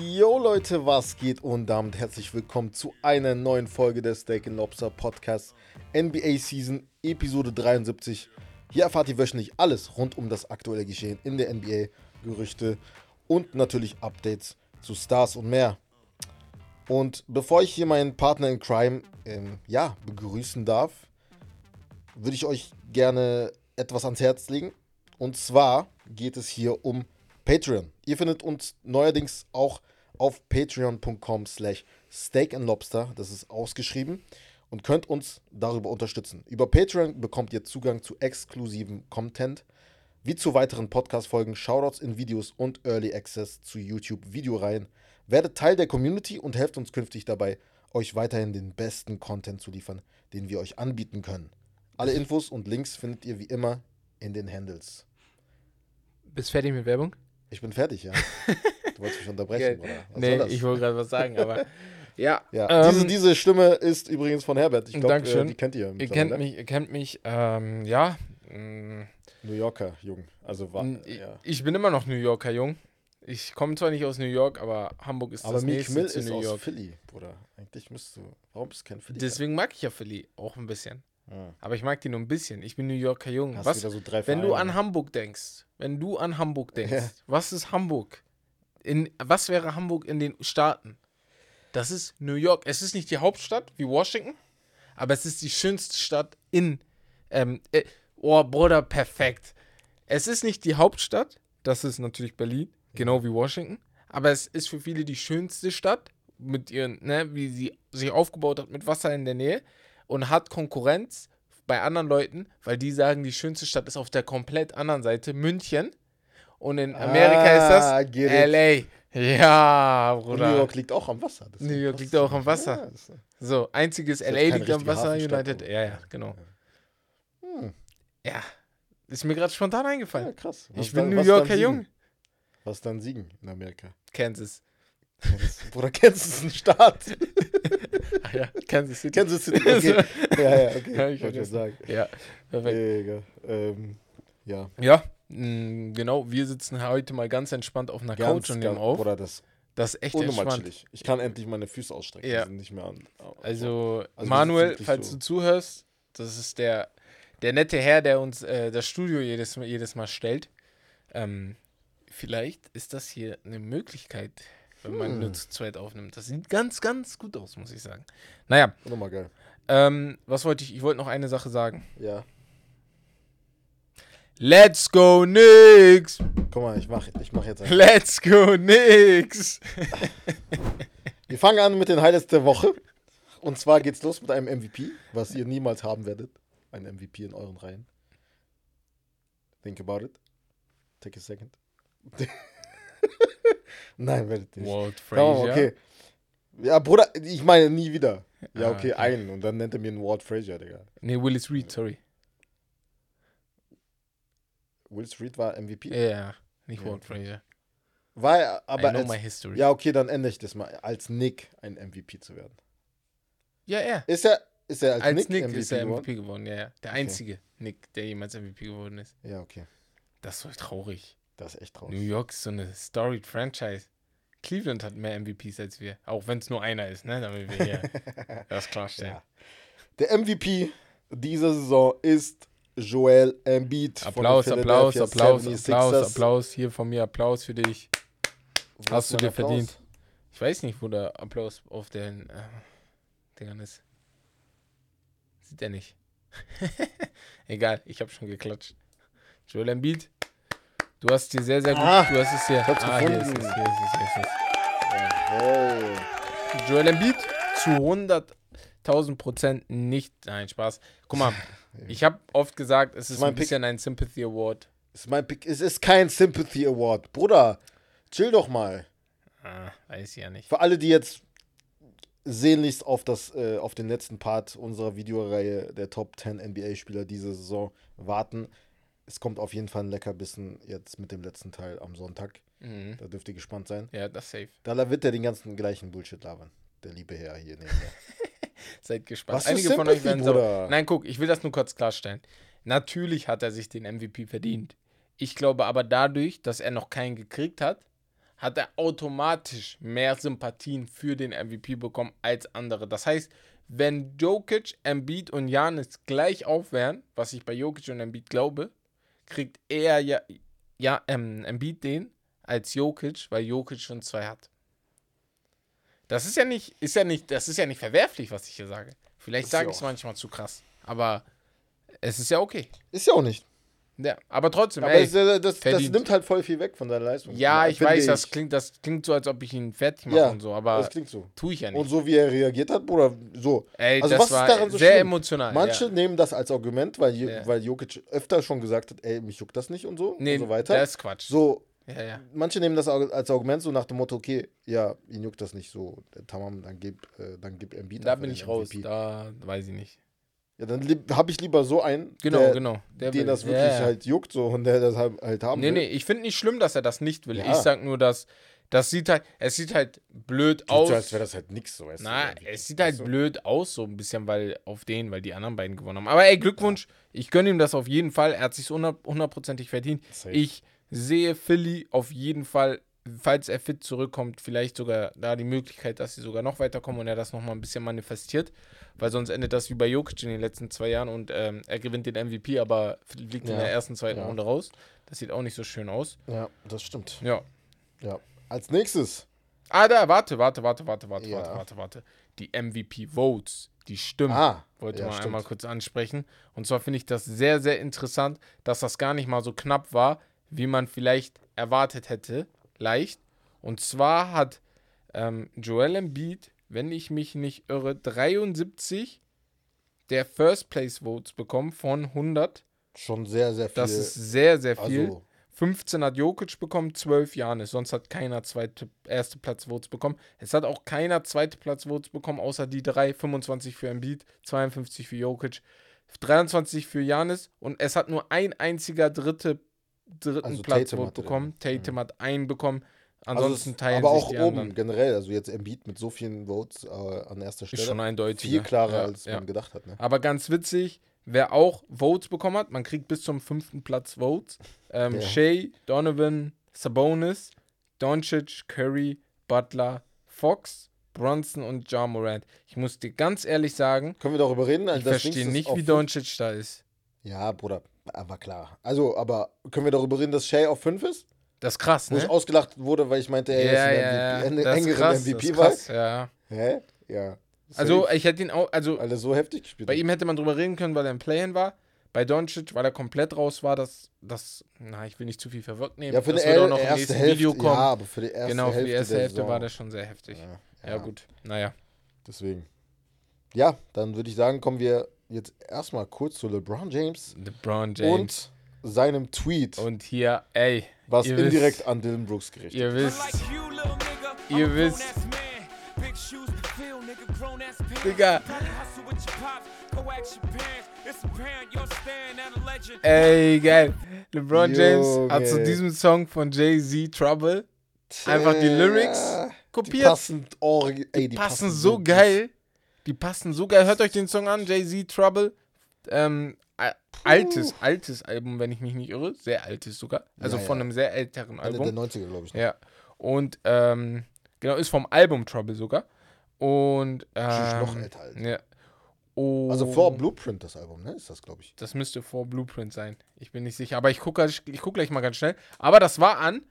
Yo Leute, was geht und damit herzlich willkommen zu einer neuen Folge des Steak Lobster Podcast NBA Season Episode 73. Hier erfahrt ihr wöchentlich alles rund um das aktuelle Geschehen in der NBA, Gerüchte und natürlich Updates zu Stars und mehr. Und bevor ich hier meinen Partner in Crime ähm, ja, begrüßen darf, würde ich euch gerne etwas ans Herz legen. Und zwar geht es hier um Patreon. Ihr findet uns neuerdings auch auf patreon.com slash steakandlobster, das ist ausgeschrieben, und könnt uns darüber unterstützen. Über Patreon bekommt ihr Zugang zu exklusivem Content, wie zu weiteren Podcast-Folgen, Shoutouts in Videos und Early Access zu YouTube-Videoreihen. Werdet Teil der Community und helft uns künftig dabei, euch weiterhin den besten Content zu liefern, den wir euch anbieten können. Alle Infos und Links findet ihr wie immer in den Handles. Bist fertig mit Werbung? Ich bin fertig, ja. Du wolltest mich unterbrechen, oder? Was nee, ich wollte gerade was sagen, aber ja. Ja, ähm, diese, diese Stimme ist übrigens von Herbert. Ich glaube, äh, Dankeschön. die kennt ihr. ihr kennt mich, ihr kennt mich, ähm, ja. mm, New Yorker, Jung. Also war, ja. Ich bin immer noch New Yorker Jung. Ich komme zwar nicht aus New York, aber Hamburg ist Aber das Meek nächste Mill zu ist New aus York. Philly, Bruder. Eigentlich müsstest du. Warum bist du kein Philly? Deswegen mag ich ja Philly auch ein bisschen. Ja. Aber ich mag die nur ein bisschen. Ich bin New Yorker Jung. Hast Was, so wenn du an Hamburg denkst, wenn du an Hamburg denkst, Ja. was ist Hamburg? In, was wäre Hamburg in den Staaten? Das ist New York. Es ist nicht die Hauptstadt wie Washington, aber es ist die schönste Stadt in. Ähm, äh, oh, Bruder, perfekt. Es ist nicht die Hauptstadt, das ist natürlich Berlin, genau wie Washington, aber es ist für viele die schönste Stadt mit ihren, ne, wie sie sich aufgebaut hat mit Wasser in der Nähe und hat Konkurrenz bei anderen Leuten, weil die sagen, die schönste Stadt ist auf der komplett anderen Seite, München. Und in Amerika Ah, ist das it. LA. Ja, Und Bruder. New York liegt auch am Wasser. New York liegt auch am Wasser. Ja, So, einziges LA liegt am Wasser, United. Ja, ja, genau. hm, Ja. Ist mir gerade spontan ja, eingefallen. krass. Was ich bin dann- New Yorker? Jung. Was dann Siegen in Amerika? Kansas. Bruder, Kansas ist ein Staat. Ach ja, Kansas City. Kansas City, okay. ja, ja, okay. Ja, ich Wollte vergessen. sagen. Ja, perfekt. Digga, ähm, ja. Ja, mh, genau. Wir sitzen heute mal ganz entspannt auf einer Ganz, Couch und nehmen auf. Bruder, das Das ist echt entspannt. Ich kann endlich meine Füße ausstrecken. Ja. Nicht mehr an. Also, wir Manuel, sitzen wirklich falls so- du zuhörst, das ist der, der nette Herr, der uns äh, das Studio jedes, Mal- jedes Mal stellt. Ähm, vielleicht ist das hier eine Möglichkeit, wenn man Hm. nur zu zweit aufnimmt. Das sieht ganz, ganz gut aus, muss ich sagen. Naja, Unnormal geil. ähm, was wollte ich? Ich wollte noch eine Sache sagen. Ja. Let's go, Nix! Guck mal, ich mach, ich mach jetzt. Ein. Let's go, Nix! Wir fangen an mit den Highlights der Woche. Und zwar geht's los mit einem MVP, was ihr niemals haben werdet. Ein MVP in euren Reihen. Think about it. Take a second. Nein, werdet nicht. Walt Ja, Frazier. okay. Ja, Bruder, ich meine nie wieder. Ja, Ah, okay, okay. einen. Und dann nennt er mir einen Walt Frazier, Digga. Nee, Willis Reed, sorry. Will Street war MVP. Ja, nicht Ja, Walt okay. Frazier. War er, I aber know als, my history. Ja, okay, dann ändere ich das mal. Als Nick ein MVP zu werden. ja, er. Ist er, ist er als, Als Nick, Nick, MVP ist er geworden? MVP geworden, ja, ja. Der einzige Nick, der jemals MVP geworden ist. Ja, okay. Das ist so traurig. Das ist echt New traurig. York ist so eine storied Franchise. Cleveland hat mehr MVPs als wir. Auch wenn es nur einer ist, ne? Damit wir hier das klarstellen. Ja. Der MVP dieser Saison ist Joel Embiid. Applaus, Applaus, Applaus, 76ers. Applaus, Applaus. Hier von mir Applaus für dich. Wo Hast du dir Applaus? verdient. Ich weiß nicht, wo der Applaus auf den äh, Dingern ist. Sieht er nicht. Egal, ich habe schon geklatscht. Joel Embiid, du hast dir sehr, sehr gut. Ah, du hast es hier. hab's ah, hier ist es, hier ist es, hier ist es. Jawohl. Joel Embiid zu 100.000 Prozent nicht. Nein, Spaß. Guck mal, ich habe oft gesagt, es ist mein ein bisschen ein Sympathy Award. Ist mein Pick. Es ist kein Sympathy Award. Bruder, chill doch mal. Ah, weiß ich ja nicht. Für alle, die jetzt sehnlichst auf, das, äh, auf den letzten Part unserer Videoreihe der Top 10 NBA-Spieler diese Saison warten, es kommt auf jeden Fall ein Leckerbissen jetzt mit dem letzten Teil am Sonntag. Mhm. Da dürft ihr gespannt sein. Ja, das safe. Da wird er den ganzen gleichen Bullshit labern. Der liebe Herr hier neben mir. Seid gespannt. Was Einige von euch werden sauer. Bruder? Nein, guck, ich will das nur kurz klarstellen. Natürlich hat er sich den MVP verdient. Ich glaube aber dadurch, dass er noch keinen gekriegt hat, hat er automatisch mehr Sympathien für den MVP bekommen als andere. Das heißt, wenn Jokic, Embiid und Janis gleich auf wären, was ich bei Jokic und Embiid glaube, kriegt er ja, ja ähm, Embiid den als Jokic, weil Jokic schon zwei hat. Das ist ja nicht, ist ja nicht, das ist ja nicht verwerflich, was ich hier sage. Vielleicht sage ich es manchmal zu krass, aber es ist ja okay. Ist ja auch nicht. Ja, aber trotzdem, Aber ey, es, äh, das, das nimmt halt voll viel weg von seiner Leistung. ja, ich weiß, das klingt, das klingt so, als ob ich ihn fertig mache Ja, und so, aber Das klingt so. tue ich ja nicht. Und so wie er reagiert hat, Bruder, so. ey, also das was ist daran so sehr schlimm? emotional. Manche ja. nehmen das als Argument, weil, Ja. weil Jokic öfter schon gesagt hat, ey, mich juckt das nicht und so nee, und so weiter. das ist Quatsch. so, Ja, ja. manche nehmen das als Argument so nach dem Motto, okay, ja, ihn juckt das nicht so, tamam, dann gib, äh, dann gib Embiid Da bin ich raus, MVP. da weiß ich nicht. Ja, dann habe ich lieber so einen, Genau, der, genau. Der den will- das wirklich ja, ja. halt juckt so und der das halt, halt haben Nee, will. nee, ich finde nicht schlimm, dass er das nicht will. Ja. Ich sag nur, dass das sieht halt, es sieht halt blöd Tut aus. so, als wäre das halt nix so. Na, es sieht halt du? blöd aus, so ein bisschen, weil auf den, weil die anderen beiden gewonnen haben. Aber ey, Glückwunsch, ich gönne ihm das auf jeden Fall. Er hat sich hundertprozentig verdient. Safe. Ich sehe Philly auf jeden Fall, falls er fit zurückkommt, vielleicht sogar da die Möglichkeit, dass sie sogar noch weiterkommen und er das nochmal ein bisschen manifestiert. Weil sonst endet das wie bei Jokic in den letzten zwei Jahren und ähm, er gewinnt den MVP, aber fliegt in Ja. der ersten, zweiten Ja. Runde raus. Das sieht auch nicht so schön aus. Ja, das stimmt. Ja. Ja. Als nächstes. Ah, da, warte, warte, warte, warte, warte, Ja. warte, warte, warte. Die MVP-Votes, die stimmen. Ah, wollte ja, man stimmt. einmal kurz ansprechen. Und zwar finde ich das sehr, sehr interessant, dass das gar nicht mal so knapp war, wie man vielleicht erwartet hätte. Leicht. Und zwar hat ähm, Joel Embiid, wenn ich mich nicht irre, 73 der First Place Votes bekommen von 100. Schon sehr, sehr viel. Das ist sehr, sehr viel. also, 15 hat Jokic bekommen, 12 Janis. Sonst hat keiner zweite, erste Platz Votes bekommen. Es hat auch keiner zweite Platz Votes bekommen, außer die drei. 25 für Embiid, 52 für Jokic, 23 für Janis. Und es hat nur ein einziger dritte, dritten Also Platz Vote bekommen. Tatum hat einen bekommen. Also Ansonsten es- teilen aber sich auch die oben anderen. generell. Also jetzt Embiid mit so vielen Votes äh, an erster Ist Stelle. schon eindeutig. viel klarer, ja, als ja. man gedacht hat. Ne? Aber ganz witzig, wer auch Votes bekommen hat, man kriegt bis zum fünften Platz Votes. Ähm, Ja. Shea, Donovan, Sabonis, Doncic, Curry, Butler, Fox, Bronson und Ja Morant. Ich muss dir ganz ehrlich sagen, Können wir darüber reden? ich verstehe nicht, wie Doncic da ist. Ja, Bruder, aber klar. Also, aber können wir darüber reden, dass Shay auf 5 ist? Das ist krass, Wo ne? ich ausgelacht wurde, weil ich meinte, ey, ja, er ist ja, ein ja. MVP, Das krass, das MVP war. ja. Hä? Ja. Also, Safe. ich hätte ihn auch, also er so heftig gespielt bei ihm hätte man drüber reden können, weil er im Play-In war. Bei Doncic, weil er komplett raus war, das, das, na, ich will nicht zu viel verwirrt nehmen. Ja, für das die auch er- noch im nächsten Hälfte, Video kommen. Ja, aber für die erste genau, für Hälfte die erste Hälfte war der schon sehr heftig. Ja, Ja, gut. Naja. Deswegen. Ja, dann würde ich sagen, kommen wir jetzt erstmal kurz zu LeBron James LeBron James. und seinem Tweet, Und, hier, ey. Was ihr indirekt wisst, an Dylan Brooks gerichtet Ihr wisst, Ihr Ihr wisst. Digga. ey, geil. LeBron James hat zu diesem Song von Jay-Z Trouble einfach die Lyrics Ja, Die kopiert. passen, orgi- ey, Die passen so geil. Die passen so geil. Hört euch den Song an, Jay-Z Trouble. Ähm, altes, altes Album, wenn ich mich nicht irre. Sehr altes sogar. Also Ja, von ja. einem sehr älteren Ende Album. der 90er, glaube ich. ne? Ja. Und ähm, genau, ist vom Album Trouble sogar. Und ähm, noch älter, Alter. Ja. Und Also vor Blueprint, das Album, ne? Ist das, glaube ich. Das müsste vor Blueprint sein. Ich bin nicht sicher. Aber ich gucke ich guck gleich mal ganz schnell. Aber das war an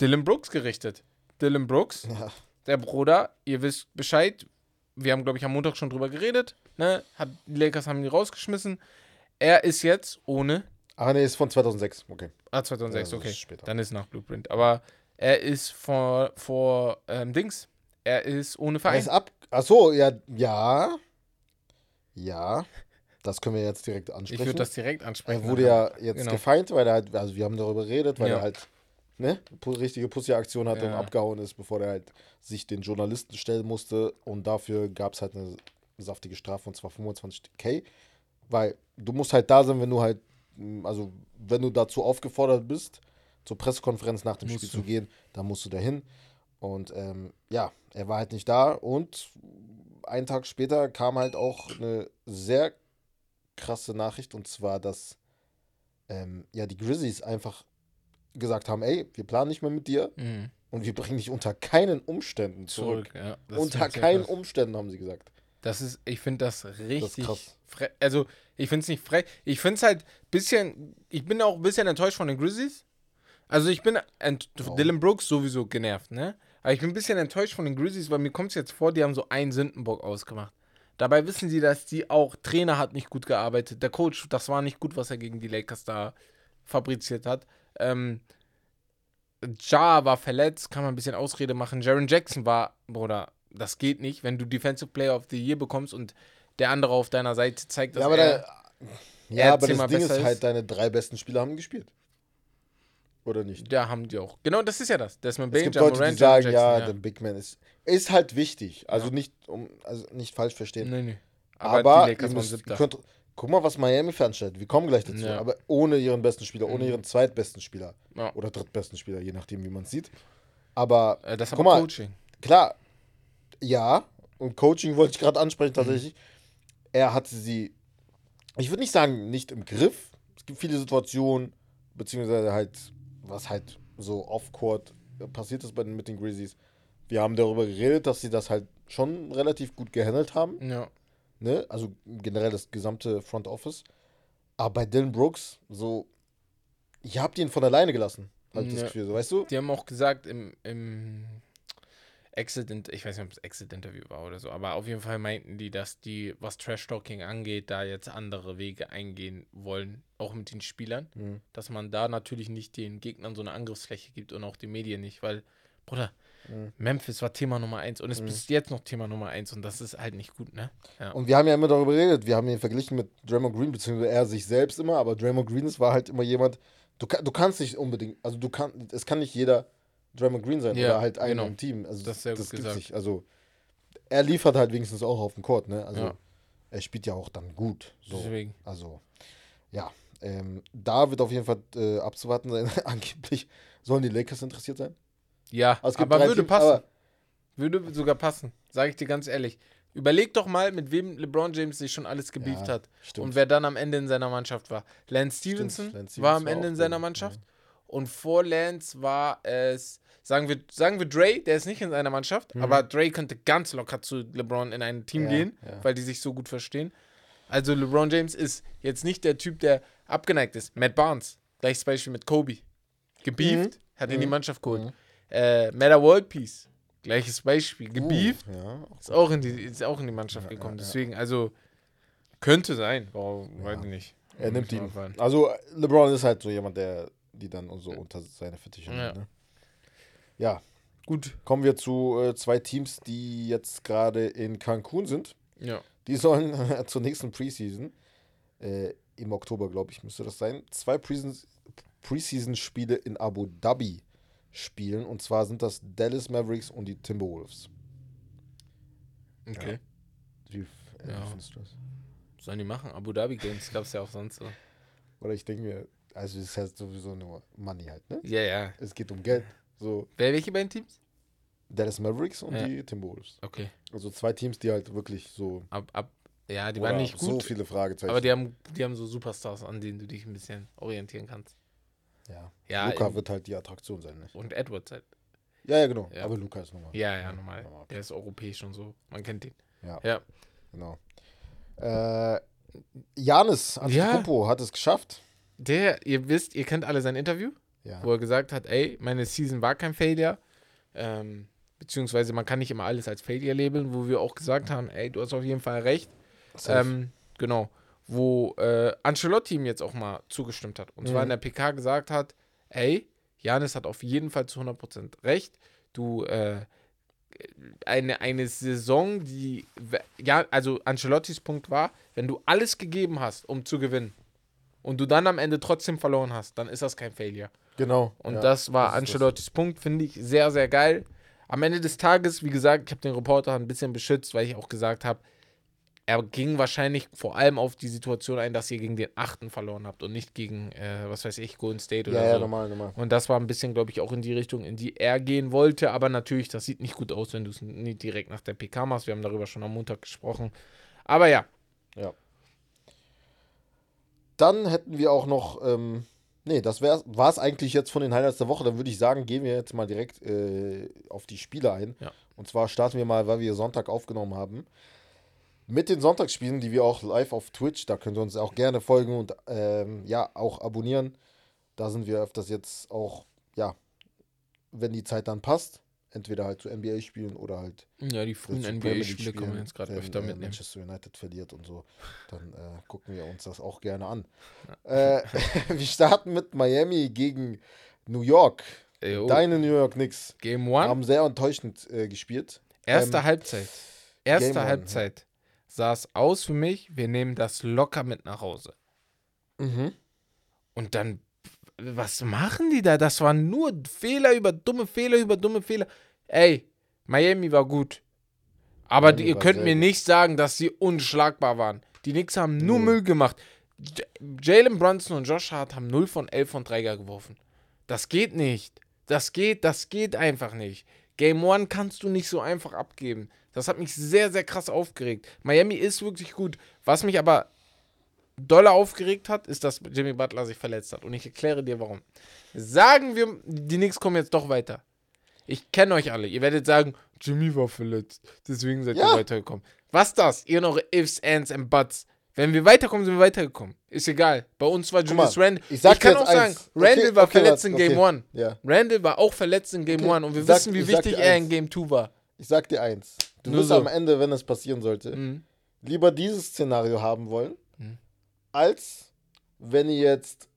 Dylan Brooks gerichtet. Dylan Brooks, Ja. der Bruder, ihr wisst Bescheid. Wir haben, glaube ich, am Montag schon drüber geredet. Ne? Hat, die Lakers haben ihn rausgeschmissen. Er ist jetzt ohne. Ah, nee, ist von 2006. Okay. Ah, 2006, Ja, das okay. ist später. Dann ist nach Blueprint. Aber er ist vor, vor ähm, Dings. Er ist ohne Er Verein. ist ab. Achso, ja, ja. Ja. Das können wir jetzt direkt Ich ansprechen. würde das direkt ansprechen. er wurde ja jetzt Genau. gefeind, weil er halt, also wir haben darüber geredet, weil Ja. er halt ne, richtige Pussy-Aktion hatte und Ja. abgehauen ist, bevor er halt sich den Journalisten stellen musste. Und dafür gab es halt eine saftige Strafe und zwar 25k. Weil du musst halt da sein, wenn du halt, m, also wenn du dazu aufgefordert bist, zur Pressekonferenz nach dem Musst Spiel du. zu gehen, dann musst du dahin. Und ähm, ja, er war halt nicht da und einen Tag später kam halt auch eine sehr krasse Nachricht und zwar, dass ähm, ja, die Grizzlies einfach gesagt haben, ey, wir planen nicht mehr mit dir Mhm. und wir bringen dich unter keinen Umständen zurück. Zurück, ja. Unter keinen krass. Umständen, haben sie gesagt. Das ist, ich finde das richtig frech. Also, ich finde es nicht frech. Ich finde es halt ein bisschen, ich bin auch ein bisschen enttäuscht von den Grizzlies. Also, ich bin, Warum? Dylan Brooks sowieso genervt, ne? Aber ich bin ein bisschen enttäuscht von den Grizzlies, weil mir kommt es jetzt vor, die haben so einen Sündenbock ausgemacht. Dabei wissen sie, dass die auch, Trainer hat nicht gut gearbeitet, der Coach, das war nicht gut, was er gegen die Lakers da fabriziert hat. Ähm, Ja war verletzt, kann man ein bisschen Ausrede machen. Jaron Jackson war, Bruder, das geht nicht, wenn du Defensive Player of the Year bekommst und der andere auf deiner Seite zeigt, dass Ja, aber, er, da, ja, aber das Ding ist halt, ist. deine drei besten Spieler haben gespielt. Oder nicht? da haben die auch. Genau, das ist ja das. Desmond Es Bain, gibt Ja Leute, die Morant, sagen, Jaron ja, Jackson, der Big Man ist, ist halt wichtig. Also Ja. nicht, um, also nicht falsch verstehen. Nee, nee. Aber, Aber, die müsst, könnt, guck mal, was Miami veranstaltet. Wir kommen gleich dazu. Ja. Aber ohne ihren besten Spieler, ohne Mhm. ihren zweitbesten Spieler. Ja. Oder drittbesten Spieler, je nachdem, wie man es sieht. Aber Äh, Das guck mal, Coaching. klar, ja, und Coaching wollte ich gerade Mhm. ansprechen tatsächlich. Er hatte sie, ich würde nicht sagen, nicht im Griff. Es gibt viele Situationen, beziehungsweise halt, was halt so off-court passiert ist bei den, mit den Grizzlies. Wir haben darüber geredet, dass sie das halt schon relativ gut gehandelt haben. Ja. Ne? Also generell das gesamte Front Office. Aber bei Dylan Brooks, so, ihr habt ihn von alleine gelassen. Hab ich das Ja. Gefühl, so, weißt du? Die haben auch gesagt im, im Exit, ich weiß nicht, ob es Exit-Interview war oder so, aber auf jeden Fall meinten die, dass die, was Trash-Talking angeht, da jetzt andere Wege eingehen wollen, auch mit den Spielern. Mhm. Dass man da natürlich nicht den Gegnern so eine Angriffsfläche gibt und auch den Medien nicht, weil, Bruder, Mhm. Memphis war Thema Nummer eins und ist Mhm. bis jetzt noch Thema Nummer eins und das ist halt nicht gut, ne? Ja. Und wir haben ja immer darüber geredet, wir haben ihn verglichen mit Draymond Green, beziehungsweise er sich selbst immer, aber Draymond Green ist, war halt immer jemand, du, du kannst nicht unbedingt, also du kannst, es kann nicht jeder Draymond Green sein Ja, oder halt einer genau. im Team. Also Das ist sehr gut gibt's gesagt. nicht. Also er liefert halt wenigstens auch auf dem Court, ne? Also Ja. er spielt ja auch dann gut. So. Deswegen. Also, ja. Ähm, da wird auf jeden Fall äh, abzuwarten sein. Angeblich sollen die Lakers interessiert sein. Ja, Also gibt aber würde Teams, passen. aber- Würde sogar passen, sage ich dir ganz ehrlich. Überleg doch mal, mit wem LeBron James sich schon alles gebieft Ja, hat stimmt. und wer dann am Ende in seiner Mannschaft war. Lance Stevenson, Lance war am Ende in seiner Mannschaft und vor Lance war es, sagen wir, sagen wir Dre, der ist nicht in seiner Mannschaft, aber Dre könnte ganz locker zu LeBron in ein Team Mhm. Ja, gehen, ja. weil die sich so gut verstehen. Also LeBron James ist jetzt nicht der Typ, der abgeneigt ist. Matt Barnes, gleiches Beispiel mit Kobe. Gebieft, hat in die Mhm. Mannschaft geholt. Mhm. Äh, Meta World Peace, gleiches Beispiel. Gebieft, Uh, ja, ist auch in die, ist auch in die Mannschaft gekommen. Deswegen, also könnte sein. Warum, weiß ich nicht. Er nimmt ihn. Also LeBron ist halt so jemand, der die dann so unter seine Fittiche Ja. Ne? Ja, Gut. kommen wir zu äh, zwei Teams, die jetzt gerade in Cancun sind. Ja. Die sollen zur nächsten Preseason, äh, im Oktober, glaube ich, müsste das sein, zwei Preseason- Preseason-Spiele in Abu Dhabi spielen. Und zwar sind das Dallas Mavericks und die Timberwolves. Okay. Wie, äh, Ja. findest du das? Sollen die machen? Abu Dhabi Games gab es ja auch sonst so. Oder ich denke mir, also es ist halt sowieso nur Money halt, ne? Ja, ja. Es geht um Geld. So, Wer, welche beiden Teams? Dallas Mavericks und Ja. die Timberwolves. Okay. Also zwei Teams, die halt wirklich so. Ab, ab, ja, die waren nicht So gut, viele Fragezeichen. aber die haben, die haben so Superstars, an denen du dich ein bisschen orientieren kannst. ja. Ja, Luca wird halt die Attraktion sein, ne? Und Edwards halt. Ja, ja, genau. Ja. Aber Luca ist nochmal. Ja, ja, normal. normal. Der ist europäisch und so. Man kennt ihn. Ja. Ja. Genau. Äh, Janis Antetokounmpo hat es geschafft. Der, ihr wisst, ihr kennt alle sein Interview. Ja. wo er gesagt hat, ey, meine Season war kein Failure. Ähm, beziehungsweise man kann nicht immer alles als Failure labeln, wo wir auch gesagt haben, ey, du hast auf jeden Fall recht. Ähm, genau. Wo äh, Ancelotti ihm jetzt auch mal zugestimmt hat. Und zwar Mhm. in der PK gesagt hat, ey, Janis hat auf jeden Fall zu 100% recht. Du, äh, eine, eine Saison, die, ja, also Ancelottis Punkt war, wenn du alles gegeben hast, um zu gewinnen und du dann am Ende trotzdem verloren hast, dann ist das kein Failure. genau. Und ja, das war das. Ancelottis Punkt, finde ich sehr, sehr geil. Am Ende des Tages, wie gesagt, ich habe den Reporter ein bisschen beschützt, weil ich auch gesagt habe, er ging wahrscheinlich vor allem auf die Situation ein, dass ihr gegen den Achten verloren habt und nicht gegen, äh, was weiß ich, Golden State oder Ja, ja, so. normal, normal. Und das war ein bisschen, glaube ich, auch in die Richtung, in die er gehen wollte. Aber natürlich, das sieht nicht gut aus, wenn du es nicht direkt nach der PK machst. Wir haben darüber schon am Montag gesprochen. Aber ja, Dann hätten wir auch noch, ähm, nee, das war es eigentlich jetzt von den Highlights der Woche. Dann würde ich sagen, gehen wir jetzt mal direkt äh, auf die Spiele ein. Ja. Und zwar starten wir mal, weil wir Sonntag aufgenommen haben. Mit den Sonntagsspielen, die wir auch live auf Twitch, da könnt ihr uns auch gerne folgen und ähm, ja, auch abonnieren. Da sind wir öfters jetzt auch, ja, wenn die Zeit dann passt, entweder halt zu NBA spielen oder halt Ja, die frühen NBA-Spiele kann man spielen, jetzt gerade öfter äh, mitnehmen. Manchester United verliert und so, dann äh, gucken wir uns das auch gerne an. Äh, wir starten mit Miami gegen New York. Ey, oh, Deine New York Knicks Game One, haben sehr enttäuschend äh, gespielt. erste ähm, Halbzeit. Erste Game One, Halbzeit sah es aus für mich, wir nehmen das locker mit nach Hause. Mhm. Und dann, was machen die da? Das waren nur Fehler über dumme Fehler über dumme Fehler. Ey, Miami war gut. Aber Miami die, ihr könnt mir gut. nicht sagen, dass sie unschlagbar waren. Die Knicks haben nur Nö. Müll gemacht. Jalen Brunson und Josh Hart haben 0 von 11 von Dreier geworfen. Das geht nicht. Das geht, das geht einfach nicht. Game One kannst du nicht so einfach abgeben. Das hat mich sehr, sehr krass aufgeregt. Miami ist wirklich gut. Was mich aber doller aufgeregt hat, ist, dass Jimmy Butler sich verletzt hat. Und ich erkläre dir warum. Sagen wir, die Knicks kommen jetzt doch weiter. Ich kenne euch alle. Ihr werdet sagen, Jimmy war verletzt. Deswegen seid Ja. ihr weitergekommen. Was das? Ihr noch Ifs, Ands and Buts. Wenn wir weiterkommen, sind wir weitergekommen. Ist egal. Bei uns war Julius Randle. ich sag kann auch sagen, eins. Randle Okay, war okay, verletzt in Game okay. 1. Ja, Randle war auch verletzt in Game Okay, 1. Und wir ich sag- wissen, wie ich wichtig er in. Game 2 war. ich sag dir eins. Du Nur wirst so. am Ende, wenn es passieren sollte, Mhm. lieber dieses Szenario haben wollen. Als wenn ihr jetzt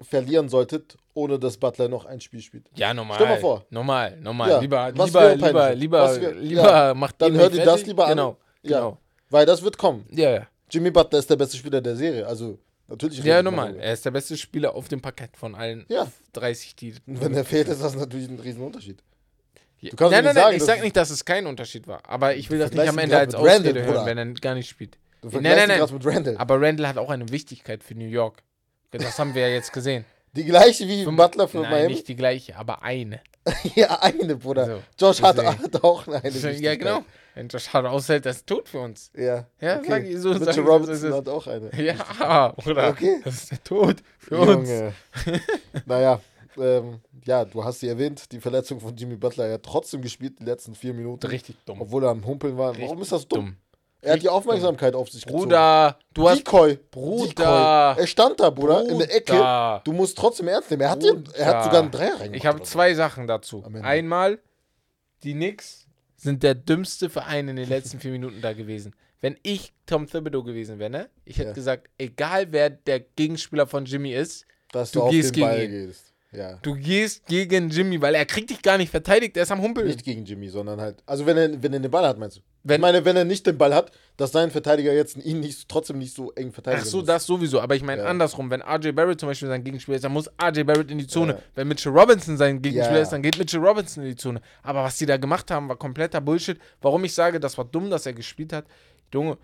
verlieren solltet, ohne dass Butler noch ein Spiel spielt. Ja, normal. Stell mal vor. Normal, normal. Ja, lieber, lieber, lieber, lieber, wär- lieber ja, macht dann ihr hör mich dir das lieber an. Genau, genau. Weil das wird kommen. Ja, ja. Jimmy Butler ist der beste Spieler der Serie. Also natürlich. Ja, normal. Er ist der beste Spieler auf dem Parkett von allen Ja. 30, die. Und wenn er fehlt, ist das natürlich ein Riesenunterschied. Ja. Du kannst nein, nein, nicht nein, sagen, ich sag nicht, dass es kein Unterschied war. Aber ich will das nicht am Ende als Randall, Ausrede hören, wenn er gar nicht spielt. Du Nein, vergleichst nein, nein. gerade mit Randall. Aber Randall hat auch eine Wichtigkeit für New York. Das haben wir ja jetzt gesehen. Die gleiche wie Fünf- Butler für Nein, Miami. nicht die gleiche, aber eine. ja, eine, Bruder. So, Josh hat, hat auch eine. ja, Wichtigkeit. genau. Wenn Josh Hart aushält, das ist tot für uns. Ja, Ja, okay. sag ich so, sag Mitchell so, Robinson das ist- hat auch eine. Ja, oder? Okay. Das ist der Tod für uns. Junge. naja, ähm, ja, du hast sie erwähnt, die Verletzung von Jimmy Butler. Er hat trotzdem gespielt die letzten vier Minuten, Richtig dumm. obwohl er am Humpeln war. Warum Richtig ist das dumm? dumm. Er hat die Aufmerksamkeit auf sich gezogen. Bruder, du hast. Decoy. Bruder. Decoy. Er stand da, Bruder, in der Ecke. Bruder. Du musst trotzdem ernst nehmen. Er hat, den, er hat Bruder. sogar einen Dreier reingemacht. Ich habe zwei Sachen dazu. Einmal, die Knicks sind der dümmste Verein in den letzten vier Minuten da gewesen. Wenn ich Tom Thibodeau gewesen wäre, ne? Ich hätte Ja. gesagt, egal wer der Gegenspieler von Jimmy ist, Dass du du, auf gehst den Ball gegen ihn. gehst. Ja. du gehst gegen Jimmy, weil er kriegt dich gar nicht verteidigt, er ist am Humpeln. Nicht gegen Jimmy, sondern halt. Also wenn er, wenn er den Ball hat, meinst du? Wenn- ich meine, wenn er nicht den Ball hat, dass sein Verteidiger jetzt ihn nicht, trotzdem nicht so eng verteidigt. Ach so, das sowieso. Aber ich meine Ja. andersrum. Wenn RJ Barrett zum Beispiel sein Gegenspieler ist, dann muss RJ Barrett in die Zone. Ja. Wenn Mitchell Robinson sein Gegenspieler Ja. ist, dann geht Mitchell Robinson in die Zone. Aber was die da gemacht haben, war kompletter Bullshit. Warum ich sage, das war dumm, dass er gespielt hat. Junge,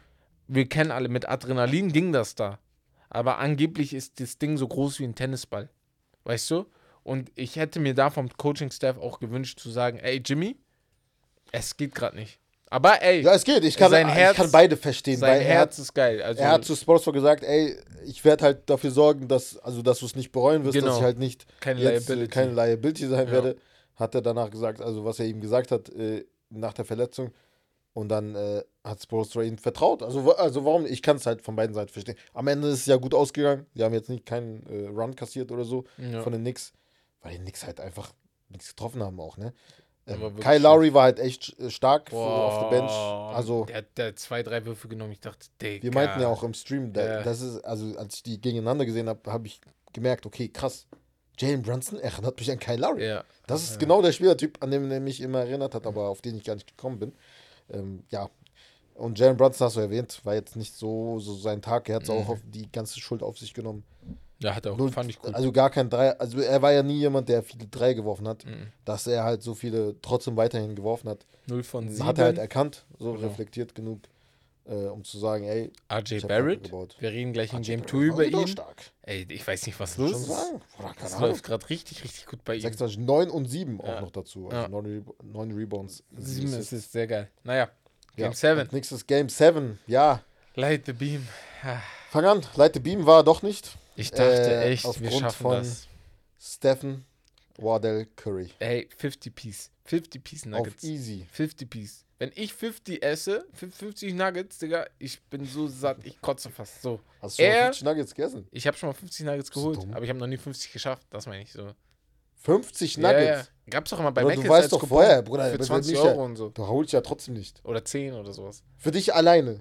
wir kennen alle, mit Adrenalin ging das da. Aber angeblich ist das Ding so groß wie ein Tennisball. Weißt du? Und ich hätte mir da vom Coaching-Staff auch gewünscht zu sagen, ey Jimmy, es geht gerade nicht. Aber ey, Ja, es geht. Ich kann, Sein ich Herz- kann beide verstehen. sein weil er Herz ist geil. Also, er hat zu Sportsfor gesagt, ey, ich werde halt dafür sorgen, dass, also, dass du es nicht bereuen wirst, dass Genau. ich halt nicht keine jetzt, äh, Liability. keine Liability sein Ja. werde. Hat er danach gesagt, also was er ihm gesagt hat äh, nach der Verletzung. Und dann äh, hat Spolstra ihm vertraut. Also, also warum? Ich kann es halt von beiden Seiten verstehen. Am Ende ist es ja gut ausgegangen. Die haben jetzt nicht keinen äh, Run kassiert oder so Ja. von den Knicks, weil die Knicks halt einfach nichts getroffen haben auch, ne? Kyle Lowry war halt echt stark Boah, auf der Bench. Also Der hat hat zwei, drei Würfe genommen. Ich dachte, Digga. wir meinten ja auch im Stream, da, Ja. das ist, also als ich die gegeneinander gesehen habe, habe ich gemerkt, okay, krass. Jalen Brunson erinnert mich an Kyle Lowry. Ja. Das ist Ja. genau der Spielertyp, an den er mich immer erinnert hat, aber auf den ich gar nicht gekommen bin. Ähm, ja. Und Jalen Brunson hast du erwähnt, war jetzt nicht so, so sein Tag. Er hat Mhm. auch auf die ganze Schuld auf sich genommen. Ja, hat er auch. Null- fand ich gut. Also gar kein Drei. Also er war ja nie jemand, der viele Drei geworfen hat. Mhm. Dass er halt so viele trotzdem weiterhin geworfen hat, Null von sieben. hat er halt erkannt, so Genau. reflektiert genug, äh, um zu sagen, ey, RJ Barrett. Wir reden gleich in Game Barrett 2 war über ihn. stark. Ey, ich weiß nicht, was los ist. Das Ahnung. läuft gerade richtig, richtig gut bei ihm. 26, 9 und 7 Ja. auch noch dazu. Also Ja. 9, Rebo 9 Rebounds. Sieben Assists. ist es sehr geil. Naja, Ja. Game 7. Und Nächstes Game 7, ja. Light the Beam. Ah, Fang an. Leite Beam war er doch nicht. Ich dachte Äh, echt, wir aufgrund schaffen von- das. Stephen Wardell Curry. Ey, 50 Piece. 50 Piece Nuggets. Auf easy. 50 Piece. Wenn ich 50 esse, 50 Nuggets, Digga, ich bin so satt, ich kotze fast. So. Hast du schon Er- 50 Nuggets gegessen? Ich habe schon mal 50 Nuggets geholt, aber ich habe noch nie 50 geschafft. Das meine ich so. 50 Ja, Nuggets? ja. Gab's doch immer bei Mc's du weißt doch Coupon vorher, Bruder, Für bei 20 Micha- Euro und so. Du holst ja trotzdem nicht. Oder 10 oder sowas. Für dich alleine.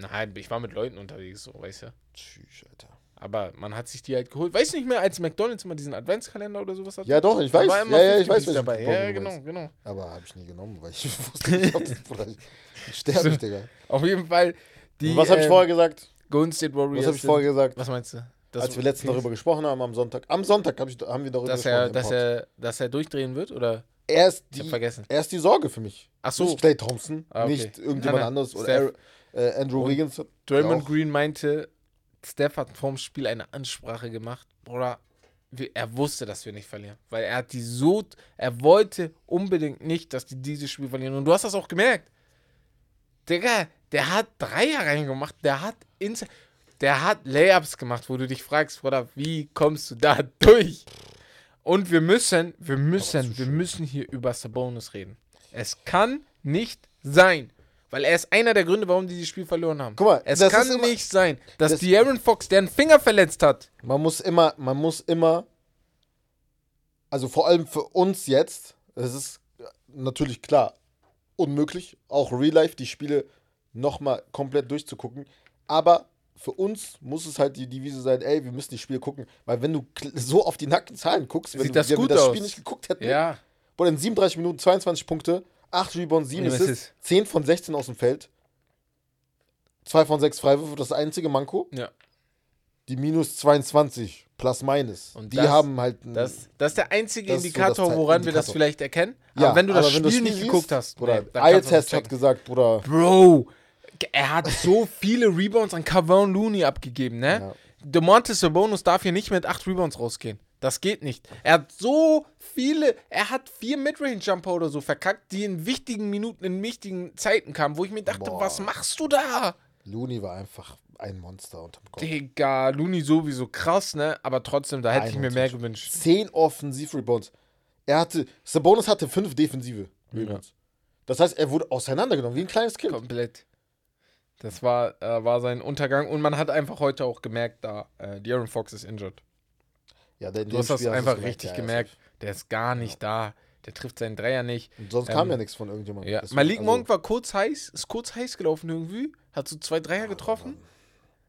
Nein, ich war mit Leuten unterwegs, so, weißt du. Tschüss, Alter. Aber man hat sich die halt geholt. Weiß nicht mehr, als McDonalds immer diesen Adventskalender oder sowas hatte? Ja, doch, ich weiß. Ja, ja, ich 50 weiß, welchen dabei. Ja, du genau, genau. Aber habe ich nie genommen, weil ich wusste nicht, ob das, Bruder, ich sterbe Digga. Auf jeden Fall die was habe ich ähm, vorher gesagt? Golden State Warriors. Was habe ich vorher gesagt? Was meinst du? Das- Als wir letztens darüber gesprochen haben am Sonntag. Am Sonntag hab ich, haben wir darüber dass gesprochen. er, dass er, dass er durchdrehen wird oder? er, ist die, vergessen. er ist die Sorge für mich. Ach so. Nicht Clay Thompson, Ah, okay. nicht irgendjemand Nein, nein. anderes. Oder äh, Andrew Und Wiggins. Draymond. Green meinte, Steph hat vorm Spiel eine Ansprache gemacht. Oder wir- er wusste, dass wir nicht verlieren. Weil er hat die so, er wollte unbedingt nicht, dass die dieses Spiel verlieren. Und du hast das auch gemerkt. Digga, der hat Dreier reingemacht. Der hat ins, der hat Layups gemacht, wo du dich fragst, Bruder, wie kommst du da durch? Und wir müssen, wir müssen, wir müssen hier über Sabonis reden. Es kann nicht sein. Weil er ist einer der Gründe, warum die dieses Spiel verloren haben. Guck mal, es das kann immer- nicht sein, dass das- die Aaron Fox, der einen Finger verletzt hat, Man muss immer, man muss immer, also vor allem für uns jetzt, es ist natürlich klar, unmöglich, auch Real Life, die Spiele nochmal komplett durchzugucken. Aber für uns muss es halt die Devise sein, ey, wir müssen die Spiele gucken. Weil wenn du so auf die nackten Zahlen guckst, wenn Sieht du, das wir das aus. Spiel nicht geguckt hätten, ja, Boah, in 37 Minuten 22 Punkte, 8 Rebounds, 7 Ja, was Assists, ist? 10 von 16 aus dem Feld, 2 von 6 Freiwürfe, das einzige Manko. ja. Die minus 22, plus minus. Und die das- haben halt Das, das ist der einzige so Indikator, Ze- woran wir das Indikator. vielleicht erkennen. Ja, aber wenn du das wenn Spiel nicht liest, geguckt hast, Oder nee, nicht hat gesagt, Bruder. Bro, er hat so viele Rebounds an Cavon Looney abgegeben, ne? Ja. DeMontis Sabonis darf hier nicht mit acht Rebounds rausgehen. Das geht nicht. Er hat so viele, er hat vier Midrange-Jumper oder so verkackt, die in wichtigen Minuten, in wichtigen Zeiten kamen, wo ich mir dachte, Boah. was machst du da? Looney war einfach ein Monster unterm Kopf. Digga, Looney sowieso krass, ne? Aber trotzdem, da hätte ich mir mehr 21. gewünscht. 10 Offensiv-Rebounds. Er hatte, Sabonis hatte 5 defensive Rebounds. Das heißt, er wurde auseinandergenommen, wie ein kleines Kind. Komplett. Das war, äh, war sein Untergang und man hat einfach heute auch gemerkt, da äh, De'Aaron Fox ist injured. Ja, Du hast das einfach richtig ja, gemerkt. Der ist gar nicht da. Der trifft seinen Dreier nicht. Und sonst kam Ähm, ja nichts von irgendjemandem. Ja. Malik also, Monk war kurz heiß, ist kurz heiß gelaufen irgendwie. Hat so zwei Dreier getroffen.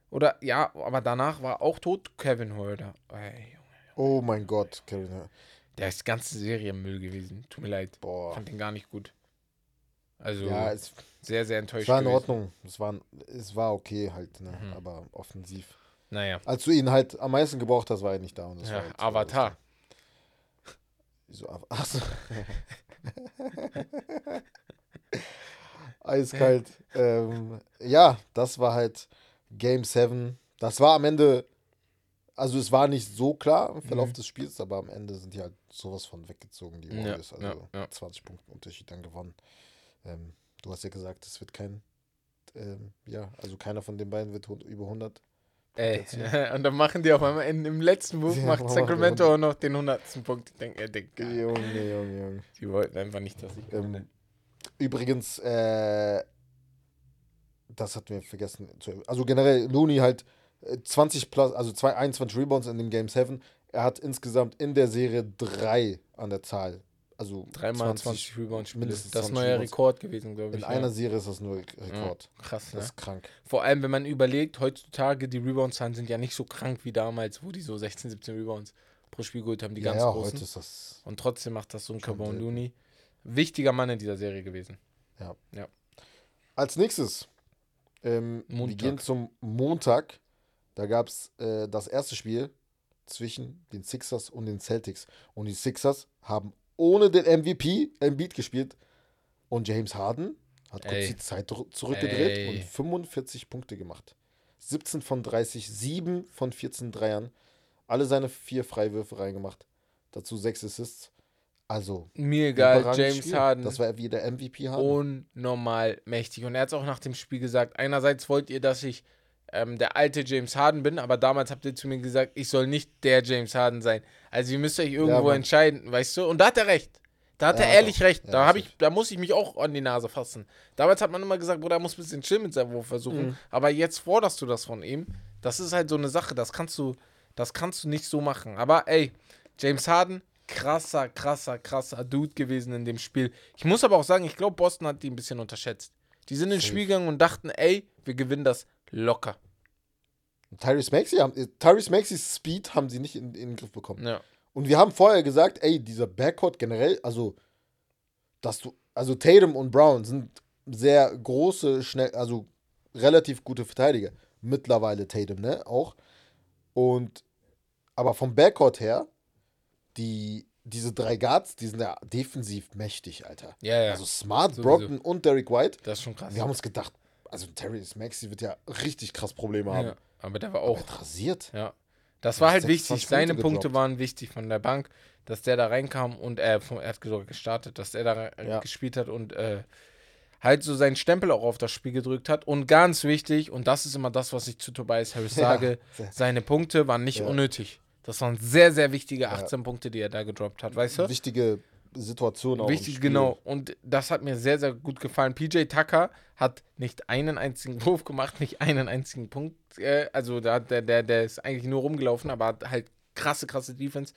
Oder ja, aber danach war auch tot Kevin Holder. Ey, Oh mein Gott, Kevin. Hör- der ist ganze Serie Müll gewesen. Tut mir leid. Boah. Fand den gar nicht gut. Also Ja, es, sehr, sehr enttäuscht. es war in gewesen. Ordnung. Es war, es war okay halt, ne? Mhm. aber offensiv. Naja. Als du ihn halt am meisten gebraucht hast, war er nicht da. Und das war Ja, halt, Avatar. So, Av- Achso. Eiskalt. ähm, ja, das war halt Game 7. Das war am Ende, also es war nicht so klar im Verlauf Mhm. des Spiels, aber am Ende sind die halt sowas von weggezogen, die Ja, Warriors. Also ja, ja. 20 Punkte Unterschied dann gewonnen. Ähm, du hast ja gesagt, es wird kein, ähm, ja, also keiner von den beiden wird über 100. Ey, und dann machen die auf einmal in, im letzten Wurf Ja, macht Sacramento auch noch den 100. Punkt. Ich denke, äh, Digga, Junge, Junge, Junge. die wollten einfach nicht, dass ich. Ähm, übrigens, äh, das hatten wir vergessen. zu- Also generell, Looney halt äh, 20 plus, also zwei, 21 Rebounds in dem Game 7. Er hat insgesamt in der Serie drei an der Zahl. Also Dreimal 20 Rebounds Spiele. mindestens Das ist 20 neuer Rebounds. Rekord gewesen, glaube ich. In ja. einer Serie ist das nur Rekord. Krass, Das ne? ist krank. Vor allem, wenn man überlegt, heutzutage die Rebound-Zahlen sind ja nicht so krank wie damals, wo die so 16, 17 Rebounds pro Spiel geholt haben, die Ja, ganz ja, großen. heute ist das. Und trotzdem macht das so ein Carbon. Looney. Wichtiger Mann in dieser Serie gewesen. Als nächstes, ähm, wir gehen zum Montag. Da gab es äh, das erste Spiel zwischen den Sixers und den Celtics. Und die Sixers haben ohne den MVP Embiid gespielt. Und James Harden hat kurz Ey. die Zeit dr- zurückgedreht Ey. und 45 Punkte gemacht. 17 von 30, 7 von 14 Dreiern. Alle seine vier Freiwürfe reingemacht. Dazu sechs Assists. Also, Mir egal, James Spiel. Harden. Das war wie der MVP Harden. unnormal mächtig. Und er hat es auch nach dem Spiel gesagt. Einerseits wollt ihr, dass ich ähm, der alte James Harden bin, aber damals habt ihr zu mir gesagt, ich soll nicht der James Harden sein. Also ihr müsst euch irgendwo Mann. entscheiden, weißt du? Und da hat er recht. Da hat Ja, er ehrlich recht. Ja, da, hab ich, da muss ich mich auch an die Nase fassen. Damals hat man immer gesagt, Bruder, er muss ein bisschen chill mit seinem Wurf versuchen. Mhm. Aber jetzt forderst du das von ihm. Das ist halt so eine Sache, das kannst du, das kannst du nicht so machen. Aber ey, James Harden, krasser, krasser, krasser Dude gewesen in dem Spiel. Ich muss aber auch sagen, ich glaube, Boston hat die ein bisschen unterschätzt. Die sind ins. Spiel gegangen und dachten, ey, wir gewinnen das locker. Tyrese haben, äh, Tyrese Maxeys Speed haben sie nicht in, in den Griff bekommen. Ja. Und wir haben vorher gesagt, ey, dieser Backcourt generell, also, dass du, also Tatum und Brown sind sehr große, schnell, also relativ gute Verteidiger. Mittlerweile Tatum, ne, auch. Und, aber vom Backcourt her, die, diese drei Guards, die sind ja defensiv mächtig, Alter. Ja, ja. Also Smart, Sowieso. Brockton und Derek White. das ist schon krass. Wir haben uns gedacht, also Tyrese Maxey wird ja richtig krass Probleme haben. ja. Aber der war Aber auch. er hat rasiert. Ja. Das war halt 26 wichtig. Seine Punkte Punkte waren wichtig von der Bank, dass der da reinkam und äh, vom, er hat gestartet, dass er da Ja. gespielt hat und äh, halt so seinen Stempel auch auf das Spiel gedrückt hat. Und ganz wichtig, und das ist immer das, was ich zu Tobias Harris Ja. sage, seine Punkte waren nicht Ja. unnötig. Das waren sehr, sehr wichtige 18 Punkte, die er da gedroppt hat, weißt du? Wichtige Situation auch. Wichtig, genau. Und das hat mir sehr, sehr gut gefallen. PJ Tucker hat nicht einen einzigen Wurf gemacht, nicht einen einzigen Punkt. Äh, also da, hat der, der, der ist eigentlich nur rumgelaufen, aber hat halt krasse, krasse Defense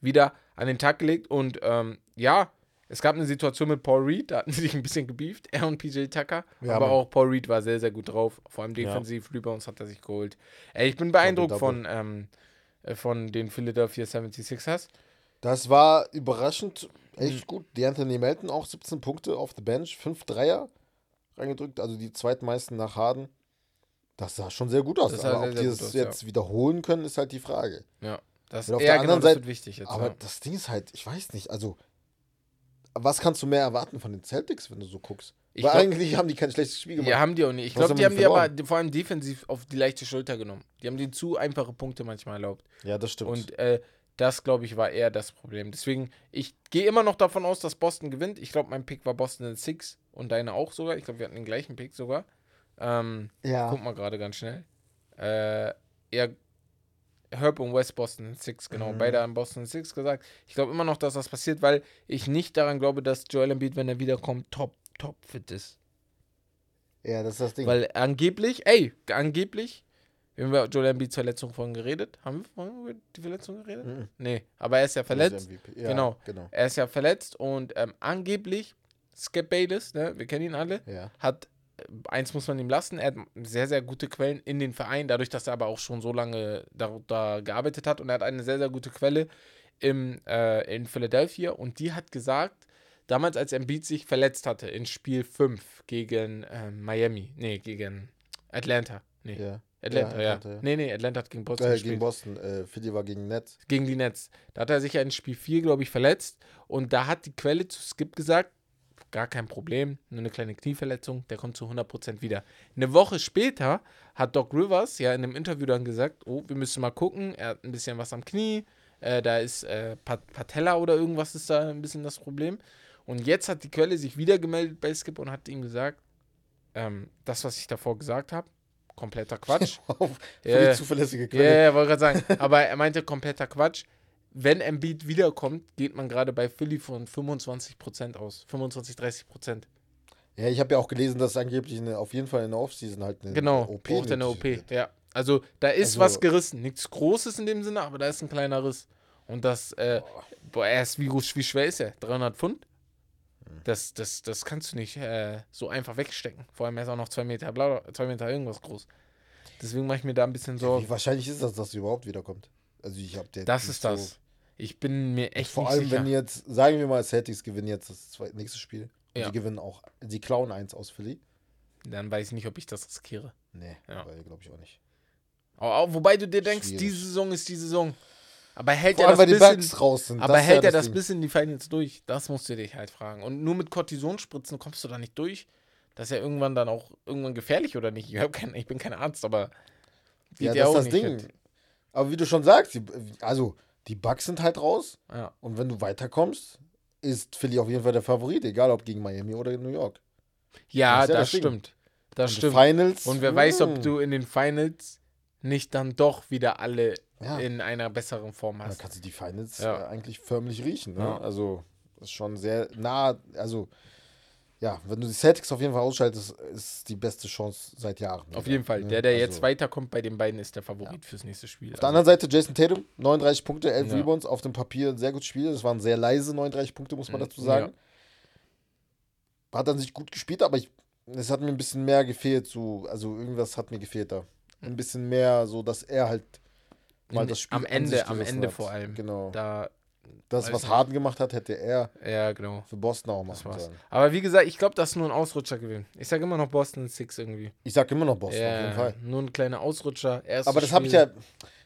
wieder an den Tag gelegt. Und ähm, ja, es gab eine Situation mit Paul Reed, da hatten sie sich ein bisschen gebieft, er und PJ Tucker. Ja, aber Mann. auch Paul Reed war sehr, sehr gut drauf. Vor allem defensiv, Rebounds hat er sich geholt. Ey, ich bin beeindruckt von, ähm, äh, von den Philadelphia 76ers. Das war überraschend Mhm. echt gut. Die Anthony Melton auch 17 Punkte auf the Bench, 5 Dreier reingedrückt, also die zweitmeisten nach Harden. Das sah schon sehr gut aus. Das aber sehr, ob sehr die aus, jetzt wiederholen können, ist halt die Frage. Ja, das, Und auf ja, der genau, anderen Seite- wichtig jetzt. aber ja. das Ding ist halt, ich weiß nicht, also was kannst du mehr erwarten von den Celtics, wenn du so guckst? Ich Weil glaub- eigentlich haben die kein schlechtes Spiel gemacht. Ja, haben die auch nicht. Ich glaube, die die haben die verloren? aber vor allem defensiv auf die leichte Schulter genommen. Die haben denen zu einfache Punkte manchmal erlaubt. Ja, das stimmt. Und äh, das, glaube ich, war eher das Problem. Deswegen, ich gehe immer noch davon aus, dass Boston gewinnt. Ich glaube, mein Pick war Boston in Six und deine auch sogar. Ich glaube, wir hatten den gleichen Pick sogar. Ähm, ja. Guck mal gerade ganz schnell. Äh, eher Herb und West Boston in Six, genau. Mhm. Beide haben Boston in Six gesagt. Ich glaube immer noch, dass das passiert, weil ich nicht daran glaube, dass Joel Embiid, wenn er wiederkommt, top, top fit ist. ja, das ist das Ding. Weil angeblich, ey, angeblich, wir haben über Joel Embiids Verletzung vorhin geredet. Haben wir vorhin über die Verletzung geredet? Mhm. Nee, aber er ist ja verletzt. Ja, Genau. genau. Er ist ja verletzt und ähm, angeblich, Skip Bayless, ne, wir kennen ihn alle, Ja. hat, äh, eins muss man ihm lassen, er hat sehr, sehr gute Quellen in den Verein, dadurch, dass er aber auch schon so lange da, da gearbeitet hat und er hat eine sehr, sehr gute Quelle im, äh, in Philadelphia und die hat gesagt, damals als Embiid sich verletzt hatte in Spiel 5 gegen ähm, Miami, nee, gegen Atlanta, nee, Ja. Atlanta, ja, Atlanta, ja. nee, nee, Atlanta hat gegen Boston Äh, gespielt gegen Boston. Äh, Philly war gegen Nets. gegen die Nets. Da hat er sich ja in Spiel 4, glaube ich, verletzt. Und da hat die Quelle zu Skip gesagt, gar kein Problem, nur eine kleine Knieverletzung, der kommt zu 100% wieder. Eine Woche später hat Doc Rivers ja in einem Interview dann gesagt, oh, wir müssen mal gucken, er hat ein bisschen was am Knie, äh, da ist äh, Pat Patella oder irgendwas ist da ein bisschen das Problem. Und jetzt hat die Quelle sich wieder gemeldet bei Skip und hat ihm gesagt, ähm, das, was ich davor gesagt habe, kompletter Quatsch. Auf für Ja. die zuverlässige Ja, Quelle. ja, wollte gerade sagen. Aber er meinte kompletter Quatsch. Wenn Embiid wiederkommt, geht man gerade bei Philly von 25% aus. 25, 30%. Ja, ich habe ja auch gelesen, dass angeblich eine, auf jeden Fall in der Offseason halt eine Genau, OP braucht er eine OP. wird. Ja. Also da ist Also- was gerissen. Nichts Großes in dem Sinne, aber da ist ein kleiner Riss. Und das, äh, boah, er ist, wie, wie schwer ist er? 300 Pfund? Das, das, das kannst du nicht äh, so einfach wegstecken. Vor allem er ist auch noch 2 Meter blau, 2 Meter irgendwas groß. Deswegen mache ich mir da ein bisschen Sorgen. Wie wahrscheinlich ist das, dass sie überhaupt wiederkommt? Also ich habe Das ist das. Ich bin mir echt Vor allem, sicher. wenn jetzt, sagen wir mal, Celtics gewinnen jetzt das zweite, nächste Spiel. Und Ja. Die gewinnen auch, sie klauen eins aus Philly. Dann weiß ich nicht, ob ich das riskiere. Nee, Ja. glaube ich auch nicht. Aber auch, wobei du dir denkst, Schwierig. diese Saison ist die Saison. Aber hält Vor er das bisschen, aber das hält ja er das bis in die Finals durch? Das musst du dich halt fragen. Und nur mit Cortisonspritzen kommst du da nicht durch. Das ist ja irgendwann dann auch irgendwann gefährlich oder nicht? Ich, kein, ich bin kein Arzt, aber Ja, das ist das Ding. fit. Aber wie du schon sagst, die, also die Bugs sind halt raus. Ja. Und wenn du weiterkommst, ist Philly auf jeden Fall der Favorit, egal ob gegen Miami oder New York. Ja, Das ja das, stimmt. Das Und stimmt. Finals. Und wer weiß, ob hm. du in den Finals nicht dann doch wieder alle Ja. in einer besseren Form hast. kannst du die Finals Ja. äh, eigentlich förmlich riechen. Ne? Ja. Also, das ist schon sehr nah. Also, ja, wenn du die Celtics auf jeden Fall ausschaltest, ist die beste Chance seit Jahren. Auf wieder, jeden Fall. ne? Der, der Also, jetzt weiterkommt bei den beiden, ist der Favorit fürs nächste Spiel. Auf der anderen Seite Jason Tatum, 39 Punkte, 11 Ja. Rebounds, auf dem Papier ein sehr gutes Spiel. Das waren sehr leise 39 Punkte, muss man Mhm, dazu sagen. Hat dann sich gut gespielt, aber ich, es hat mir ein bisschen mehr gefehlt. So, also irgendwas hat mir gefehlt da. Ein bisschen mehr, so dass er halt In- das Spiel am Ende- am Ende hat. vor allem. Genau. Da, das, was. Harden gemacht hat, hätte er ja, genau. für Boston auch machen sollen. Aber wie gesagt, ich glaube, das ist nur ein Ausrutscher gewesen. Ich sage immer noch Boston Six irgendwie. Ich sag immer noch Boston, auf Ja, jeden Fall. Nur ein kleiner Ausrutscher. Aber das habe ich ja,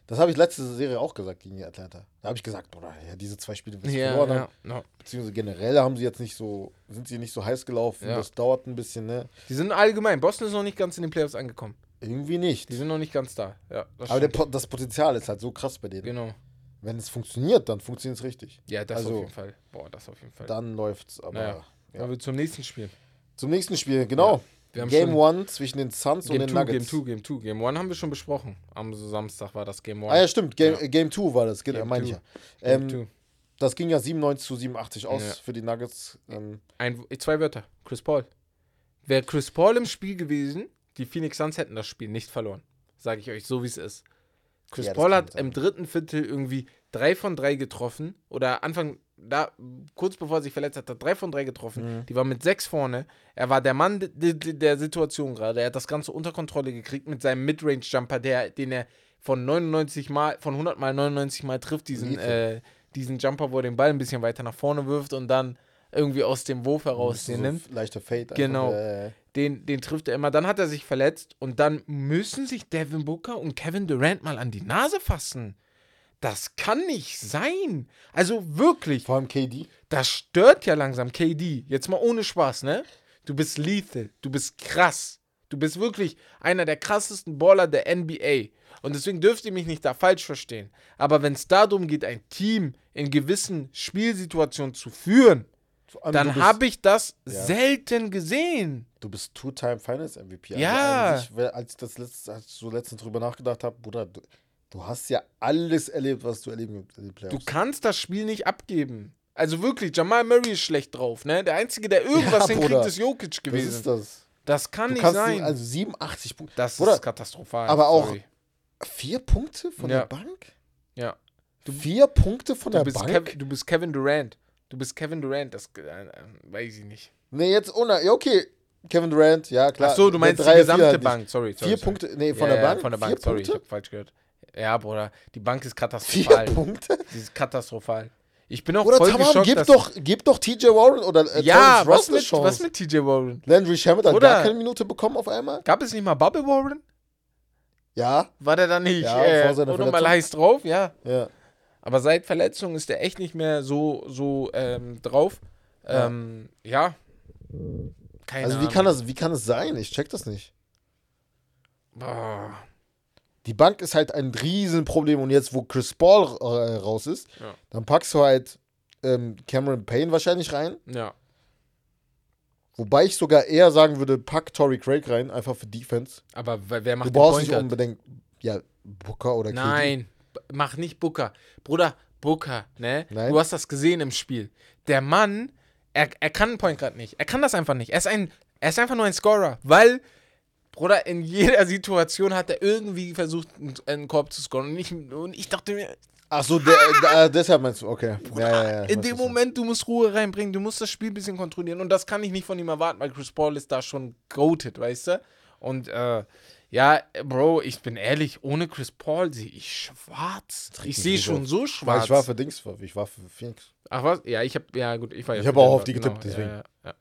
das habe ich letzte Serie auch gesagt gegen die Atlanta. Da habe ich gesagt, Bruder, ja, diese zwei Spiele, sie Ja, verloren ja, ja. beziehungsweise generell haben sie jetzt nicht so, sind sie nicht so heiß gelaufen. Ja. Das dauert ein bisschen, ne? Die sind allgemein. Boston ist noch nicht ganz in den Playoffs angekommen. Irgendwie nicht. Die sind noch nicht ganz da. Ja, das Aber. Po- das Potenzial ist halt so krass bei denen. Genau. Wenn es funktioniert, dann funktioniert es richtig. Ja, das Also, auf jeden Fall. Boah, das auf jeden Fall. Dann läuft's. Aber Naja. ja. Wir zum nächsten Spiel. zum nächsten Spiel, genau. Haben Game One zwischen den Suns und Game den 2, Nuggets. Game 2, Game 2. Game 1 haben wir schon besprochen. Am Samstag war das Game 1. Ah ja, stimmt. Game, Ja. äh, Game 2 war das, genau, Game meine ich two. ja. Game Ähm, 2. das ging ja 97 zu 87 aus Ja. für die Nuggets. Ähm, Ein, zwei Wörter. Chris Paul. Wäre Chris Paul im Spiel gewesen, die Phoenix Suns hätten das Spiel nicht verloren. Sage ich euch, so wie es ist. Chris Ja, Paul hat sein. im dritten Viertel irgendwie drei von drei getroffen. Oder Anfang, da, kurz bevor er sich verletzt hat, hat er drei von drei getroffen. Mhm. Die war mit sechs vorne. Er war der Mann de, de, der Situation gerade. Er hat das Ganze unter Kontrolle gekriegt mit seinem Midrange-Jumper, der, den er von 99 Mal, von 100 Mal 99 Mal trifft, diesen, äh, diesen Jumper, wo er den Ball ein bisschen weiter nach vorne wirft und dann irgendwie aus dem Wurf heraus den so nimmt. leichter Fade. Genau. Einfach, äh, Den, den trifft er immer. Dann hat er sich verletzt und dann müssen sich Devin Booker und Kevin Durant mal an die Nase fassen. Das kann nicht sein. Also wirklich, vor allem KD. das stört ja langsam KD. Jetzt mal ohne Spaß, ne? Du bist lethal. Du bist krass. Du bist wirklich einer der krassesten Baller der NBA. Und deswegen dürft ihr mich nicht da falsch verstehen. Aber wenn es darum geht, ein Team in gewissen Spielsituationen zu führen, Du dann habe ich das Ja. selten gesehen. Du bist Two-Time Finals MVP. Ja. Also wer- als ich das letzte, als ich so letztens drüber nachgedacht habe, Bruder, du, du hast ja alles erlebt, was du erleben den Du kannst das Spiel nicht abgeben. Also wirklich, Jamal Murray ist schlecht drauf, ne? Der Einzige, der irgendwas Ja, hinkriegt, ist Jokic Was gewesen. ist das? Das kann Du nicht kannst sein. also 87 Punkte. das Bruder, ist katastrophal. aber auch- sorry. Vier Punkte von Ja. der Bank? Ja. Vier Punkte von Du der Bank? Kev, du bist Kevin Durant. Du bist Kevin Durant, das äh, weiß ich nicht. Nee, jetzt ohne. Ja, okay. Kevin Durant, ja klar. Ach so, du meinst die gesamte Vier halt. Bank. Sorry, sorry. Vier sorry. Punkte, nee, von ja, der Bank? Ja, von der Vier Bank, sorry, ich Punkte? hab falsch gehört. Ja, Bruder, die Bank ist Vier katastrophal. Punkte? Die ist katastrophal. Ich bin auch Oder voll Tamam, geschockt, gib doch, gib doch TJ Warren oder äh, ja, Terrence was Ross mit, Chance. was mit TJ Warren? Landry Shamet hat Oder- gar keine Minute bekommen auf einmal? Gab es nicht mal Bubble Warren? Ja, War der da nicht Ja, äh, vor seiner unnormal Verletzung. heiß drauf? Ja. ja. Aber seit Verletzung ist der echt nicht mehr so, so ähm, drauf. Ja. Ähm, ja. Keine Also wie Ahnung. kann, das, wie kann es sein? Ich check das nicht. Boah. Die Bank ist halt ein Riesenproblem und jetzt, wo Chris Paul äh, raus ist, Ja. dann packst du halt ähm, Cameron Payne wahrscheinlich rein. Ja. Wobei ich sogar eher sagen würde, pack Tory Craig rein, einfach für Defense. Aber wer macht Du den brauchst Point nicht unbedingt, ja, Booker oder KD. Nein, mach nicht Booker. Bruder, Booker, ne? Nein. Du hast das gesehen im Spiel. Der Mann, er, er kann einen Point Guard nicht. Er kann das einfach nicht. Er ist, ein, er ist einfach nur ein Scorer, weil, Bruder, in jeder Situation hat er irgendwie versucht, einen, Korb zu scoren. Und ich, und ich dachte mir, Ach so, der, äh, deshalb meinst du, okay. Ja, ja, ja, ich in dem Moment, du musst Ruhe reinbringen, du musst das Spiel ein bisschen kontrollieren. Und das kann ich nicht von ihm erwarten, weil Chris Paul ist da schon goated, weißt du? Und äh, ja, Bro, ich bin ehrlich, ohne Chris Paul sehe ich schwarz. Ich sehe schon so Weil schwarz. ich war für Dings, ich war für Phoenix. Ach was? Ja, ich habe, ja gut, ich war ja Ich für hab auch auf die getippt, deswegen. Ja, ja, ja.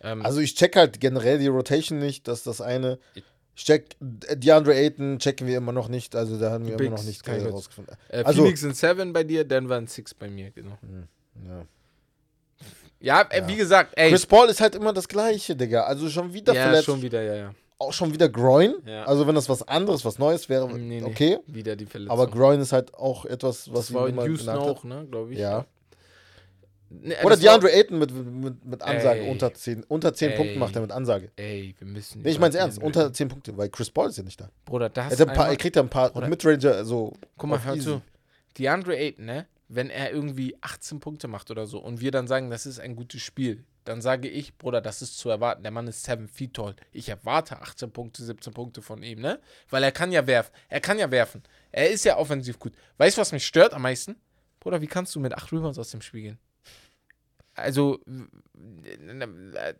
Ähm, Also ich check halt generell die Rotation nicht, das ist das eine. Ich check DeAndre Ayton checken wir immer noch nicht, also da haben wir Die immer noch Bigs, nicht kein Witz. rausgefunden. äh, also- Phoenix sind 7 bei dir, Denver sind 6 bei mir, genau. Ja. Ja, äh, wie gesagt, ey. Chris Paul ist halt immer das gleiche, Digga. Also schon wieder ja, verletzt, schon wieder, ja, ja. Auch schon wieder Groin. Ja. Also wenn das was anderes, was Neues wäre, Nee, nee, okay. Wieder die Verletzung. Aber Groin ist halt auch etwas, was das war in Houston auch, ne, glaube ich. Ja. Ne, Oder das DeAndre Ayton mit, mit, mit Ansage Ey. unter 10, unter 10 Ey. Punkten macht er mit Ansage. Ey, wir müssen. Nee, ich mein's ernst, unter Ayton- 10 Punkte, weil Chris Paul ist ja nicht da. Bruder, da Er, paar, er kriegt ja ein paar Oder- Midranger, so. Guck mal, hör easy. zu. DeAndre Ayton, ne? Wenn er irgendwie 18 Punkte macht oder so und wir dann sagen, das ist ein gutes Spiel, dann sage ich, Bruder, das ist zu erwarten. Der Mann ist 7 feet tall. Ich erwarte 18 Punkte, 17 Punkte von ihm, ne? Weil er kann ja werfen. Er kann ja werfen. Er ist ja offensiv gut. Weißt du, was mich stört am meisten? Bruder, wie kannst du mit 8 Rebounds aus dem Spiel gehen? Also,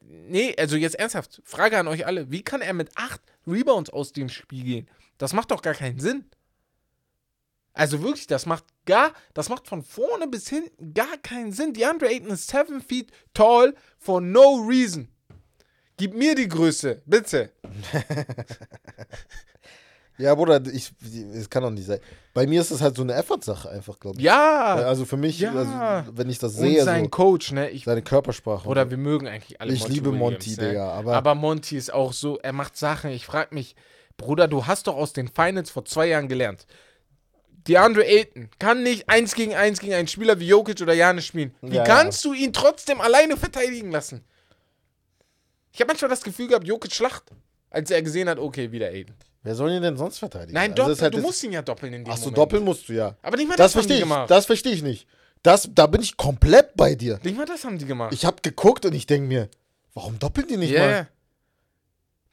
nee, also jetzt ernsthaft, Frage an euch alle. Wie kann er mit 8 Rebounds aus dem Spiel gehen? Das macht doch gar keinen Sinn. Also wirklich, das macht gar, das macht von vorne bis hinten gar keinen Sinn. DeAndre Ayton ist 7 feet tall for no reason. Gib mir die Größe, bitte. Ja, Bruder, ich, es kann doch nicht sein. Bei mir ist es halt so eine Effort-Sache einfach, glaube ich. Ja. Also für mich, Ja. also, wenn ich das und sehe, sein so, Coach, ne? Ich, seine Körpersprache. oder wir mögen eigentlich alle ich Monty liebe Williams, Monty, ne? Digga, aber, Aber Monty ist auch so, er macht Sachen. Ich frage mich, Bruder, du hast doch aus den Finals vor zwei Jahren gelernt. DeAndre Ayton kann nicht eins gegen eins gegen einen Spieler wie Jokic oder Janis spielen. Wie Ja, ja. kannst du ihn trotzdem alleine verteidigen lassen? Ich habe manchmal das Gefühl gehabt, Jokic schlacht, als er gesehen hat, okay, wieder Ayton. wer soll ihn denn sonst verteidigen? Nein, Also doppel, das ist halt du musst ihn ja doppeln in dem Ach so, Moment. doppeln musst du ja. Aber nicht mal Das das, haben die ich, gemacht. das verstehe ich nicht. Das, da bin ich komplett bei dir. nicht mal das haben die gemacht. Ich habe geguckt und ich denke mir, warum doppeln die nicht Ja, mal? ja.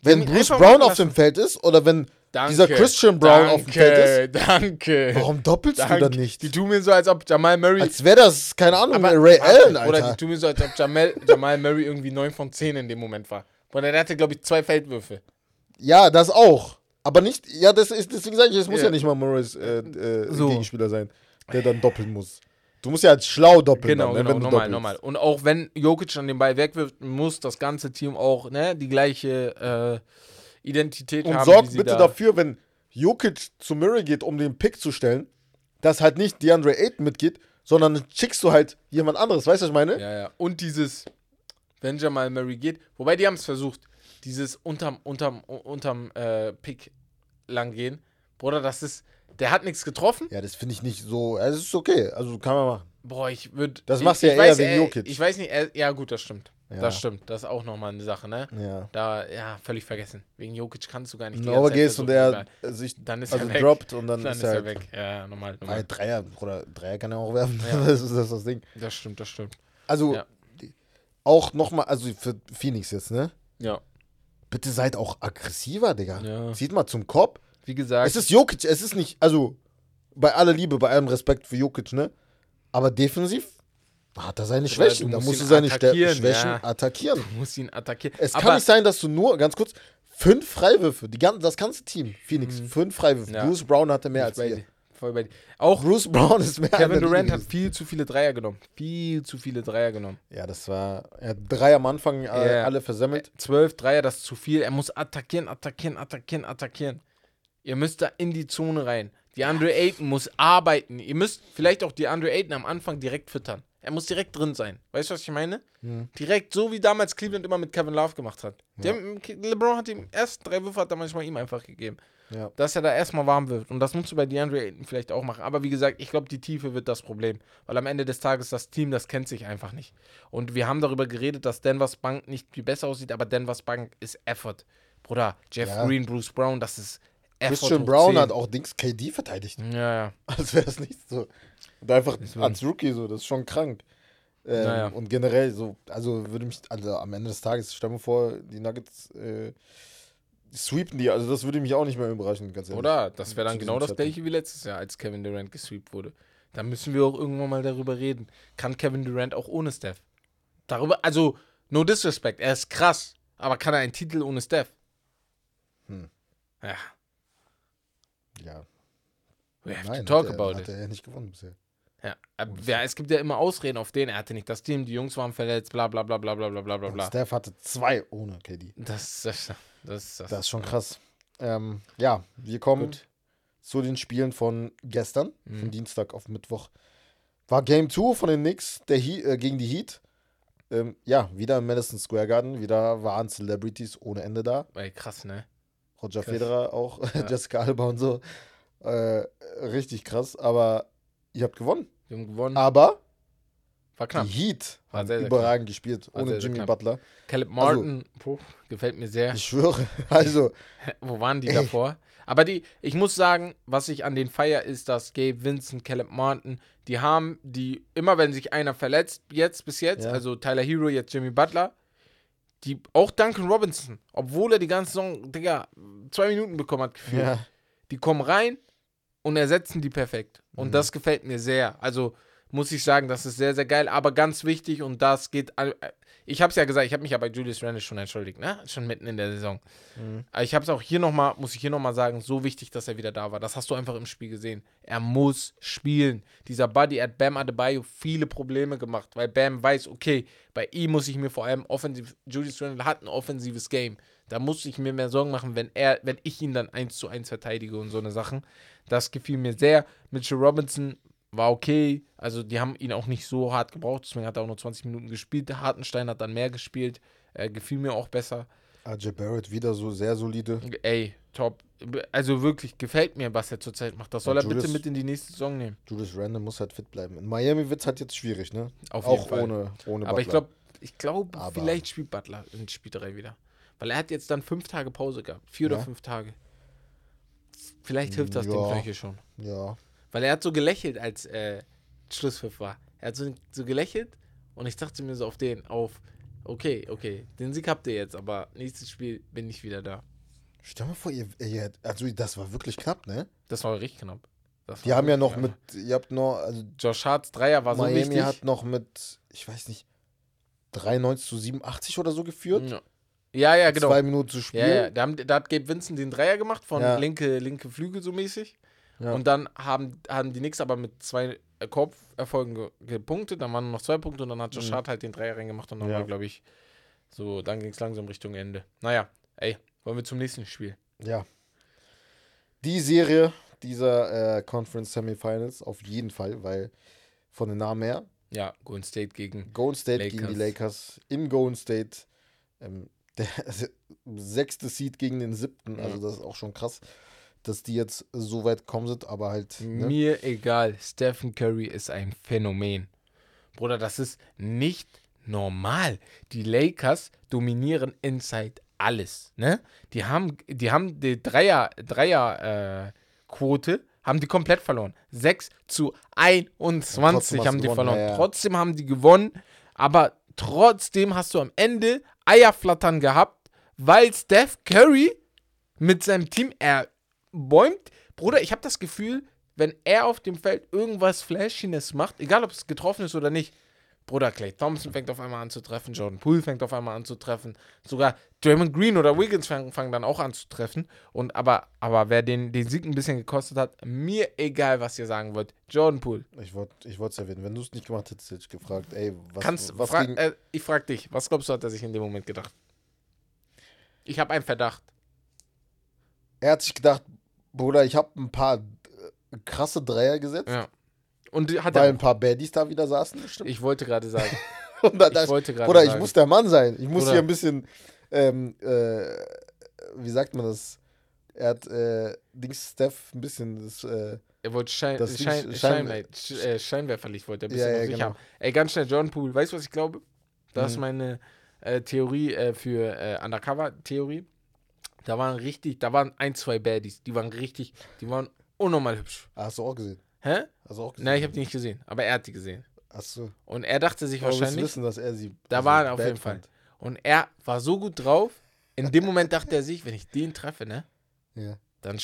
Wenn Bruce Brown auf dem Feld ist oder wenn Danke, dieser Christian Brown auf dem Feld ist, Danke. warum doppelst Danke. du dann nicht? Die tun mir so, als ob Jamal Murray. Als wäre das, keine Ahnung, Ray warte, Allen, Oder die Alter. tun mir so, als ob Jamal, Jamal Murray irgendwie 9 von 10 in dem Moment war. Und der hatte, glaube ich, zwei Feldwürfe. Ja, das auch. Aber nicht, ja, das ist, deswegen sage ich, es muss Ja. ja, nicht mal Morris äh, äh, So. Gegenspieler sein, der dann doppeln muss. Du musst ja halt schlau doppeln, Genau, dann, ne, genau, wenn du normal, doppelst. normal. Und auch wenn Jokic dann den Ball wegwirft, muss das ganze Team auch ne, die gleiche äh, Identität Und haben. sorg wie sie bitte da dafür, wenn Jokic zu Murray geht, um den Pick zu stellen, dass halt nicht DeAndre Ayton mitgeht, sondern schickst du halt jemand anderes. Weißt du, was ich meine? Ja, ja. Und dieses, wenn Jamal Murray geht, wobei die haben es versucht, dieses unterm, unterm, unterm äh, Pick lang gehen. Bruder, das ist, der hat nichts getroffen. Ja, das finde ich nicht so. Es ist okay. Also kann man machen. Boah, ich würde. Das ich, machst du ja eher weiß, wegen Jokic. Ich weiß nicht, ja gut, das stimmt. Ja. Das stimmt. Das ist auch nochmal eine Sache, ne? Ja. Da, ja, völlig vergessen. Wegen Jokic kannst du gar nicht. Wenn gehst und er äh, sich Dann ist also er weg. droppt und dann, Dann ist er, halt, weg. Ja, normal. Normal. Dreier, oder Dreier kann er auch werfen. Ja. das, ist, das das Ding. Das stimmt, das stimmt. Also Ja. auch nochmal, also für Phoenix jetzt, ne? Ja. Bitte seid auch aggressiver, Digga. Ja. Zieht mal zum Kopf. Wie gesagt, Es ist Jokic, es ist nicht, also bei aller Liebe, bei allem Respekt für Jokic, ne? Aber defensiv hat er seine Oder Schwächen. du Da musst du seine attackieren, Schwächen ja. attackieren. du musst ihn attackieren. Es kann Aber nicht sein, dass du nur, ganz kurz, fünf Freiwürfe, die, gan- das ganze Team, Phoenix, fünf Freiwürfe. Mhm. Ja. Bruce Brown hatte mehr Ich als dir. Auch Bruce Brown ist mehr Kevin Durant hat viel zu viele Dreier genommen. Viel zu viele Dreier genommen. Ja, das war, er hat drei am Anfang äh, Ja. alle versemmelt. Zwölf Dreier, das ist zu viel. Er muss attackieren, attackieren, attackieren, attackieren. Ihr müsst da in die Zone rein. Die Andre Ayton muss arbeiten. Ihr müsst vielleicht auch die Andre Ayton am Anfang direkt füttern. Er muss direkt drin sein. Weißt du, was ich meine? Mhm. Direkt, so wie damals Cleveland immer mit Kevin Love gemacht hat. Die haben, LeBron hat ihm erst drei Würfe, hat er manchmal ihm einfach gegeben. Ja. Dass er da erstmal warm wird. Und das musst du bei DeAndre Ayton vielleicht auch machen. Aber wie gesagt, ich glaube, die Tiefe wird das Problem. Weil am Ende des Tages das Team, das kennt sich einfach nicht. Und wir haben darüber geredet, dass Denvers Bank nicht viel besser aussieht, aber Denvers Bank ist Effort. Bruder, Jeff Ja. Green, Bruce Brown, das ist Effort. Christian Brown 10. hat auch Dings KD verteidigt. Ja, ja. Als wäre das nicht so. Und einfach Deswegen. als Rookie so, das ist schon krank. Ähm, Naja. Und generell so, also würde mich, also am Ende des Tages, stell mir vor, die Nuggets äh, sweepen die, also das würde mich auch nicht mehr überraschen, ganz ehrlich. Oder? Das wäre dann genau das gleiche wie letztes Jahr, als Kevin Durant gesweept wurde. Da müssen wir auch irgendwann mal darüber reden. Kann Kevin Durant auch ohne Steph? Darüber, also, no disrespect, er ist krass, aber kann er einen Titel ohne Steph? Hm. Ja, Ja, we have nein, to talk hat er, about hat it. er ja nicht gewonnen bisher. Ja, ja, es gibt ja immer Ausreden auf den, er hatte nicht das Team, die Jungs waren verletzt, bla bla bla bla bla bla bla bla Und. Steph hatte zwei ohne KD. Das, das, das, das, Das ist schon krass. Ähm, ja, wir kommen Gut. zu den Spielen von gestern, Mhm. von Dienstag auf Mittwoch. War Game 2 von den Knicks der He äh, gegen die Heat. Ähm, ja, wieder im Madison Square Garden. Wieder waren Celebrities ohne Ende da. Ey, krass, ne? Roger Krass. Federer auch, Ja. Jessica Alba und so. Äh, richtig krass, aber ihr habt gewonnen. Wir haben gewonnen. Aber War knapp. Die Heat War haben sehr, sehr überragend gespielt, War ohne sehr, Jimmy knapp. Butler. Caleb Martin, puh, gefällt mir sehr. Ich schwöre. Also, Wo waren die Ey. davor? Aber die, ich muss sagen, was ich an den feier, ist, dass Gabe Vincent, Caleb Martin, die haben, die, immer wenn sich einer verletzt, jetzt bis jetzt, Ja. also Tyler Hero, jetzt Jimmy Butler, die, auch Duncan Robinson, obwohl er die ganze Saison, Digga, zwei Minuten bekommen hat, gefühlt, ja. die kommen rein und ersetzen die perfekt. Und Mhm. das gefällt mir sehr. Also muss ich sagen, das ist sehr, sehr geil, aber ganz wichtig und das geht. Ich habe es ja gesagt, ich habe mich ja bei Julius Randle schon entschuldigt, ne? Schon mitten in der Saison. Mhm. Aber ich habe es auch hier nochmal, muss ich hier nochmal sagen, so wichtig, dass er wieder da war. Das hast du einfach im Spiel gesehen. Er muss spielen. Dieser Buddy hat Bam Adebayo viele Probleme gemacht, weil Bam weiß, okay, bei ihm muss ich mir vor allem offensiv, Julius Randle hat ein offensives Game. Da muss ich mir mehr Sorgen machen, wenn er, wenn ich ihn dann eins zu eins verteidige und so eine Sachen. Das gefiel mir sehr. Mitchell Robinson war okay. Also die haben ihn auch nicht so hart gebraucht, deswegen hat er auch nur 20 Minuten gespielt. Hartenstein hat dann mehr gespielt. Äh, gefiel mir auch besser. RJ Barrett wieder so sehr solide. Ey, top. Also wirklich, gefällt mir, was er zurzeit macht. Das soll Ja, er bitte mit in die nächste Saison nehmen. Julius Randle muss halt fit bleiben. In Miami wird es halt jetzt schwierig, ne? Auf Auch jeden Fall. ohne, ohne Aber ich glaube, ich glaube, vielleicht spielt Butler in Spiel 3 wieder. Weil er hat jetzt dann fünf Tage Pause gehabt. Vier Ja. oder fünf Tage. Vielleicht hilft das dem Ja. Knöchel schon. Ja. Weil er hat so gelächelt, als äh, Schlusspfiff war. Er hat so, so gelächelt und ich dachte mir so auf den, auf, okay, okay, den Sieg habt ihr jetzt, aber nächstes Spiel bin ich wieder da. Stell mal vor, ihr, ihr, also das war wirklich knapp, ne? Das war richtig knapp. Das Die war haben ja noch knapp. mit, ihr habt noch, also Josh Harts Dreier war so Miami wichtig. hat noch mit, ich weiß nicht, 93 zu 87 oder so geführt. Ja, ja, ja genau. Zwei Minuten zu spielen. Ja, ja, da, haben, da hat Gabe Vincent den Dreier gemacht von Ja. linke, linke Flügel so mäßig. Ja. Und dann haben, haben die Knicks aber mit zwei äh, Korberfolgen ge gepunktet. Dann waren nur noch zwei Punkte und dann hat Josh Mhm. Hart halt den Dreier reingemacht und dann Ja. war, glaube ich, so, dann ging es langsam Richtung Ende. Naja, ey, wollen wir zum nächsten Spiel. Ja. Die Serie dieser äh, Conference Semifinals auf jeden Fall, weil von den Namen her, Ja, Golden State gegen. Golden State gegen die Lakers. Lakers in Golden State. Ähm, der sechste Seed gegen den siebten, also Mhm. das ist auch schon krass, dass die jetzt so weit gekommen sind, aber halt. Ne? Mir egal, Stephen Curry ist ein Phänomen. Bruder, das ist nicht normal. Die Lakers dominieren inside alles, ne? Die haben, die haben die Dreier, Dreier äh, Quote, haben die komplett verloren. 6 zu 21 trotzdem hast haben die gewonnen, verloren. ja, ja. Trotzdem haben die gewonnen, aber trotzdem hast du am Ende Eierflattern gehabt, weil Steph Curry mit seinem Team, er bäumt. Bruder, ich habe das Gefühl, wenn er auf dem Feld irgendwas Flashiness macht, egal ob es getroffen ist oder nicht, Bruder, Clay Thompson fängt auf einmal an zu treffen, Jordan Poole fängt auf einmal an zu treffen, sogar Draymond Green oder Wiggins fangen, fangen dann auch an zu treffen. Und aber, aber wer den, den Sieg ein bisschen gekostet hat, mir egal, was ihr sagen wollt, Jordan Poole. Ich wollte ich es erwähnen. Wenn du es nicht gemacht hättest, hätte ich gefragt, ey, was, Kannst, was fra äh, ich frag dich, was glaubst du, hat er sich in dem Moment gedacht? Ich habe einen Verdacht. Er hat sich gedacht, Bruder, ich habe ein paar äh, krasse Dreier gesetzt, Ja. Und hat weil ein paar Baddies da wieder saßen. Bestimmt. Ich wollte gerade sagen. Dann Ich wollte gerade Bruder, ich muss der Mann sein. Ich muss Bruder. hier ein bisschen, ähm, äh, wie sagt man das? Er hat, äh, Dings Steph ein bisschen das, äh, Er wollte Schein, Das Schein, Schein, Schein- Sch äh, Scheinwerferlicht wollte er ein Ja, bisschen ja, sich genau. haben. Ey, ganz schnell, Jordan Poole, weißt du, was ich glaube? Das ist Mhm. meine äh, Theorie äh, für äh, Undercover-Theorie. Da waren richtig, da waren ein, zwei Baddies, die waren richtig, die waren unnormal hübsch. hast du auch gesehen. Hä? Hast du auch gesehen. Nein, ich habe die nicht gesehen, aber er hat die gesehen. Du. Und er dachte sich Aber wahrscheinlich, wissen, dass er sie. Da also war er auf jeden Fall. fand. und er war so gut drauf, in dem Moment dachte er sich, wenn ich den treffe, ne, Ja. dann,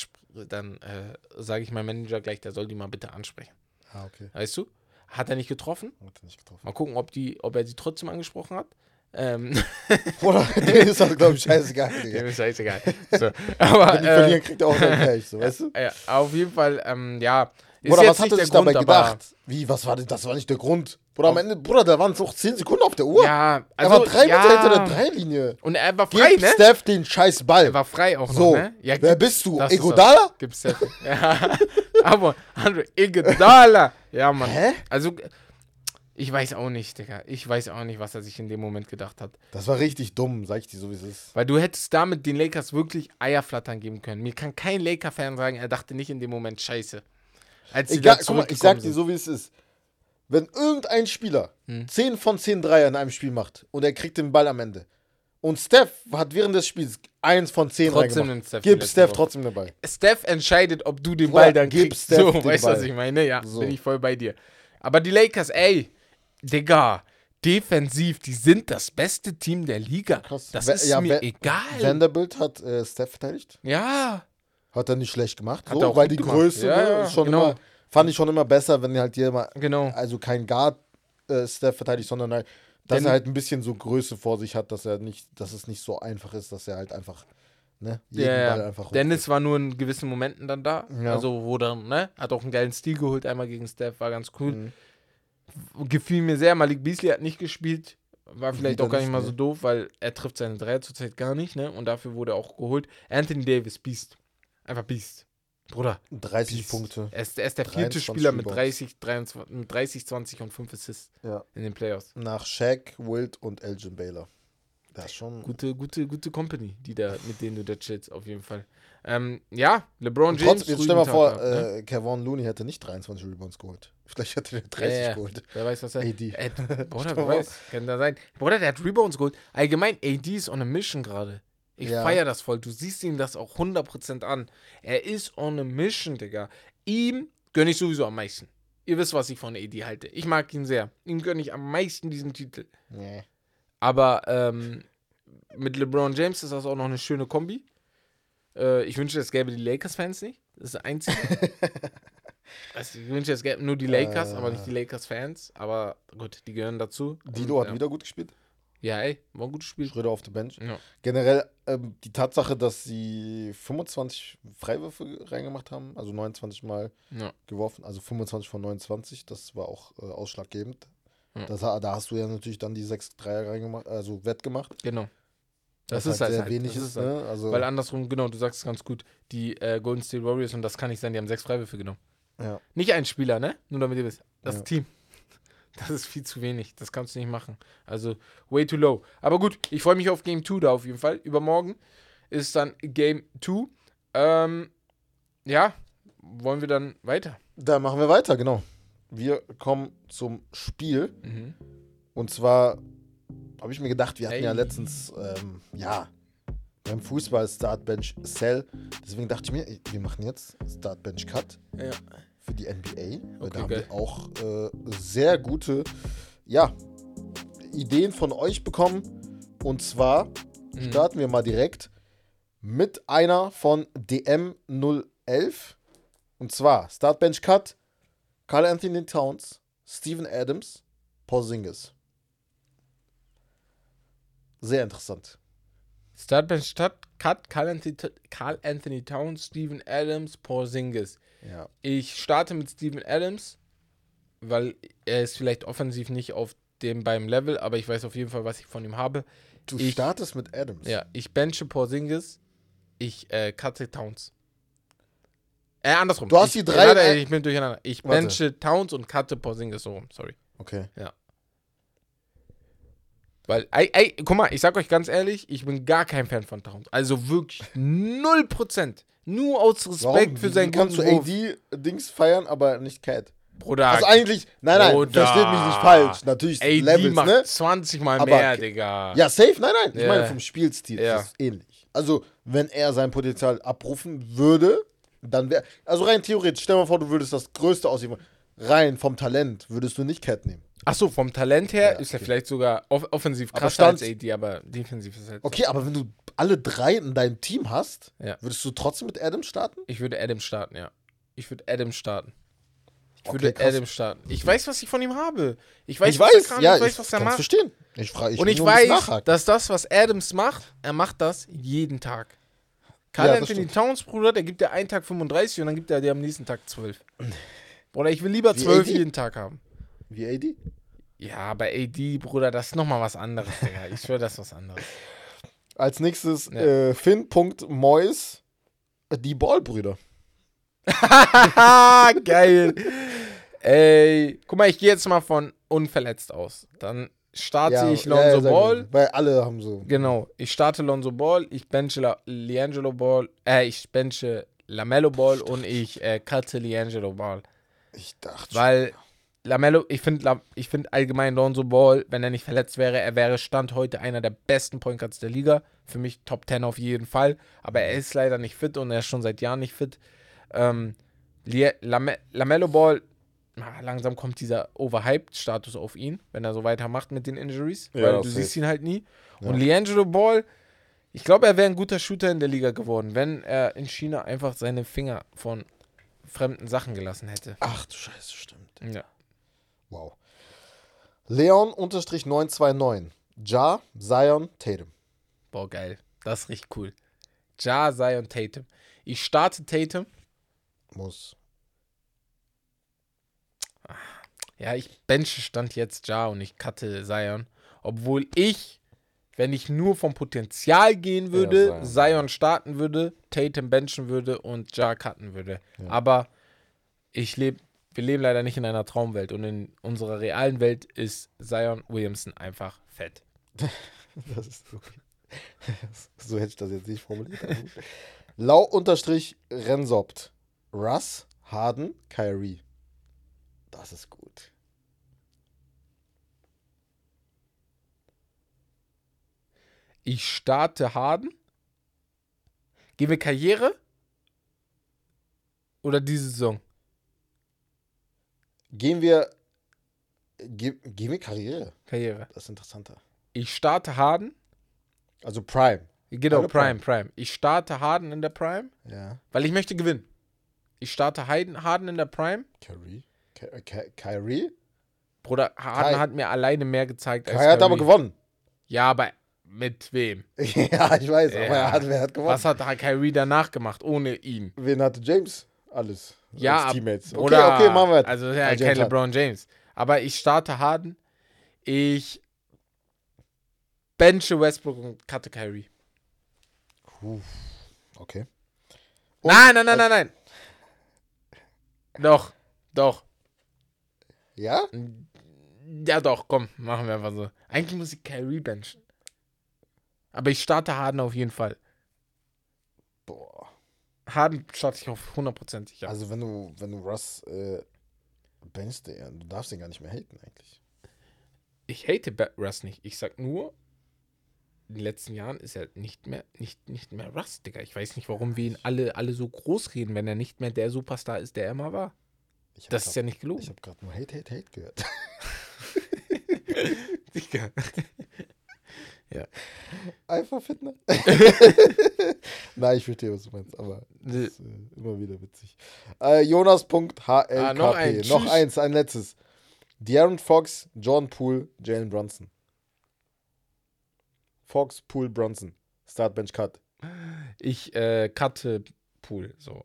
dann äh, sage ich meinem Manager gleich, der soll die mal bitte ansprechen. Ah, okay. Weißt du? Hat er nicht getroffen? Hat er nicht getroffen. Mal gucken, ob, die, ob er sie trotzdem angesprochen hat. Ähm, Bruder, dem ist das, glaube ich, scheißegal, Digga. dem ist scheißegal. So, aber Wenn die äh, verlieren, kriegt er auch sein Cash, so, weißt du? äh, auf jeden Fall, ähm, ja. Ist Bruder, was hat er sich dabei Grund, gedacht? Wie, was war denn, das war nicht der Grund. Bruder, am Ende, Bruder, da waren es noch 10 Sekunden auf der Uhr. Ja, er also, war drei ja. Meter hinter der Dreilinie. Und er war frei, Gib ne? Steph den scheiß Ball. Er war frei auch so, noch, ne? Ja, wer gib- bist du? Egodala? Gibt's Steph. ja. Aber Andre Iguodala. Ja, Mann. Hä? Also, ich weiß auch nicht, Digga. Ich weiß auch nicht, was er sich in dem Moment gedacht hat. Das war richtig dumm, sag ich dir so, wie es ist. Weil du hättest damit den Lakers wirklich Eierflattern geben können. Mir kann kein Laker-Fan sagen, er dachte nicht in dem Moment Scheiße. Als sie Egal, guck mal, ich sag dir sind. so, wie es ist. wenn irgendein Spieler Hm. 10 von 10 Dreier in einem Spiel macht und er kriegt den Ball am Ende und Steph hat während des Spiels 1 von 10 Trotzdem Steph gib Steph trotzdem den Ball. Steph entscheidet, ob du den Bruder, Ball dann gib kriegst. Steph so, weißt du, was ich meine? Ja, So. bin ich voll bei dir. Aber die Lakers, ey, Digga, defensiv, die sind das beste Team der Liga. Krass. Das ist ja, mir egal. Vanderbilt hat äh, Steph verteidigt. ja, Hat er nicht schlecht gemacht. Hat so, er auch weil die gemacht. Größe Ja, ne, ja, schon genau. immer, fand ich schon immer besser, wenn halt jemand, genau. also kein Guard äh, Steph verteidigt, sondern halt, dass Denn- er halt ein bisschen so Größe vor sich hat, dass er nicht, dass es nicht so einfach ist, dass er halt einfach, ne, Ja, ja. einfach Dennis war nur in gewissen Momenten dann da. Ja. Also, wo dann, ne? Hat auch einen geilen Stil geholt, einmal gegen Steph, war ganz cool. Mhm. Gefiel mir sehr. Malik Beasley hat nicht gespielt. War vielleicht auch gar nicht mal so doof, weil er trifft seine Dreier zurzeit gar nicht, ne? Und dafür wurde er auch geholt. Anthony Davis, Beast. Einfach Beast. Bruder. 30 Beast. Punkte. Er ist, er ist der vierte 23 Spieler mit Rebounds. 30, 23, mit 30, 20 und 5 Assists Ja. in den Playoffs. Nach Shaq, Wilt und Elgin Baylor. Das ist schon. Gute, gute, gute Company, die da, mit denen du da chillst, auf jeden Fall. Ähm, ja, LeBron James. trotzdem, jetzt stell mal vor, gehabt, ne? äh, Kevon Looney hätte nicht 23 Rebounds geholt. Vielleicht hätte er 30 Ja, ja. geholt. Wer weiß, was er. AD. Äh, Bruder, wer weiß. Kann da sein. Bruder, der hat Rebounds geholt. Allgemein, AD ist on a mission gerade. Ich Ja. feier das voll. Du siehst ihm das auch 100% an. Er ist on a mission, Digga. Ihm gönne ich sowieso am meisten. Ihr wisst, was ich von AD halte. Ich mag ihn sehr. Ihm gönne ich am meisten diesen Titel. Nee. Aber ähm, mit LeBron James ist das auch noch eine schöne Kombi. Äh, ich wünsche, es gäbe die Lakers-Fans nicht. Das ist das Einzige. also ich wünsche, es gäbe nur die Lakers, aber nicht die Lakers-Fans. Aber gut, die gehören dazu. Dilo Und, hat ja. wieder gut gespielt. Ja, ey, war ein gutes Spiel. Schröder auf der Bench. Ja. Generell ähm, die Tatsache, dass sie 25 Freiwürfe reingemacht haben, also 29 Mal Ja. geworfen, also 25 von 29, das war auch äh, ausschlaggebend. Ja. Das, da hast du ja natürlich dann die 6 Dreier reingemacht, also wettgemacht. Genau. Das, was ist halt, sehr halt wenig das ist, halt. ne? Also, Weil andersrum, genau, du sagst es ganz gut, die äh, Golden State Warriors, und das kann nicht sein, die haben sechs Freiwürfe genommen. ja. Nicht ein Spieler, ne? Nur damit ihr wisst. Das. Team. Das ist viel zu wenig. Das kannst du nicht machen. Also, way too low. Aber gut, ich freue mich auf Game 2 da auf jeden Fall. Übermorgen ist dann Game 2. Ähm, ja, wollen wir dann weiter? Da machen wir weiter, genau. Wir kommen zum Spiel. Mhm. Und zwar habe ich mir gedacht, wir hatten Ey. ja letztens, ähm, ja, beim Fußball Startbench Cell. Deswegen dachte ich mir, wir machen jetzt Startbench Cut Ja. Für die NBA. Okay, da haben geil. wir auch äh, sehr gute, ja, Ideen von euch bekommen. Und zwar Mhm. starten wir mal direkt mit einer von DM011. Und zwar Startbench Cut, Carl Anthony Towns, Steven Adams, Porzingis. Sehr interessant. Startbench Cut, Carl Anthony, Carl Anthony Towns, Steven Adams, Porzingis. Ja. Ich starte mit Steven Adams, weil er ist vielleicht offensiv nicht auf dem beim Level, aber ich weiß auf jeden Fall, was ich von ihm habe. Du Ich- startest mit Adams. Ja, ich benche Porzingis, ich äh, cutte Towns. Äh, andersrum. Du hast ich, die drei- Warte, ich bin durcheinander. Ich Warte. benche Towns und cutte Porzingis so rum, sorry. Okay. Weil, ey, ey, guck mal, ich sag euch ganz ehrlich, ich bin gar kein Fan von Towns. Also wirklich 0%. Nur aus Respekt Warum? für seinen kannst du Wurf. AD-Dings feiern, aber nicht Cat? Bruder, Also eigentlich, nein, nein, Bruder. versteht mich nicht falsch. Natürlich AD Levels, macht ne? 20 mal Aber- mehr, Digga. Ja, safe, nein, nein. Ich Ja. meine, vom Spielstil Ja. ist es ähnlich. Also, wenn er sein Potenzial abrufen würde, dann wäre. Also rein theoretisch, stell dir mal vor, du würdest das Größte aus ihm. Rein vom Talent würdest du nicht Cat nehmen. Achso, vom Talent her Ja, ist er okay. vielleicht sogar off offensiv krasser als AD, aber defensiv ist er halt. Okay, aber wenn du alle drei in deinem Team hast, Ja. würdest du trotzdem mit Adams starten? Ich würde Adam starten, ja. Ich würde Adam starten. Ich Okay, würde krass. Adam starten. Ich weiß, was ich von ihm habe. Ich weiß, ich was weiß, er kann, ja, ich weiß, was er macht. verstehen. Ich frage, ich Und ich weiß, dass das, was Adams macht, er macht das jeden Tag. Carl Ja, Anthony. Towns, Bruder, der gibt dir einen Tag 35 und dann gibt er dir am nächsten Tag 12. Bruder, ich will lieber Wie 12 AD? jeden Tag haben. Wie AD? Ja, bei AD, Bruder, das ist nochmal was anderes, Digga. Ich schwöre, das ist was anderes. Als nächstes Ja. äh, Finn.Mois, die Ballbrüder. Geil. Ey, guck mal, ich gehe jetzt mal von unverletzt aus. Dann starte ich Lonzo sehr Ball. gut. Weil alle haben so. Genau, ich starte Lonzo Ball, ich benche La Liangelo Ball, äh, ich benche Lamello Ball und ich äh, cutte Liangelo Ball. Ich dachte schon. Lamello, ich finde ich find allgemein Lonzo Ball, wenn er nicht verletzt wäre, er wäre Stand heute einer der besten Point Guards der Liga. Für mich Top 10 auf jeden Fall. Aber er ist leider nicht fit und er ist schon seit Jahren nicht fit. Ähm, Lame Lamello Ball, na, langsam kommt dieser Overhyped-Status auf ihn, wenn er so weitermacht mit den Injuries. Ja, weil du safe. siehst ihn halt nie. Ja. Und Leangelo Ball, ich glaube, er wäre ein guter Shooter in der Liga geworden, wenn er in China einfach seine Finger von fremden Sachen gelassen hätte. Ach du Scheiße, stimmt. Ja. Wow. Leon-929. Ja, Zion, Tatum. Boah, geil. Das ist richtig cool. Ja, Zion, Tatum. Ich starte Tatum. Muss. Ja, ich benche stand jetzt Ja und ich cutte Zion. Obwohl ich, wenn ich nur vom Potenzial gehen würde, Ja, Zion. Zion starten würde, Tatum benchen würde und Ja cutten würde. Aber ich lebe, wir leben leider nicht in einer Traumwelt und in unserer realen Welt ist Zion Williamson einfach fett. Das ist okay. so hätte ich das jetzt nicht formuliert. gut. Lau unterstrich Rensopt. Russ, Harden, Kyrie. Das ist gut. Ich starte Harden. Gehen wir Karriere? Oder diese Saison? Gehen wir. Ge gehen wir Karriere? Karriere. Das ist interessanter. Ich starte Harden. Also Prime. Genau, Alle Prime, Prime. Ich starte Harden in der Prime, Ja. weil ich möchte gewinnen. Ich starte Harden, Harden in der Prime. Kyrie. Ky Ky Kyrie? Bruder, Harden Kai- hat mir alleine mehr gezeigt als Kyrie hat aber gewonnen. Ja, aber mit wem? ja, ich weiß, aber Ja. er hat, wer hat gewonnen? Was hat Kyrie danach gemacht, ohne ihn? Wen hatte James? Alles. Ja, als Teammates. Okay, Bruder, okay, machen wir. Also ja, Also, kein. LeBron James. Aber ich starte Harden. Ich benche Westbrook und cutte Kyrie. Okay. Nein, nein, nein, nein, nein. Doch, doch. Ja? Ja, doch, komm, machen wir einfach so. Eigentlich muss ich Kyrie benchen. Aber ich starte Harden auf jeden Fall. Boah. Harden starte ich auf 100% sicher. Also wenn du, wenn du Russ äh, benchst, du darfst den gar nicht mehr haten eigentlich. ich hate Russ nicht. Ich sag nur, in den letzten Jahren ist er nicht mehr, nicht, nicht mehr Russ, Digga. Ich weiß nicht, warum wir ihn alle, alle so groß reden, wenn er nicht mehr der Superstar ist, der er immer war. Ich Das grad, ist ja nicht Ich gelogen. habe gerade nur Hate, Hate, Hate gehört. Digga. Einfach fit, ne? Nein, ich verstehe, was du meinst, aber das ist äh, immer wieder witzig. Äh, Jonas.hlkp. Ah, noch ein. noch eins, ein letztes. De'Aaron Fox, John Poole, Jalen Brunson. Fox, Poole, Brunson. Startbench Cut. Ich äh, cutte Pool. So.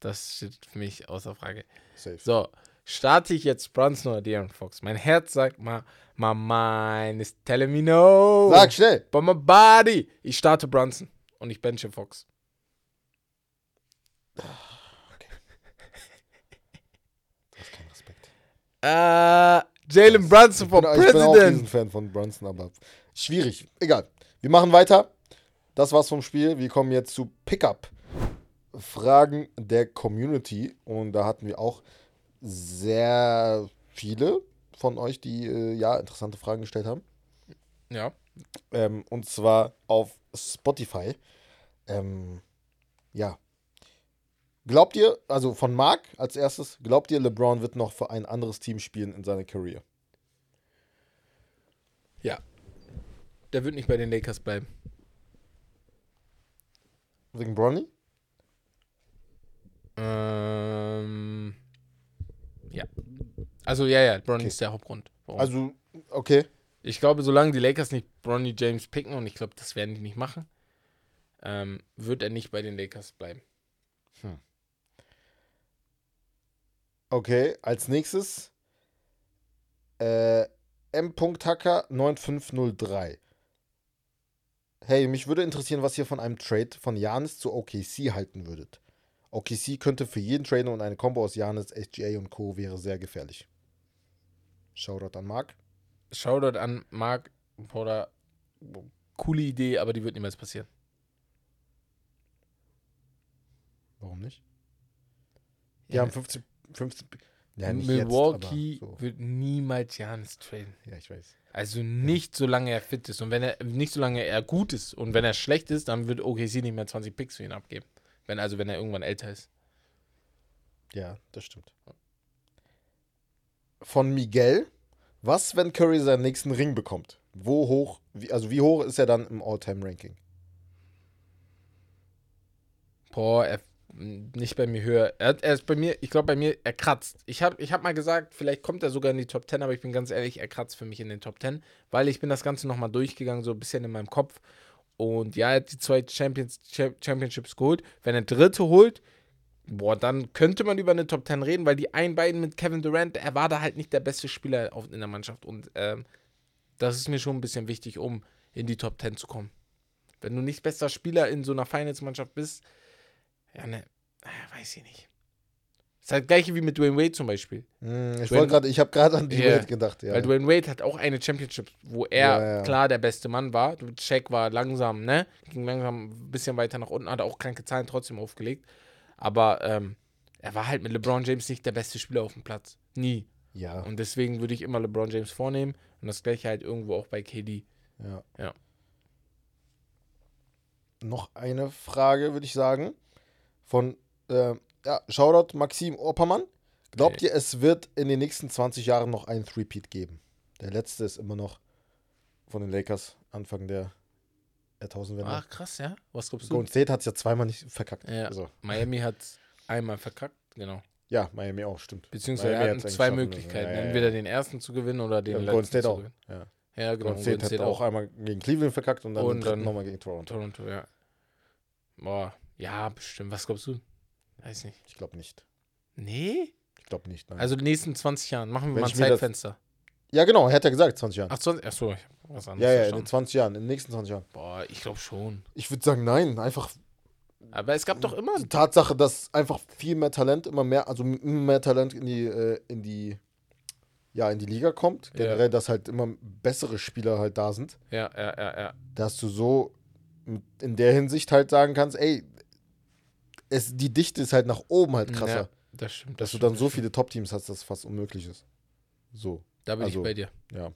Das steht für mich außer Frage. Safe. So, starte ich jetzt Brunson oder De'Aaron Fox? Mein Herz sagt mal, my mind is telling me no. Sag schnell. But my body. Ich starte Brunson und ich benche Fox. Du hast keinen Respekt. Äh, Jalen Brunson for bin, ich bin auch President. riesen Fan von Brunson, aber schwierig. Egal. Wir machen weiter. Das war's vom Spiel. Wir kommen jetzt zu Pickup. Fragen der Community. Und da hatten wir auch sehr viele von euch, die äh, ja interessante Fragen gestellt haben. Ja. Ähm, und zwar auf Spotify. Ähm, ja. Glaubt ihr, also von Marc als erstes, glaubt ihr, LeBron wird noch für ein anderes Team spielen in seiner Career? Ja. Der wird nicht bei den Lakers bleiben. Wegen Bronny? Ähm, ja. Also, ja, ja, Bronny Okay. ist der Hauptgrund. Warum. Also, okay. ich glaube, solange die Lakers nicht Bronny James picken, und ich glaube, das werden die nicht machen, ähm, wird er nicht bei den Lakers bleiben. Okay, als nächstes äh, M.Hacker 9503. Hey, mich würde interessieren, was ihr von einem Trade von Janis zu OKC halten würdet. OKC könnte für jeden Trainer und eine Combo aus Janis, SGA und Co. wäre sehr gefährlich. Shoutout an Marc. Shoutout an Marc, Bruder, coole Idee, aber die wird niemals passieren. Warum nicht? Die Ja. haben 15, 15. Ja, Milwaukee jetzt, so. wird niemals Janis traden. Ja, ich weiß. Also nicht, solange er fit ist. Und wenn er nicht solange er gut ist. Und wenn er schlecht ist, dann wird OKC nicht mehr 20 Picks für ihn abgeben. Wenn, also wenn er irgendwann älter ist. Ja, das stimmt. Von Miguel. Was, wenn Curry seinen nächsten Ring bekommt? Wo hoch, wie, also wie hoch ist er dann im All-Time-Ranking? Boah, er nicht bei mir höher. Er, er ist bei mir, ich glaube bei mir, er kratzt. Ich habe ich hab mal gesagt, vielleicht kommt er sogar in die Top 10, aber ich bin ganz ehrlich, er kratzt für mich in den Top 10, weil ich bin das Ganze nochmal durchgegangen, so ein bisschen in meinem Kopf. Und ja, er hat die zwei Champions, Cha- Championships geholt. Wenn er dritte holt, boah, dann könnte man über eine Top 10 reden, weil die einen beiden mit Kevin Durant, er war da halt nicht der beste Spieler in der Mannschaft. Und ähm, das ist mir schon ein bisschen wichtig, um in die Top 10 zu kommen. Wenn du nicht bester Spieler in so einer Finals-Mannschaft bist, ja, ne, äh, weiß ich nicht. Ist halt gleiche wie mit Dwayne Wade zum Beispiel. Hm, ich Dwayne- wollte gerade, ich habe gerade an die Ja. Wade gedacht. Ja. Weil Dwayne Wade hat auch eine Championship, wo er Ja, ja. klar der beste Mann war. Shaq war langsam, ne? Ging langsam ein bisschen weiter nach unten, hat auch kranke Zahlen trotzdem aufgelegt. Aber ähm, er war halt mit LeBron James nicht der beste Spieler auf dem Platz. Nie. ja, Und deswegen würde ich immer LeBron James vornehmen. Und das gleiche halt irgendwo auch bei KD. ja. Ja. Noch eine Frage, würde ich sagen. Von, äh, ja, Shoutout Maxim Oppermann. Glaubt ihr, es wird in den nächsten 20 Jahren noch einen Three-Peat geben? Der letzte ist immer noch von den Lakers, Anfang der Jahrtausendwende. Ach, krass, ja? Was glaubst du? Golden State hat es ja zweimal nicht verkackt. Ja. Also, Miami hat einmal verkackt, genau. ja, Miami auch, stimmt. Beziehungsweise Miami hatten zwei. Möglichkeiten. Ja, ja. Entweder den ersten zu gewinnen oder den Ja, letzten Golden State zu auch. gewinnen. Ja. Ja, genau. Golden State hat auch einmal gegen Cleveland verkackt und dann Und dann- nochmal gegen Toronto. Toronto, ja. Boah, ja, bestimmt. Was glaubst du? Weiß nicht. Ich glaube nicht. Nee? Ich glaube nicht. Nein. Also die nächsten 20 Jahren. Machen wir Wenn mal ein ich mir das- Zeitfenster. ja, genau, er hat ja gesagt 20 Jahren. Ach, 20, ach so, ich hab was anderes ja, ja, in verstanden. den 20 Jahren, in den nächsten 20 Jahren. Boah, ich glaube schon. Ich würde sagen, nein. Einfach Aber es gab doch immer. die Tatsache, dass einfach viel mehr Talent, immer mehr, also immer mehr Talent in die, äh, in die, ja, in die Liga kommt. Ja. Generell, dass halt immer bessere Spieler halt da sind. Ja, ja, ja, ja. Dass du so mit- in der Hinsicht halt sagen kannst, ey, es, die Dichte ist halt nach oben halt krasser. Ja, das stimmt. dass das du dann so viele Top-Teams hast, dass es fast unmöglich ist. So, Da bin also, ich bei dir. ja.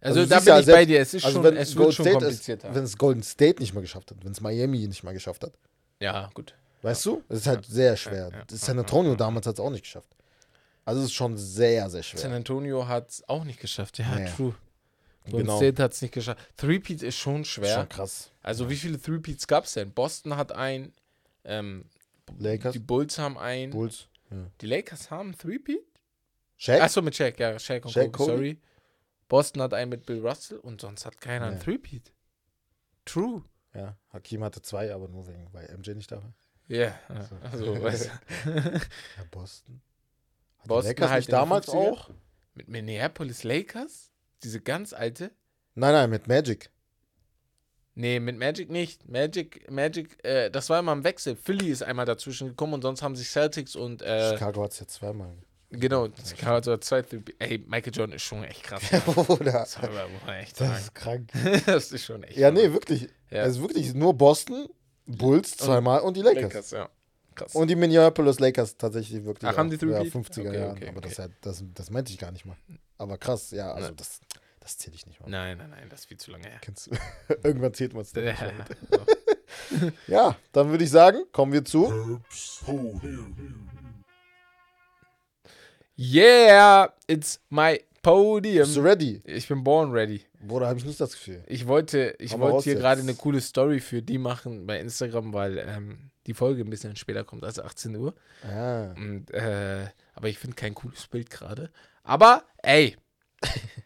Also, du da bin ja ich selbst- bei dir. Es ist Also schon, wenn es wird Golden schon State ist, wenn es Golden State nicht mal geschafft hat, wenn es Miami nicht mal geschafft hat. ja, gut. Weißt du? Es ist halt sehr schwer. ja, San Antonio damals hat es auch nicht geschafft. Also es ist schon sehr, sehr San schwer. Antonio hat es auch nicht geschafft. Ja, true. Golden Genau. State hat es nicht geschafft. Three-Peat ist schon schwer. Schon krass. Also wie viele Three-Peats gab es denn? Boston hat ein, ähm, Lakers, die Bulls haben ein, Bulls. Ja. die Lakers haben Three-Peat? Shaq? Achso, mit Shaq, ja, Shaq und Shaq, Kobe, Kobe? sorry. Boston hat einen mit Bill Russell und sonst hat keiner ein Nee. Three-Peat. True. Ja, Hakim hatte zwei, aber nur wegen, weil MJ nicht da war. Ja, So. also, weißt du. Ja, Boston. Hat Boston Lakers halt nicht damals 50er? auch? Mit Minneapolis Lakers? Diese ganz alte? Nein, nein, mit Magic. Nee, mit Magic nicht. Magic, Magic, äh, das war immer im Wechsel. Philly ist einmal dazwischen gekommen und sonst haben sich Celtics und, äh, Chicago hat es ja zweimal. genau, Chicago hat zwei, ey, Michael Jordan ist schon echt krass. Oder? Das man echt Das ist krank. Das ist schon echt Ja, verrückt. nee, wirklich. Ja. Es ist wirklich nur Boston, Bulls zweimal und, die Lakers. Lakers, ja. Krass. Und die Minneapolis Lakers tatsächlich wirklich. Ach, haben die auch, ja, Three-Peat? 50er Okay, Jahren. okay, aber Das, okay. ja- das, das meinte ich gar nicht mal. Aber krass, ja, also Ja. das, das zähle ich nicht mal. nein, nein, nein, das ist viel zu lange her. Kennst du? Irgendwann zählt man es dann Ja, so. Ja, dann würde ich sagen, kommen wir zu. yeah, it's my podium. Bist du ready? Ich bin born ready. Bruder, habe ich nicht das Gefühl. Ich wollte, ich wollte hier gerade eine coole Story für die machen bei Instagram, weil ähm, die Folge ein bisschen später kommt als 18 Uhr. Ah, Und, äh, aber ich finde kein cooles Bild gerade. Aber, ey,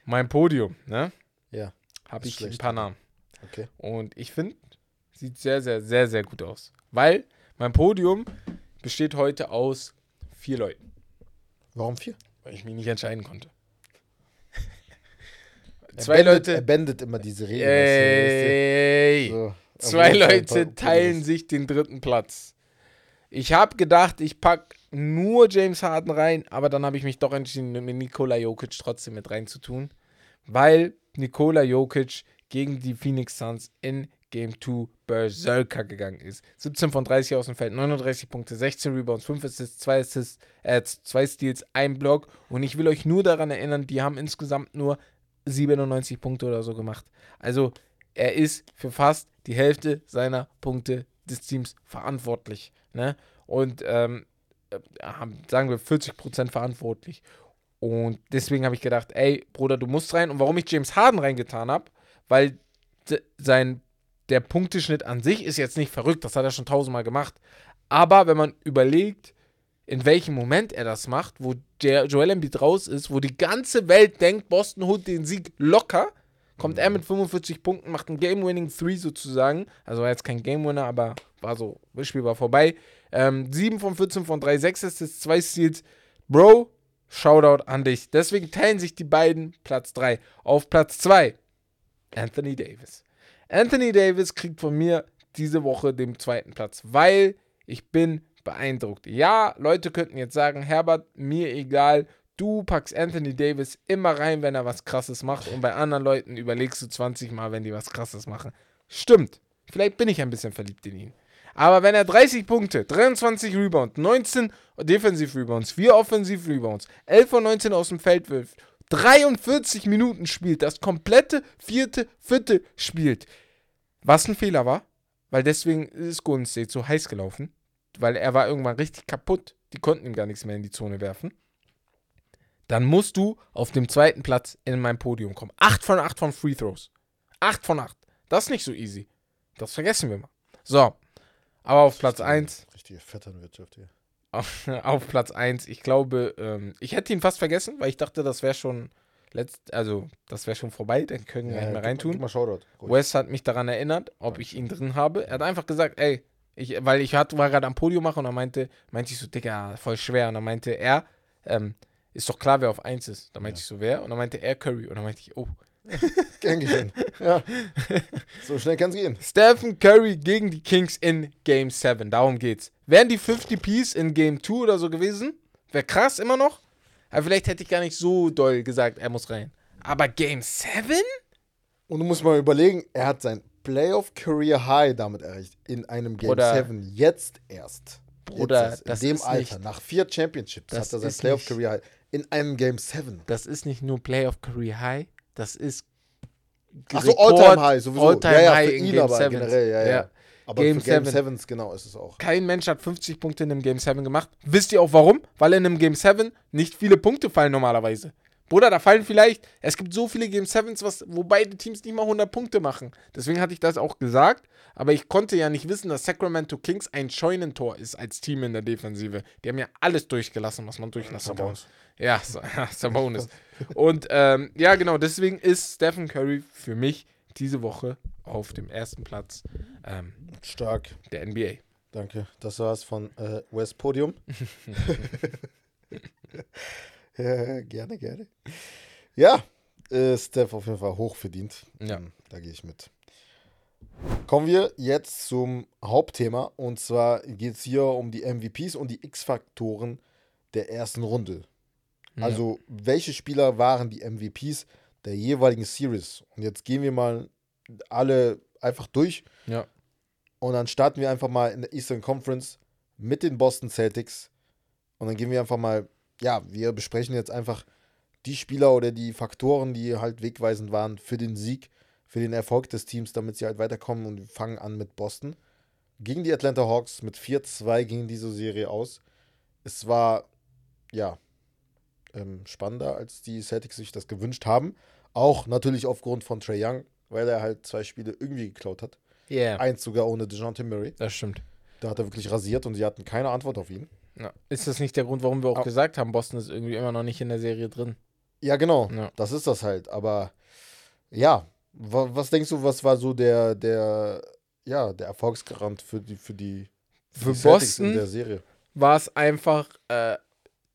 mein Podium, ne? ja, Habe ich ein paar Namen. okay. Und ich finde, sieht sehr, sehr, sehr, sehr gut aus. Weil mein Podium besteht heute aus vier Leuten, Warum vier? weil ich mich nicht entscheiden konnte. Er Zwei Er Leute, bändet immer diese Regeln. ey? So, zwei Leute teilen sich den dritten Platz. Ich habe gedacht, ich packe nur James Harden rein, aber dann habe ich mich doch entschieden, mit Nikola Jokic trotzdem mit reinzutun, weil Nikola Jokic gegen die Phoenix Suns in Game 2 Berserker gegangen ist. 17 von 30 aus dem Feld, 39 Punkte, 16 Rebounds, 5 Assists, 2 Assists, äh, 2 Steals, 1 Block. Und ich will euch nur daran erinnern, die haben insgesamt nur 97 Punkte oder so gemacht. Also er ist für fast die Hälfte seiner Punkte des Teams verantwortlich. Ne? Und ähm, äh, sagen wir 40% verantwortlich. Und deswegen habe ich gedacht, ey, Bruder, du musst rein. Und warum ich James Harden reingetan habe, weil sein der Punkteschnitt an sich ist jetzt nicht verrückt, das hat er schon tausendmal gemacht. Aber wenn man überlegt, in welchem Moment er das macht, wo Joel Embiid raus ist, wo die ganze Welt denkt, Boston holt den Sieg locker, kommt er mit 45 Punkten, macht einen Game-Winning 3 sozusagen. Also war jetzt kein Game-Winner, aber war so, das Spiel war vorbei. Ähm, 7 von 14 von 3, 6 Assists, 2 Steals. Bro, Shoutout an dich. Deswegen teilen sich die beiden Platz 3. Auf Platz 2 Anthony Davis. Anthony Davis kriegt von mir diese Woche den zweiten Platz, weil ich bin beeindruckt. Ja, Leute könnten jetzt sagen, Herbert, mir egal, du packst Anthony Davis immer rein, wenn er was krasses macht und bei anderen Leuten überlegst du 20 Mal, wenn die was krasses machen. Stimmt. Vielleicht bin ich ein bisschen verliebt in ihn. Aber wenn er 30 Punkte, 23 Rebounds, 19 Defensiv Rebounds, 4 Offensiv Rebounds, 11 von 19 aus dem Feld wirft, 43 Minuten spielt, das komplette vierte Viertel spielt. Was ein Fehler war, weil deswegen ist Golden State so heiß gelaufen, weil er war irgendwann richtig kaputt. Die konnten ihm gar nichts mehr in die Zone werfen. Dann musst du auf dem zweiten Platz in mein Podium kommen. 8 von 8 von Free Throws. 8 von 8. Das ist nicht so easy. Das vergessen wir mal. So. Aber auf Platz 1. Richtige Vetternwirtschaft hier. auf Platz 1. Ich glaube, ähm, ich hätte ihn fast vergessen, weil ich dachte, das wäre schon letzt, also das wäre schon vorbei, dann können wir ja, nicht mehr reintun. Gib mal Shoutout. Wes hat mich daran erinnert, ob ich ihn drin habe. Er hat einfach gesagt, ey, ich, weil ich hat, war gerade am Podium machen und dann meinte, meinte ich so, Digga, voll schwer. Und dann meinte er, ähm, ist doch klar, wer auf 1 ist. Dann meinte ja. ich so, wer? Und dann meinte er Curry. Und dann meinte ich, oh. Gern geschehen. Ja. So schnell kann es gehen. Stephen Curry gegen die Kings in Game 7. Darum geht's. Wären die 50 Piece in Game 2 oder so gewesen? Wäre krass immer noch. Aber vielleicht hätte ich gar nicht so doll gesagt, er muss rein. Aber Game 7? Und du musst mal überlegen, er hat sein Playoff Career High damit erreicht. In einem Game 7. Jetzt erst. Bruder, jetzt erst. in dem Alter, nicht, nach vier Championships, hat er sein Playoff Career High. In einem Game 7. Das ist nicht nur Playoff Career High, das ist Achso, All-Time High, sowieso. All-Time ja, ja, High in Game 7. Generell, ja, ja. ja. Aber Game Game 7 genau ist es auch. Kein Mensch hat 50 Punkte in einem Game 7 gemacht. Wisst ihr auch warum? Weil in einem Game 7 nicht viele Punkte fallen normalerweise. Bruder, da fallen vielleicht, es gibt so viele Game 7s, was, wo beide Teams nicht mal 100 Punkte machen. Deswegen hatte ich das auch gesagt. Aber ich konnte ja nicht wissen, dass Sacramento Kings ein Scheunentor ist als Team in der Defensive. Die haben ja alles durchgelassen, was man durchlassen kann. Ja, Sabonis. Und ähm, ja, genau, deswegen ist Stephen Curry für mich diese Woche auf dem ersten Platz. Ähm, Stark. Der NBA. Danke. Das war's von äh, West Podium. ja, gerne, gerne. Ja, äh, Steph auf jeden Fall hochverdient. Ja. Ähm, da gehe ich mit. Kommen wir jetzt zum Hauptthema. Und zwar geht es hier um die MVPs und die X-Faktoren der ersten Runde. Ja. Also, welche Spieler waren die MVPs der jeweiligen Series? Und jetzt gehen wir mal alle einfach durch. Ja. Und dann starten wir einfach mal in der Eastern Conference mit den Boston Celtics. Und dann gehen wir einfach mal, ja, wir besprechen jetzt einfach die Spieler oder die Faktoren, die halt wegweisend waren für den Sieg, für den Erfolg des Teams, damit sie halt weiterkommen. Und fangen an mit Boston. Gegen die Atlanta Hawks mit 4-2 ging diese Serie aus. Es war, ja, ähm, spannender, als die Celtics sich das gewünscht haben. Auch natürlich aufgrund von Trey Young, weil er halt zwei Spiele irgendwie geklaut hat. Yeah. Eins sogar ohne DeJounte Murray. Das stimmt. Da hat er wirklich rasiert und sie hatten keine Antwort auf ihn. Ja. Ist das nicht der Grund, warum wir auch Aber gesagt haben, Boston ist irgendwie immer noch nicht in der Serie drin? Ja, genau. Ja. Das ist das halt. Aber ja, was denkst du, was war so der, der, ja, der Erfolgsgarant für die, für die, für, für Boston in der Serie? War es einfach, äh,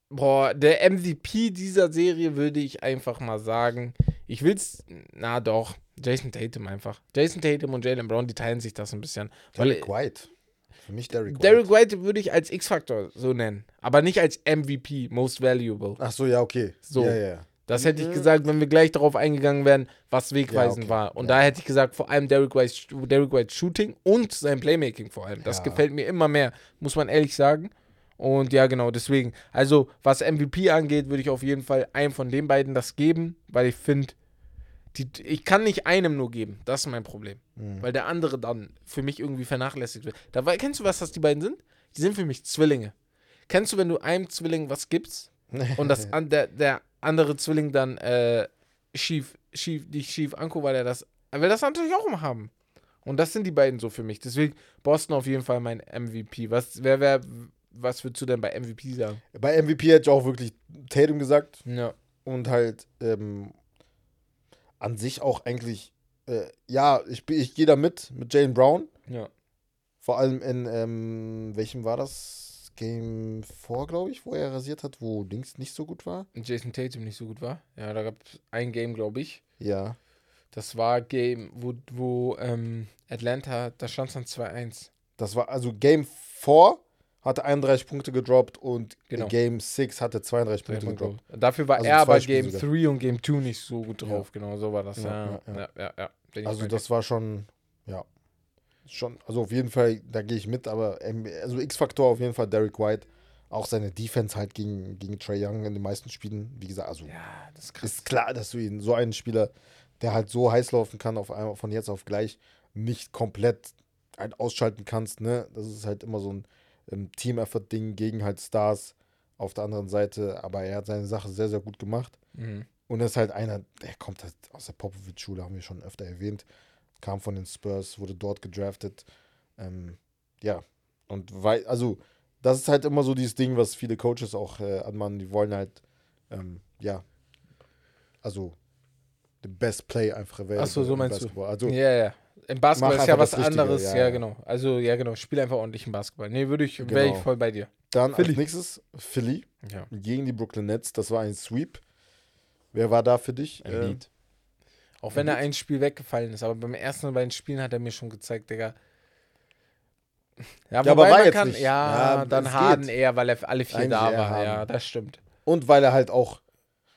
boah, der MVP dieser Serie würde ich einfach mal sagen. Ich will's, na doch, Jason Tatum einfach. Jason Tatum und Jalen Brown, die teilen sich das ein bisschen. Derek White. Für mich Derek White. Derek White würde ich als X-Faktor so nennen. Aber nicht als MVP, Most Valuable. Ach so, ja, okay. So. Ja, ja. Das hätte ich Ja. gesagt, wenn wir gleich darauf eingegangen wären, was wegweisend okay. war. Und Ja. da hätte ich gesagt, vor allem Derrick White, Derrick White Shooting und sein Playmaking vor allem. Das Ja. gefällt mir immer mehr, muss man ehrlich sagen. Und ja, genau, deswegen. Also, was MVP angeht, würde ich auf jeden Fall einem von den beiden das geben, weil ich finde, ich kann nicht einem nur geben. Das ist mein Problem. Mhm. Weil der andere dann für mich irgendwie vernachlässigt wird. Da, kennst du, was das die beiden sind? Die sind für mich Zwillinge. Kennst du, wenn du einem Zwilling was gibst und das der, der andere Zwilling dann äh, schief, schief, dich schief anguckt, weil er das, er will das natürlich auch immer haben. Und das sind die beiden so für mich. Deswegen Boston auf jeden Fall mein MVP. Was, wer, wer, was würdest du denn bei MVP sagen? Bei MVP hätte ich auch wirklich Tatum gesagt. Ja. und halt ähm, an sich auch eigentlich, äh, ja, ich, bin- ich gehe da mit, mit Jalen Brown. Ja. Vor allem in, ähm, welchem war das? Game 4, glaube ich, wo er rasiert hat, wo Dings nicht so gut war. Und Jason Tatum nicht so gut war. Ja, da gab es ein Game, glaube ich. Ja. Das war Game, wo, wo ähm, Atlanta, da stand es dann 2-1. Das war, also Game 4 hatte 31 Punkte gedroppt und Genau. Game 6 hatte 32 Punkte gedroppt. Dafür war Also er Spiele Game sogar. 3 und Game 2 nicht so gut drauf. Genau, so war das. Ja, Ja, ja, ja, ja. ja. ja, Also bei das war schon, ja, schon, also auf jeden Fall, da gehe ich mit, aber ähm, also X-Faktor auf jeden Fall Derek White. Auch seine Defense halt gegen, gegen Trey Young in den meisten Spielen, wie gesagt, also. Ja, ist ist klar, dass du ihn, so einen Spieler, der halt so heiß laufen kann, auf einmal von jetzt auf gleich, nicht komplett halt ausschalten kannst, ne? Das ist halt immer so ein ähm, Team-Effort-Ding gegen halt Stars auf der anderen Seite, aber er hat seine Sache sehr, sehr gut gemacht. Mhm. Und er ist halt einer, der kommt halt aus der Popovic-Schule, haben wir schon öfter erwähnt. Kam von den Spurs, wurde dort gedraftet. Ähm, ja, und weil, also, das ist halt immer so dieses Ding, was viele Coaches auch äh, anmahnen. Die wollen halt, ähm, ja, also, the best play einfach available Ach so, meinst du. Basketball. Also, ja, ja. Im Basketball Mach ist ja was anderes. ja, Ja, ja. genau. Also, ja, genau. Spiel einfach ordentlich im Basketball. Nee, würde ich, wäre ich Genau. voll bei dir. dann Philly. als nächstes Philly Ja. gegen die Brooklyn Nets. Das war ein Sweep. Wer war da für dich? Äh, Embiid. Auch wenn er ein Spiel weggefallen ist, aber beim ersten beiden Spielen hat er mir schon gezeigt, Digga. Ja, aber wobei war man jetzt kann, nicht. ja, Ja, dann Harden geht. eher, weil er alle vier Eigentlich da war. Harden. Ja, das stimmt. Und weil er halt auch.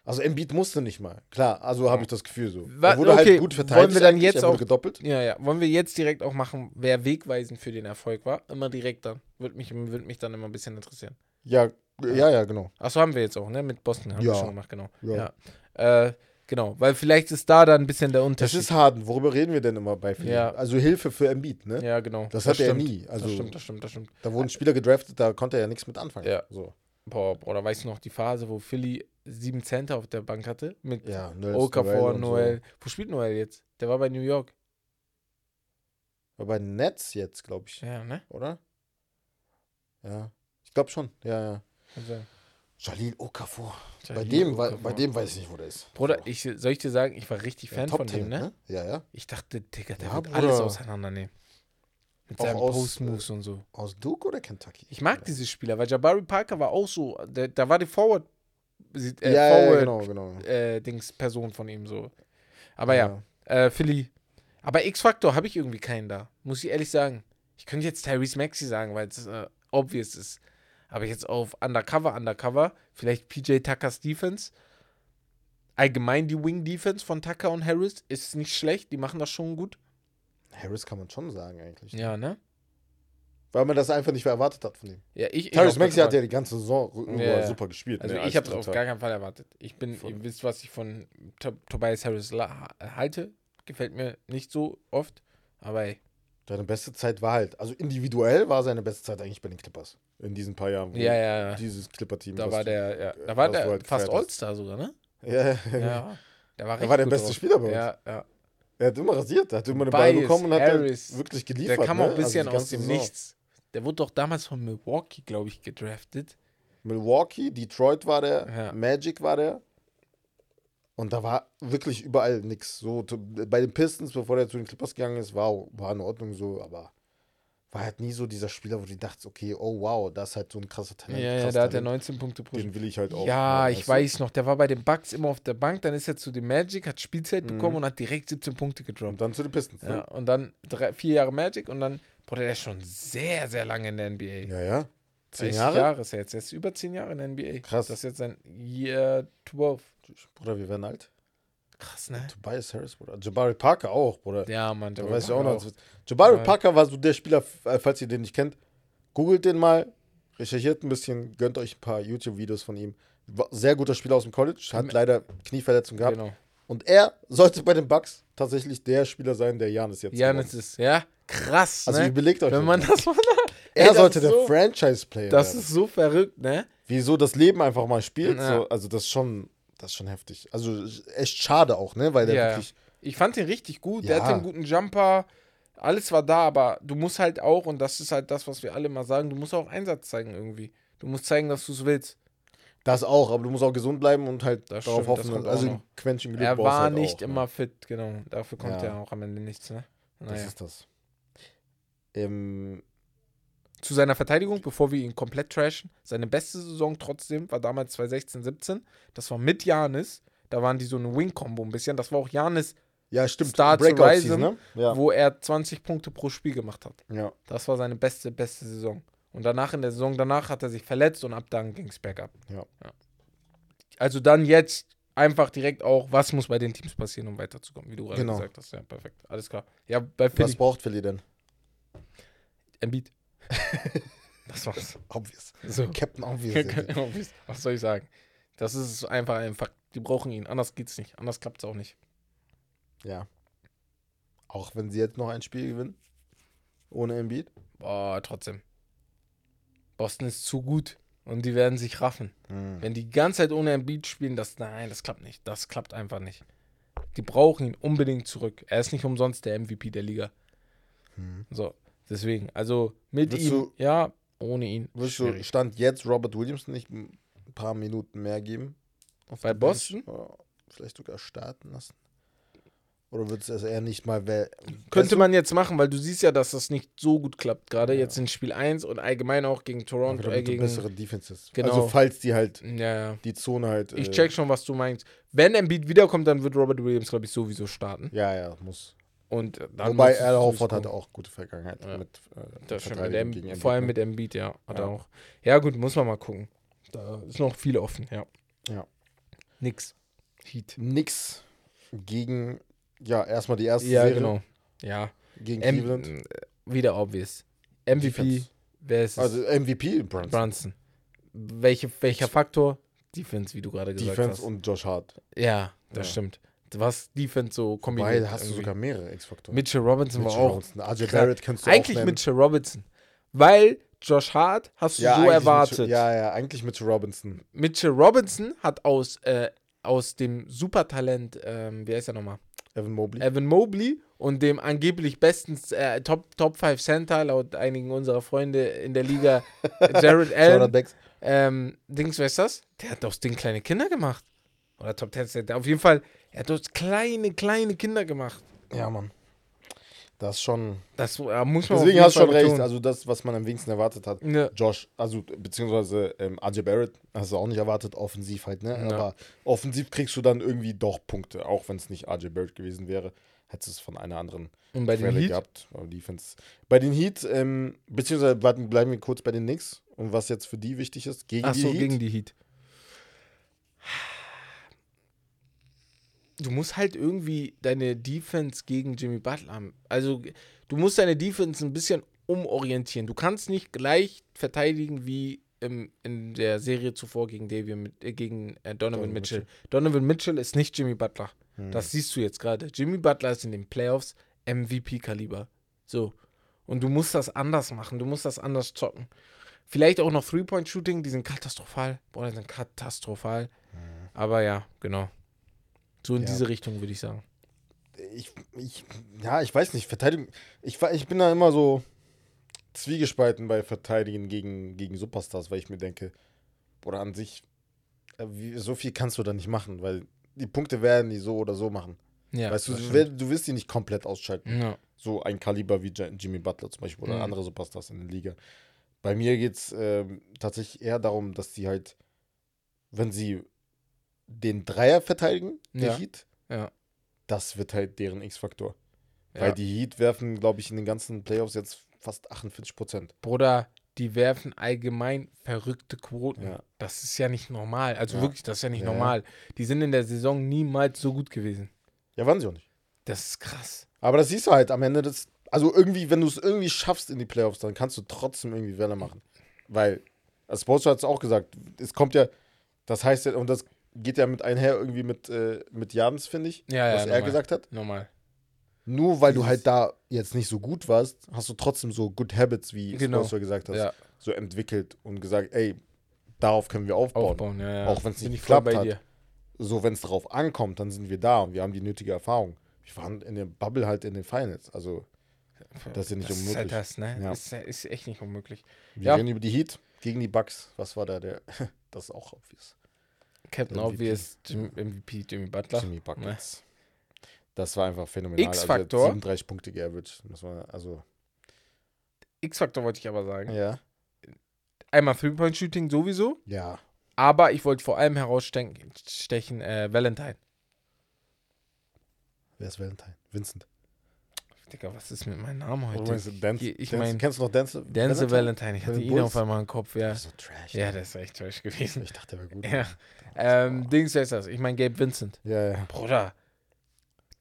Also Embiid musste nicht mal. Klar, also habe ich das Gefühl so. Er wurde okay, halt gut verteidigt. wollen wir dann jetzt er auch- gedoppelt. Ja, ja. Wollen wir jetzt direkt auch machen, wer wegweisend für den Erfolg war? Immer direkt dann. Würde mich, würd mich dann immer ein bisschen interessieren. Ja, ja, ja, genau. Achso, haben wir jetzt auch, ne? Mit Boston haben wir Ja. schon gemacht, genau. Ja. Ja. Äh, genau, weil vielleicht ist da dann ein bisschen der Das Unterschied. ist Harden. Worüber reden wir denn immer bei Philly? Ja. Also Hilfe für Embiid, ne? ja, genau. Das hatte er stimmt. nie. Also- das stimmt, das stimmt, das stimmt. Da wurden Spieler gedraftet, da konnte er ja nichts mit anfangen. Ja. So. Boah, Bruder, weißt du noch die Phase, wo Philly sieben Center auf der Bank hatte? Mit Ja, Nels, Okafor, und Noel. Wo spielt Noel jetzt? Der war bei New York. So. War bei den Nets jetzt, glaube ich, Ja, ne? oder? Ja. Ich glaube schon. Ja, ja. Also, Jalil Okafor. Bei Jalil dem, wei- Okafor. bei dem weiß ich nicht, wo der ist. Bruder, So. ich, soll ich dir sagen, ich war richtig Ja, Fan von dem, 10, ne? Ja, ja. Ich dachte, Digga, der Ja, wird Bruder. alles auseinandernehmen. Mit Auch seinen Post-Moves und so. Aus Duke oder Kentucky? Ich mag diese Spieler, weil Jabari Parker war auch so, der, da war die Forward, äh, ja, ja, Forward genau, genau. äh, Dings Person von ihm so. Aber ja, Äh, Philly. Aber X-Factor habe ich irgendwie keinen da. Muss ich ehrlich sagen. Ich könnte jetzt Tyrese Maxi sagen, weil es äh, obvious ist. Aber jetzt auf Undercover, Undercover, vielleicht PJ Tuckers Defense. Allgemein die Wing Defense von Tucker und Harris ist nicht schlecht. Die machen das schon gut. Harris kann man schon sagen, eigentlich. Ja, ne? Weil man das einfach nicht erwartet hat von ihm. Ja, ich. Tyrese jeden hat ja die ganze Saison Ja, super gespielt. Also ne, ich habe es auf gar keinen Fall erwartet. Ich bin, Voll. ihr wisst, was ich von To Tobias Harris halte. Gefällt mir nicht so oft. Aber ey, Seine beste Zeit war halt, also individuell war seine beste Zeit eigentlich bei den Clippers. In diesen paar Jahren. ja, ja. Dieses Clipper-Team. Da war der, ja, da war der halt fast. All-Star sogar, ne? Ja, ja. Ja. Der war, Er war der beste drauf. Spieler bei uns. Ja, ja. Er hat immer rasiert, er hat immer den Ball bekommen und hat Harris. wirklich Der geliefert. kam ne? auch ein bisschen Also aus dem Saison. Nichts. Der wurde doch damals von Milwaukee, glaube ich, gedraftet. Milwaukee, Detroit war der, Ja. Magic war der. Und da war wirklich überall nichts. So, bei den Pistons, bevor der zu den Clippers gegangen ist, war, war in Ordnung so, aber war halt nie so dieser Spieler, wo du dachtest, okay, oh wow, das ist halt so ein krasser Ja, Talent. ja, krass da hat er Talent. 19 Punkte pro Spiel. Den will ich halt auch. Ja, ich weiß noch. Der war bei den Bucks immer auf der Bank. Dann ist er zu den Magic, hat Spielzeit Mhm. bekommen und hat direkt 17 Punkte Und gedroppt. dann zu den Pistons. Ja, Ne? und dann drei, vier Jahre Magic und dann, boah, der ist schon sehr, sehr lange in der NBA. Ja, ja. Zehn 30 Jahre? Jahre ist er jetzt. Er ist über 10 Jahre in der NBA. Krass. Das ist jetzt sein Year 12. Bruder, wir werden alt. Krass, ne? Tobias Harris, Bruder. Jabari Parker auch, Bruder. Ja, Mann. Da Jabari weiß ich auch noch. Jabari Ja. Parker war so der Spieler, äh, falls ihr den nicht kennt, googelt den mal, recherchiert ein bisschen, gönnt euch ein paar YouTube-Videos von ihm. War Sehr guter Spieler aus dem College, hat leider Knieverletzung gehabt. Genau. Und er sollte bei den Bucks tatsächlich der Spieler sein, der Janis jetzt Janis ist, ja, krass, Also ne? überlegt euch Wenn das man mal. das mal. Er Ey, sollte der so, Franchise-Player Das werden. ist so verrückt, ne? Wieso das Leben einfach mal spielt. So, also das ist schon, das ist schon heftig. Also echt schade auch, ne? Weil der Ja, wirklich. Ich fand den richtig gut. Der Ja. hatte einen guten Jumper. Alles war da, aber du musst halt auch, und das ist halt das, was wir alle mal sagen, du musst auch Einsatz zeigen irgendwie. Du musst zeigen, dass du es willst. Das auch, aber du musst auch gesund bleiben und halt Das darauf stimmt, das hoffen. kommt also. Quäntchen Glück er war halt nicht auch, ne? immer fit, genau. Dafür kommt Ja. ja auch am Ende nichts, ne? Das Naja. ist das. Ähm, Zu seiner Verteidigung, bevor wir ihn komplett trashen, seine beste Saison trotzdem war damals 2016, 17. Das war mit Janis. Da waren die so eine Wing-Combo ein bisschen. Das war auch Janis, ja, stimmt. Star to Breakout-Season, Rise, ne? Ja. wo er 20 Punkte pro Spiel gemacht hat. ja. Das war seine beste, beste Saison. Und danach, in der Saison danach, hat er sich verletzt und ab dann ging es bergab. Ja. Also dann jetzt einfach direkt auch, was muss bei den Teams passieren, um weiterzukommen, wie du gerade Genau. gesagt hast. Ja, perfekt. Alles klar. Ja, bei Was Philly, braucht Philly denn? Embiid. Das war's. Obvious. So. Ja, Captain Obvious. Was soll ich sagen? Das ist einfach ein Fakt. Die brauchen ihn. Anders geht's nicht. Anders klappt's auch nicht. ja. Auch wenn sie jetzt noch ein Spiel gewinnen. Ohne Embiid. Boah, trotzdem. Boston ist zu gut. Und die werden sich raffen. Hm. Wenn die die ganze Zeit ohne Embiid spielen, das, nein, das klappt nicht. Das klappt einfach nicht. Die brauchen ihn unbedingt zurück. Er ist nicht umsonst der MVP der Liga. Hm. So, deswegen. Also mit Willst ihm, du- ja, ohne ihn. Würdest du. Stand jetzt Robert Williams nicht ein paar Minuten mehr geben? Auf Bei? Boston? Vielleicht sogar starten lassen? Oder würdest du es eher nicht mal. Könnte man jetzt machen, weil du siehst ja, dass das nicht so gut klappt. Gerade Ja. jetzt in Spiel 1 und allgemein auch gegen Toronto. Äh, gegen, bessere Defenses. Genau. Also falls die halt ja, ja. die Zone halt. Ich äh, check schon, was du meinst. Wenn Embiid wiederkommt, dann wird Robert Williams, glaube ich, sowieso starten. Ja, ja, muss. Und Wobei Al Horford hatte auch gute Vergangenheit Ja. mit äh, Das mit Verteidigung Em- gegen Embiid, vor allem ne? mit Embiid, ja. Hat er Ja. auch. Ja, gut, muss man mal gucken. Da ist noch viel offen, ja. Ja. Nix. Heat. Nix gegen, ja, erstmal die erste Ja, Serie genau. Ja. gegen M Cleveland. äh, wieder obvious. MVP, Defense. wer ist? Also MVP Brunson. Brunson. Welche, welcher Faktor? Defense, wie du gerade gesagt Defense hast. und Josh Hart. Ja, das Ja. stimmt. Was Defense so kombiniert. da hast du irgendwie. sogar mehrere X-Faktoren. Mitchell Robinson Mitchell war auch. Robinson, RJ krass. Barrett kannst du Eigentlich auch nennen. Mitchell Robinson. Weil Josh Hart hast du ja, so erwartet. Mitchell, ja, ja, eigentlich Mitchell Robinson. Mitchell Robinson hat aus, äh, aus dem Supertalent, ähm, wie heißt er nochmal? Evan Mobley. Evan Mobley und dem angeblich besten äh, Top, Top 5 Center, laut einigen unserer Freunde in der Liga, Jared Allen. Ähm, Dings, wer ist das? Der hat aus den kleine Kinder gemacht. Oder Top 10 Center. Auf jeden Fall, er hat aus kleine, kleine Kinder gemacht. Ja, Mann. Das ist schon. Das äh, muss man Deswegen hast du schon recht. betonen. Also, das, was man am wenigsten erwartet hat. Ja. Josh, also beziehungsweise ähm, RJ Barrett, hast du auch nicht erwartet, offensiv halt, ne? Ja. Aber offensiv kriegst du dann irgendwie doch Punkte, auch wenn es nicht RJ Barrett gewesen wäre. Hättest du es von einer anderen Und bei den Heat? gehabt. Aber Defense. Bei den Heat, ähm, beziehungsweise bleiben wir kurz bei den Knicks und was jetzt für die wichtig ist. Gegen Ach die so, Heat. gegen die Heat. Du musst halt irgendwie deine Defense gegen Jimmy Butler haben. Also, du musst deine Defense ein bisschen umorientieren. Du kannst nicht gleich verteidigen wie im, in der Serie zuvor gegen, Davion, mit- äh, gegen äh, Donovan, Donovan Mitchell. Donovan Mitchell ist nicht Jimmy Butler. Hm. Das siehst du jetzt gerade. Jimmy Butler ist in den Playoffs MVP-Kaliber. So. Und du musst das anders machen. Du musst das anders zocken. Vielleicht auch noch Three-Point-Shooting, die sind katastrophal. Boah, die sind katastrophal. Aber ja, genau. So in Ja. diese Richtung würde ich sagen. ich, ich, ja, ich weiß nicht, Verteidigung, ich, ich bin da immer so zwiegespalten bei Verteidigen gegen, gegen Superstars, weil ich mir denke, oder an sich, äh, so viel kannst du da nicht machen, weil die Punkte werden die so oder so machen. Ja, weißt du, du, stimmt. will- du wirst die nicht komplett ausschalten. Ja. So ein Kaliber wie Jimmy Butler zum Beispiel oder Mhm. andere Superstars in der Liga. Bei mir geht es ähm, tatsächlich eher darum, dass die halt, wenn sie den Dreier verteidigen, die Ja. Heat, Ja. das wird halt deren X-Faktor. Ja. Weil die Heat werfen, glaube ich, in den ganzen Playoffs jetzt fast 48 Prozent. Bruder, die werfen allgemein verrückte Quoten. Ja. Das ist ja nicht normal. Also Ja. wirklich, das ist ja nicht Ja, normal. Die sind in der Saison niemals so gut gewesen. Ja, waren sie auch nicht. Das ist krass. Aber das siehst du halt am Ende des. Also irgendwie, wenn du es irgendwie schaffst in die Playoffs, dann kannst du trotzdem irgendwie Welle machen. Weil, also Sports hat es auch gesagt, es kommt ja, das heißt ja, und das geht ja mit einher irgendwie mit, äh, mit Jans, finde ich, Ja, ja, was er normal. gesagt hat. Normal. Nur weil du halt da jetzt nicht so gut warst, hast du trotzdem so Good Habits, wie Genau. Sponsor gesagt hast, Ja, so entwickelt und gesagt, ey, darauf können wir aufbauen. aufbauen. Ja, ja. Auch wenn's Bin nicht geklappt bei hat. dir. So, wenn es darauf ankommt, dann sind wir da und wir haben die nötige Erfahrung. Wir waren in der Bubble halt in den Finals. Also, Das ist ja nicht das unmöglich. Ist, halt das, ne? Ja. Ist, ist echt nicht unmöglich. wir Ja. reden über die Heat gegen die Bucks. Was war da der? das ist auch obvious. Captain MVP. Obvious, Jim, MVP, Jimmy Butler. Jimmy Buckets. Das war einfach phänomenal. X-Faktor. Also, er hat 37 Punkte geaveraged. Das war, also, X-Faktor wollte ich aber sagen. ja. Einmal Three-Point-Shooting sowieso, Ja. aber ich wollte vor allem herausstechen, stechen, äh, Valentine. Wer ist Valentine? Vincent. Digga, was ist mit meinem Namen heute? meinst Dance, Ich Dance, mein, kennst du noch Dance? Denzel Valentine, ich Von hatte ihn Bulls? auf einmal im Kopf, ja. Das ist so trash. Ja, das ist echt trash gewesen. Ich dachte, der wäre gut. Ja. Ähm, Dings, wer ist das? Ich meine Gabe Vincent. ja, ja. Bruder.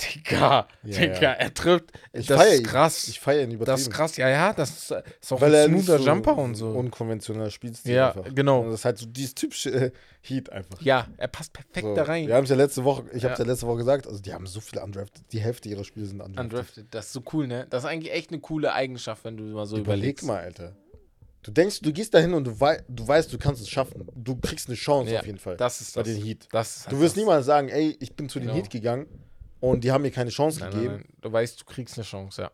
Digga. Ja, Digga, ja. er trifft. Ich das feier ist ihn. krass. Ich feiere ihn übertrieben. das ist krass. Ja, ja, das ist, ist auch Weil ein smoother so Jumper und so. unkonventioneller Spielstil Ja, einfach. genau. Und das ist halt so dieses typische äh, Heat einfach. ja, er passt perfekt So, da rein. Wir haben es ja letzte Woche, ich habe es Ja. ja letzte Woche gesagt, also die haben so viele undrafted, die Hälfte ihrer Spiele sind undrafted. Undrafted. Das ist so cool, ne? Das ist eigentlich echt eine coole Eigenschaft, wenn du mal so Überleg überlegst. mal, Alter. Du denkst, du gehst dahin und du, wei du weißt, du kannst es schaffen. Du kriegst eine Chance Ja, auf jeden Fall Das ist bei das. den Heat. das ist Du halt wirst das. niemals sagen, ey, ich bin zu den Genau. Heat gegangen und die haben mir keine Chance Nein, nein, gegeben. nein. Du weißt, du kriegst eine Chance, ja.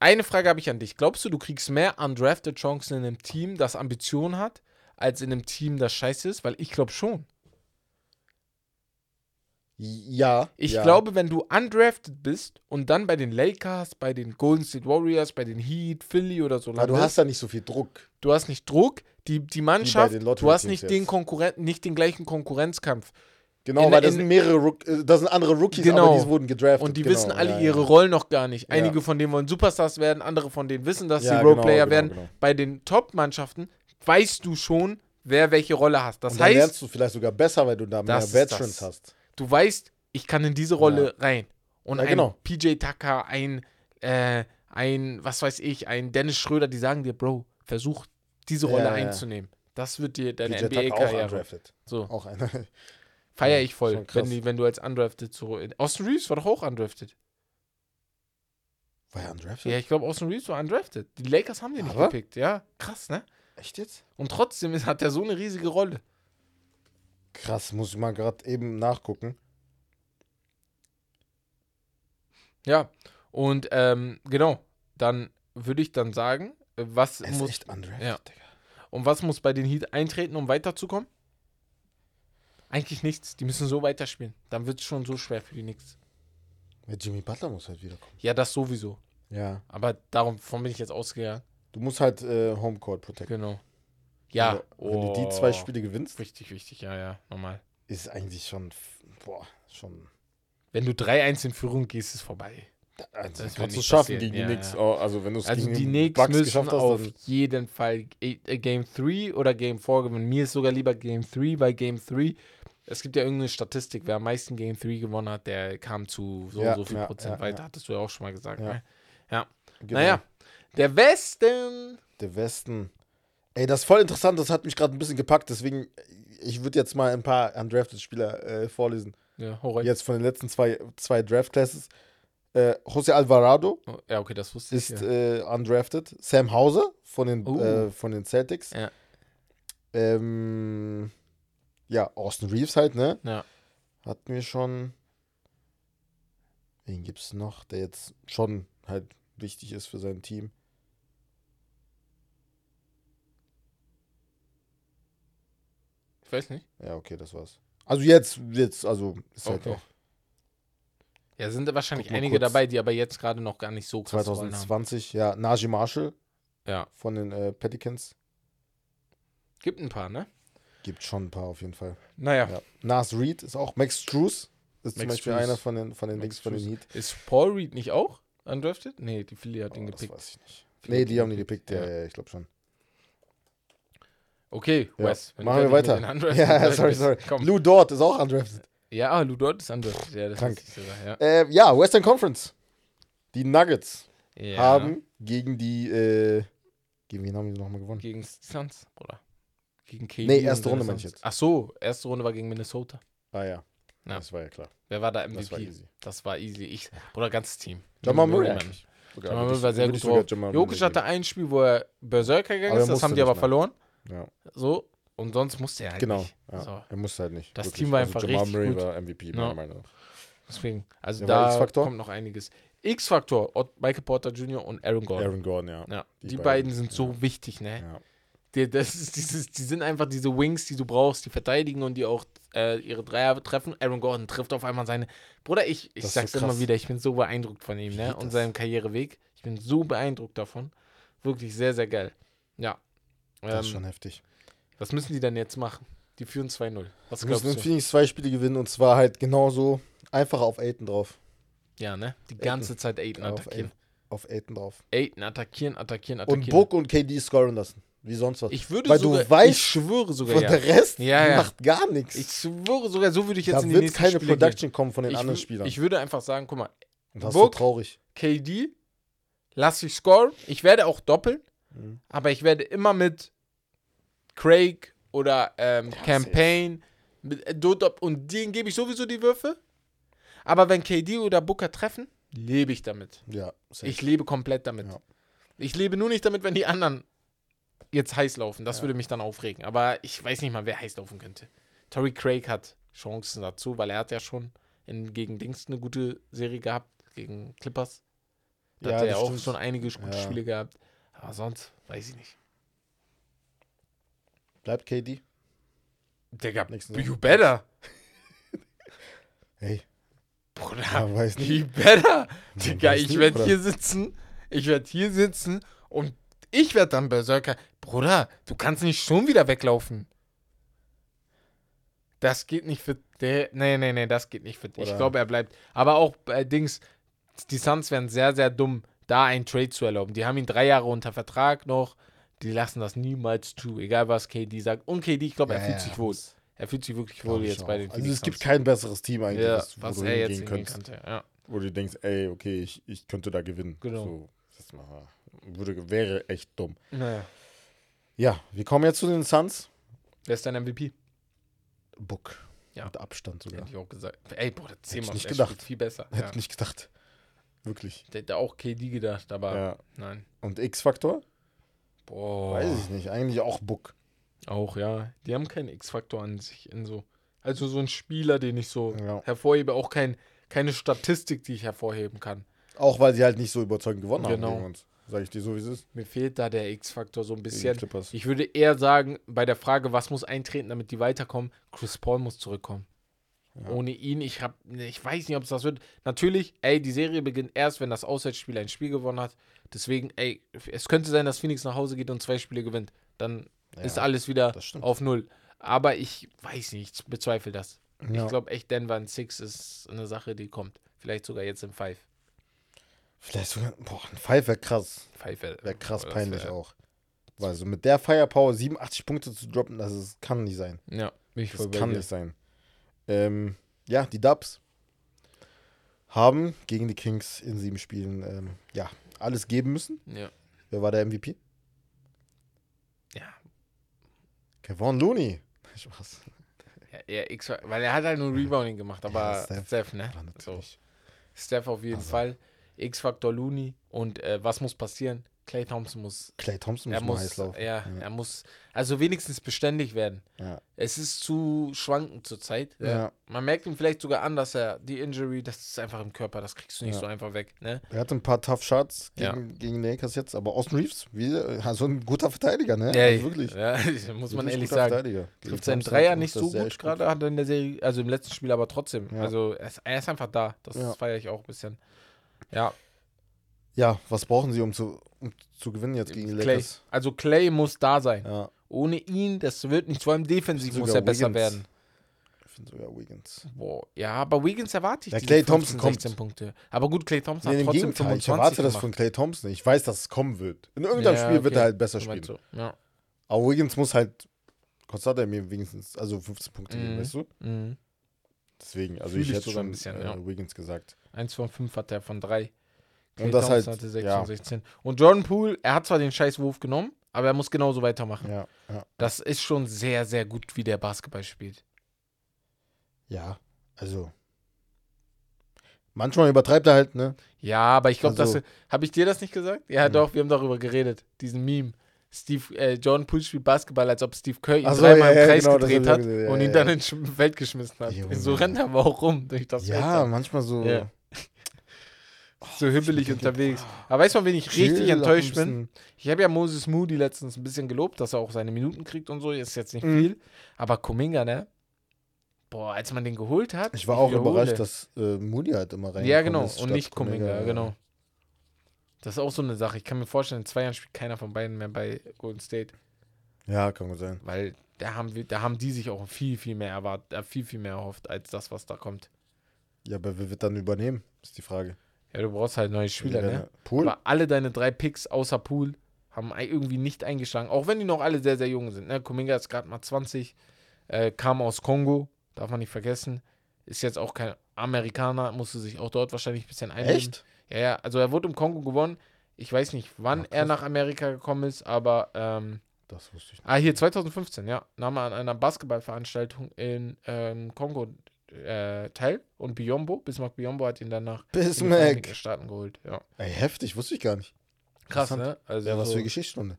Eine Frage habe ich an dich. Glaubst du, du kriegst mehr undrafted Chancen in einem Team, das Ambitionen hat, als in einem Team, das scheiße ist? Weil ich glaube schon. Ja. Ich ja. glaube, wenn du undrafted bist und dann bei den Lakers, bei den Golden State Warriors, bei den Heat, Philly oder so Weil du hast da nicht so viel Druck. du hast nicht Druck, die, die Mannschaft, du hast nicht jetzt. den Konkurrenten, nicht den gleichen Konkurrenzkampf. Genau, In- weil das in- sind mehrere, Rook äh, das sind andere Rookies, Genau. aber die wurden gedraftet. Und die genau, wissen alle ja, ihre ja. Rollen noch gar nicht. Ja. Einige von denen wollen Superstars werden, andere von denen wissen, dass sie genau, Roleplayer genau, werden. genau. Bei den Top-Mannschaften weißt du schon, wer welche Rolle hat. Das Und dann heißt, lernst du vielleicht sogar besser, weil du da mehr Veterans hast. du weißt, ich kann in diese Rolle rein. Und ein genau. PJ Tucker, ein, äh, ein, was weiß ich, ein Dennis Schröder, die sagen dir, Bro, versuch diese Rolle einzunehmen. Das wird dir deine NBA-Karriere. So, Auch einer. feier ich voll, wenn, die, wenn du als Undrafted so. Austin Reeves war doch auch undrafted. War er undrafted? Ja, ich glaube, Austin Reeves war undrafted. Die Lakers haben den nicht Aber? gepickt. Ja, krass, ne? Echt jetzt? Und trotzdem ist, hat er so eine riesige Rolle. Krass, muss ich mal gerade eben nachgucken. Ja, und ähm, genau, dann würde ich dann sagen, äh, was Er ist muss, echt undrafted, ja. Digga. und was muss bei den Heat eintreten, um weiterzukommen? Eigentlich nichts. Die müssen so weiterspielen. Dann wird es schon so schwer für die Knicks. Ja, Jimmy Butler muss halt wiederkommen. Ja, das sowieso. Ja. Aber darum von bin ich jetzt ausgegangen. Du musst halt äh, Homecourt protecten. Genau. Ja. Also, Wenn du die oh. zwei Spiele gewinnst, Richtig wichtig, ja, ja, normal. ist eigentlich schon, boah, schon. Wenn du 3-1 in Führung gehst, ist vorbei. Also, Das kannst wird du schaffen passieren. gegen Ja, die Knicks. ja. Oh, also, wenn du es Also gegen die Knicks Bucks müssen geschafft hast, auf jeden Fall äh, äh, Game 3 oder Game 4 gewinnen. Mir ist sogar lieber Game 3, weil Game 3, es gibt ja irgendeine Statistik, wer am meisten Game 3 gewonnen hat, der kam zu so Ja, und so viel ja, Prozent ja, weiter, hattest du ja auch schon mal gesagt. Ja. Ne? Ja. Genau. Naja, der Westen. Der Westen. Ey, das ist voll interessant, das hat mich gerade ein bisschen gepackt, deswegen, ich würde jetzt mal ein paar undrafted Spieler äh, vorlesen. Ja, rein. Jetzt von den letzten zwei, zwei Draft-Classes. Äh, José Alvarado Oh, ja, okay, das wusste ich. ist Ja. äh, undrafted. Sam Hauser von den, Oh. äh, von den Celtics. Ja. Ähm, ja, Austin Reeves halt, ne? Ja. Hatten wir schon. Wen gibt's noch, der jetzt schon halt wichtig ist für sein Team? Ich weiß nicht. Ja, okay, das war's. Also jetzt, jetzt, also ist halt Okay. auch Ja, sind da wahrscheinlich einige kurz. dabei, die aber jetzt gerade noch gar nicht so krass Rollen haben. 2020, ja, Najee Marshall Ja, von den äh, Pelicans. gibt ein paar, ne? Gibt schon ein paar auf jeden Fall. Naja, Ja. Nas Reed ist auch, Max Struess ist zum Max Beispiel Strus. einer von den, von den Max Dings von den. Heat. ist Paul Reed nicht auch undrafted? Nee, die Philly hat ihn Oh, das gepickt. weiß ich nicht. Philly Nee, die ihn haben die gepickt, ja, ja. ja, ich glaube schon. Okay, Ja. Wes. wenn du Machen wir fertig weiter. Undrafted Ja, sorry, sorry. Komm. Lou Dort ist auch undrafted. Ja, ah, Lou Dort ist anders. Ja, das Krank. ich sogar, ja. Äh, ja, Western Conference. Die Nuggets ja. haben gegen die, äh, gegen wen haben die nochmal gewonnen? Gegen Suns, Bruder. Gegen KD. Nee, erste Runde meine ich jetzt. Ach so, erste Runde war gegen Minnesota. Ah ja. Ja. Das war ja klar. Wer war da MVP? Das war easy. Das war easy. Ich, Bruder, ganzes Team. Jamal Murray Jamal Murray war sehr gut drauf. Jokic hatte ein Spiel, wo er Berserker gegangen ist. Das haben die aber mal. verloren. Ja, So. Und sonst musste er halt genau. nicht. Ja. So. Er musste halt nicht. Das Team war einfach Jamal richtig Murray gut. war MVP, Ja. meiner Meinung nach. Deswegen. Also da kommt noch einiges. X-Faktor, Michael Porter Jr. und Aaron Gordon. Aaron Gordon, ja. Ja, die, Die beiden, beiden, sind so wichtig, ne? ja. Die, das ist dieses, die sind einfach diese Wings, die du brauchst, die verteidigen und die auch äh, ihre Dreier treffen. Aaron Gordon trifft auf einmal seine. Bruder, ich, ich Das ist sag's so immer wieder, ich bin so beeindruckt von ihm, ne? Und seinem Karriereweg. Ich bin so beeindruckt davon. Wirklich sehr, sehr geil. Ja. Das ist Ähm, schon heftig. was müssen die denn jetzt machen? Die führen 2-0. Was glaubst müssen du? Phoenix zwei Spiele gewinnen und zwar halt genauso einfach auf Aiden drauf. Ja, ne? Die ganze Zeit Aiden Auf attackieren. Auf Aiden drauf. Aiden attackieren, attackieren, Und attackieren. Book und KD scoren lassen. Wie sonst was. Ich würde Weil du sogar, weißt, ich schwöre sogar, Von ja. der Rest Ja, ja. macht gar nichts. Ich schwöre sogar, so würde ich jetzt da in die wird nächsten keine Spiele Production kommen von den gehen. Ich, anderen Spielern. ich würde einfach sagen, guck mal, und das ist Book- so traurig. KD, lass ich scoren. Ich werde auch doppeln, Mhm. aber ich werde immer mit Craig oder ähm, Ja, Campaign mit, äh, und denen gebe ich sowieso die Würfe. Aber wenn KD oder Booker treffen, lebe ich damit. Ja, safe. Ich lebe komplett damit. Ja. Ich lebe nur nicht damit, wenn die anderen jetzt heiß laufen. Das Ja. würde mich dann aufregen. Aber ich weiß nicht mal, wer heiß laufen könnte. Torrey Craig hat Chancen dazu, weil er hat ja schon in, gegen Dings eine gute Serie gehabt, gegen Clippers. Da Ja, hat er auch stimmt. schon einige gute Ja. Spiele gehabt. Aber sonst weiß ich nicht. Bleibt KD? Digga, Nächsten you Sommer. better. Hey, Bruder, ja, weiß nicht. you better. Digga, ich werde hier sitzen. Ich werde hier sitzen und ich werde dann Berserker. Bruder, du kannst nicht schon wieder weglaufen. Das geht nicht für. Der, nee, nee, nee, das geht nicht für. Ich Oder- glaube, er bleibt. Aber auch bei Dings, die Suns wären sehr, sehr dumm, da einen Trade zu erlauben. Die haben ihn drei Jahre unter Vertrag noch. Die lassen das niemals zu, egal was KD sagt. Und KD, ich glaube, er Ja, fühlt ja, sich wohl. das Er fühlt sich wirklich wohl ich jetzt auch. bei den Also Phoenix es gibt kein besseres Team eigentlich, ja, was, wo was du er jetzt könnte. Ja. Wo du denkst, ey, okay, ich, ich könnte da gewinnen. Genau. So, das mal, würde, wäre echt dumm. Naja. Ja, wir kommen jetzt zu den Suns. Wer ist dein MVP? Book. Ja. Mit Abstand sogar. Hätte ich auch gesagt. Ey, Bruder, zehnmal. nicht er gedacht. spielt Viel besser. Hätte Ja. ich nicht gedacht. Wirklich. Ich hätte auch KD gedacht, aber Ja. nein. Und X-Faktor? Boah. Weiß ich nicht. Eigentlich auch Book. Auch, ja. Die haben keinen X-Faktor an sich in so. Also so ein Spieler, den ich so Ja. hervorhebe, auch kein, keine Statistik, die ich hervorheben kann. Auch weil sie halt nicht so überzeugend gewonnen Genau. haben gegen uns. Sag ich dir so, wie es ist. Mir fehlt da der X-Faktor so ein bisschen. Ich würde eher sagen, bei der Frage, was muss eintreten, damit die weiterkommen, Chris Paul muss zurückkommen. Ja. Ohne ihn, ich hab, ich weiß nicht, ob es das wird. Natürlich, ey, die Serie beginnt erst, wenn das Auswärtsspiel ein Spiel gewonnen hat. Deswegen, ey, es könnte sein, dass Phoenix nach Hause geht und zwei Spiele gewinnt. Dann Ja, ist alles wieder auf Null. Aber ich weiß nicht, ich bezweifle das. Ja. Ich glaube echt, Denver in Six ist eine Sache, die kommt. Vielleicht sogar jetzt in Five. Vielleicht sogar. Boah, ein Five wäre krass. Five wäre Wäre krass das peinlich wär- auch. Weil so mit der Firepower 87 Punkte zu droppen, das ist, kann nicht sein. Ja, bin ich Das voll bei kann dir. nicht sein. Ähm, ja, die Dubs haben gegen die Kings in sieben Spielen ähm, ja, alles geben müssen. Ja. Wer war der MVP? Ja, Kevon Looney. Spaß. ja, X, weil er hat halt nur Rebounding gemacht, aber Ja, Steph. Steph, ne? Ja, So. Steph auf jeden Also. Fall. X-Faktor Looney. Und äh, was muss passieren? Clay Thompson muss. Clay Thompson muss muss, heiß laufen. ja, Ja. er muss, also wenigstens beständig werden. Ja. Es ist zu schwankend zurzeit. Ja. Ja. Man merkt ihm vielleicht sogar an, dass er die Injury, das ist einfach im Körper, das kriegst du nicht so einfach weg. Ne? Er hatte ein paar Tough Shots gegen, gegen Lakers jetzt, aber Austin Reeves, wie, also ein guter Verteidiger, ne? Ja, also wirklich. Ja, muss man ehrlich guter sagen. Trifft seinen Dreier nicht so gut echt gerade, hat er in der Serie, also im letzten Spiel aber trotzdem. Also er ist, er ist einfach da. Das feiere ich auch ein bisschen. Ja, Ja, was brauchen sie, um zu, um zu gewinnen jetzt gegen die Clay. Lakers? Also Clay muss da sein. Ja, Ohne ihn, das wird nicht, vor allem defensiv muss er besser Wiggins. werden. ich finde sogar Wiggins. Boah, ja, aber Wiggins erwarte ich Ja, diese Klay 15, Thompson kommt. 16 Punkte. Aber gut, Clay Thompson Nee, hat trotzdem Gegenteil, 25 ich erwarte das gemacht. von Clay Thompson. Ich weiß, dass es kommen wird. In irgendeinem Ja, Spiel wird okay. er halt besser So spielen. du. Ja. Aber Wiggins muss halt er mir wenigstens, also 15 Punkte Mhm. weißt du? Mhm. Deswegen, also Fühl ich ich hätte ein bisschen, äh, ja. Wiggins gesagt. Eins von fünf hat er von drei. Klay Und das Thompson halt, hatte 6 ja. von 16. Und Jordan Poole, er hat zwar den scheiß Wurf genommen, aber er muss genauso weitermachen. Ja, ja. Das ist schon sehr, sehr gut, wie der Basketball spielt. Ja, also. Manchmal übertreibt er halt, ne? Ja, aber ich glaube, Also- das habe ich dir das nicht gesagt? Ja, Hm. doch, wir haben darüber geredet. Diesen Meme. Steve, äh, Jordan Poole spielt Basketball, als ob Steve Kerr ihn so, dreimal ja, ja, im Kreis genau, gedreht hat gesehen, ja, und ihn ja, dann ja. ins Feld geschmissen hat. Junge. So rennt er aber auch rum durch das Feld. Ja, manchmal so. Ja. So hübbelig denke, unterwegs. Aber weißt du, wen ich richtig enttäuscht bin? Ich habe ja Moses Moody letztens ein bisschen gelobt, dass er auch seine Minuten kriegt und so. Ist jetzt nicht Mhm. viel. Aber Kuminga, ne? Boah, als man den geholt hat. Ich war auch überrascht, dass äh, Moody halt immer rein Ja, genau. Und nicht Kuminga, genau. Das ist auch so eine Sache. Ich kann mir vorstellen, in zwei Jahren spielt keiner von beiden mehr bei Golden State. Ja, kann gut sein. Weil da haben, wir, da haben die sich auch viel, viel mehr erwartet, äh, viel, viel mehr erhofft, als das, was da kommt. Ja, aber wer wird dann übernehmen? Ist die Frage. Ja, du brauchst halt neue Spieler, ne? Pool? Aber alle deine drei Picks außer Pool haben irgendwie nicht eingeschlagen. Auch wenn die noch alle sehr, sehr jung sind. Ne? Kuminga ist gerade mal 20, äh, kam aus Kongo, darf man nicht vergessen. Ist jetzt auch kein Amerikaner, musste sich auch dort wahrscheinlich ein bisschen einleben. Echt? Ja, ja, also er wurde im Kongo gewonnen. Ich weiß nicht, wann Ah, krass. er nach Amerika gekommen ist, aber ähm, Das wusste ich nicht. ah, hier 2015, ja, nahm er an einer Basketballveranstaltung in ähm, Kongo äh, teil und Biombo, Bismarck Biombo hat ihn danach in die Bismarck. Staaten geholt. Ja. Ey, heftig, wusste ich gar nicht. Krass, ne? Also Ja, was so, für Geschichtsstunde.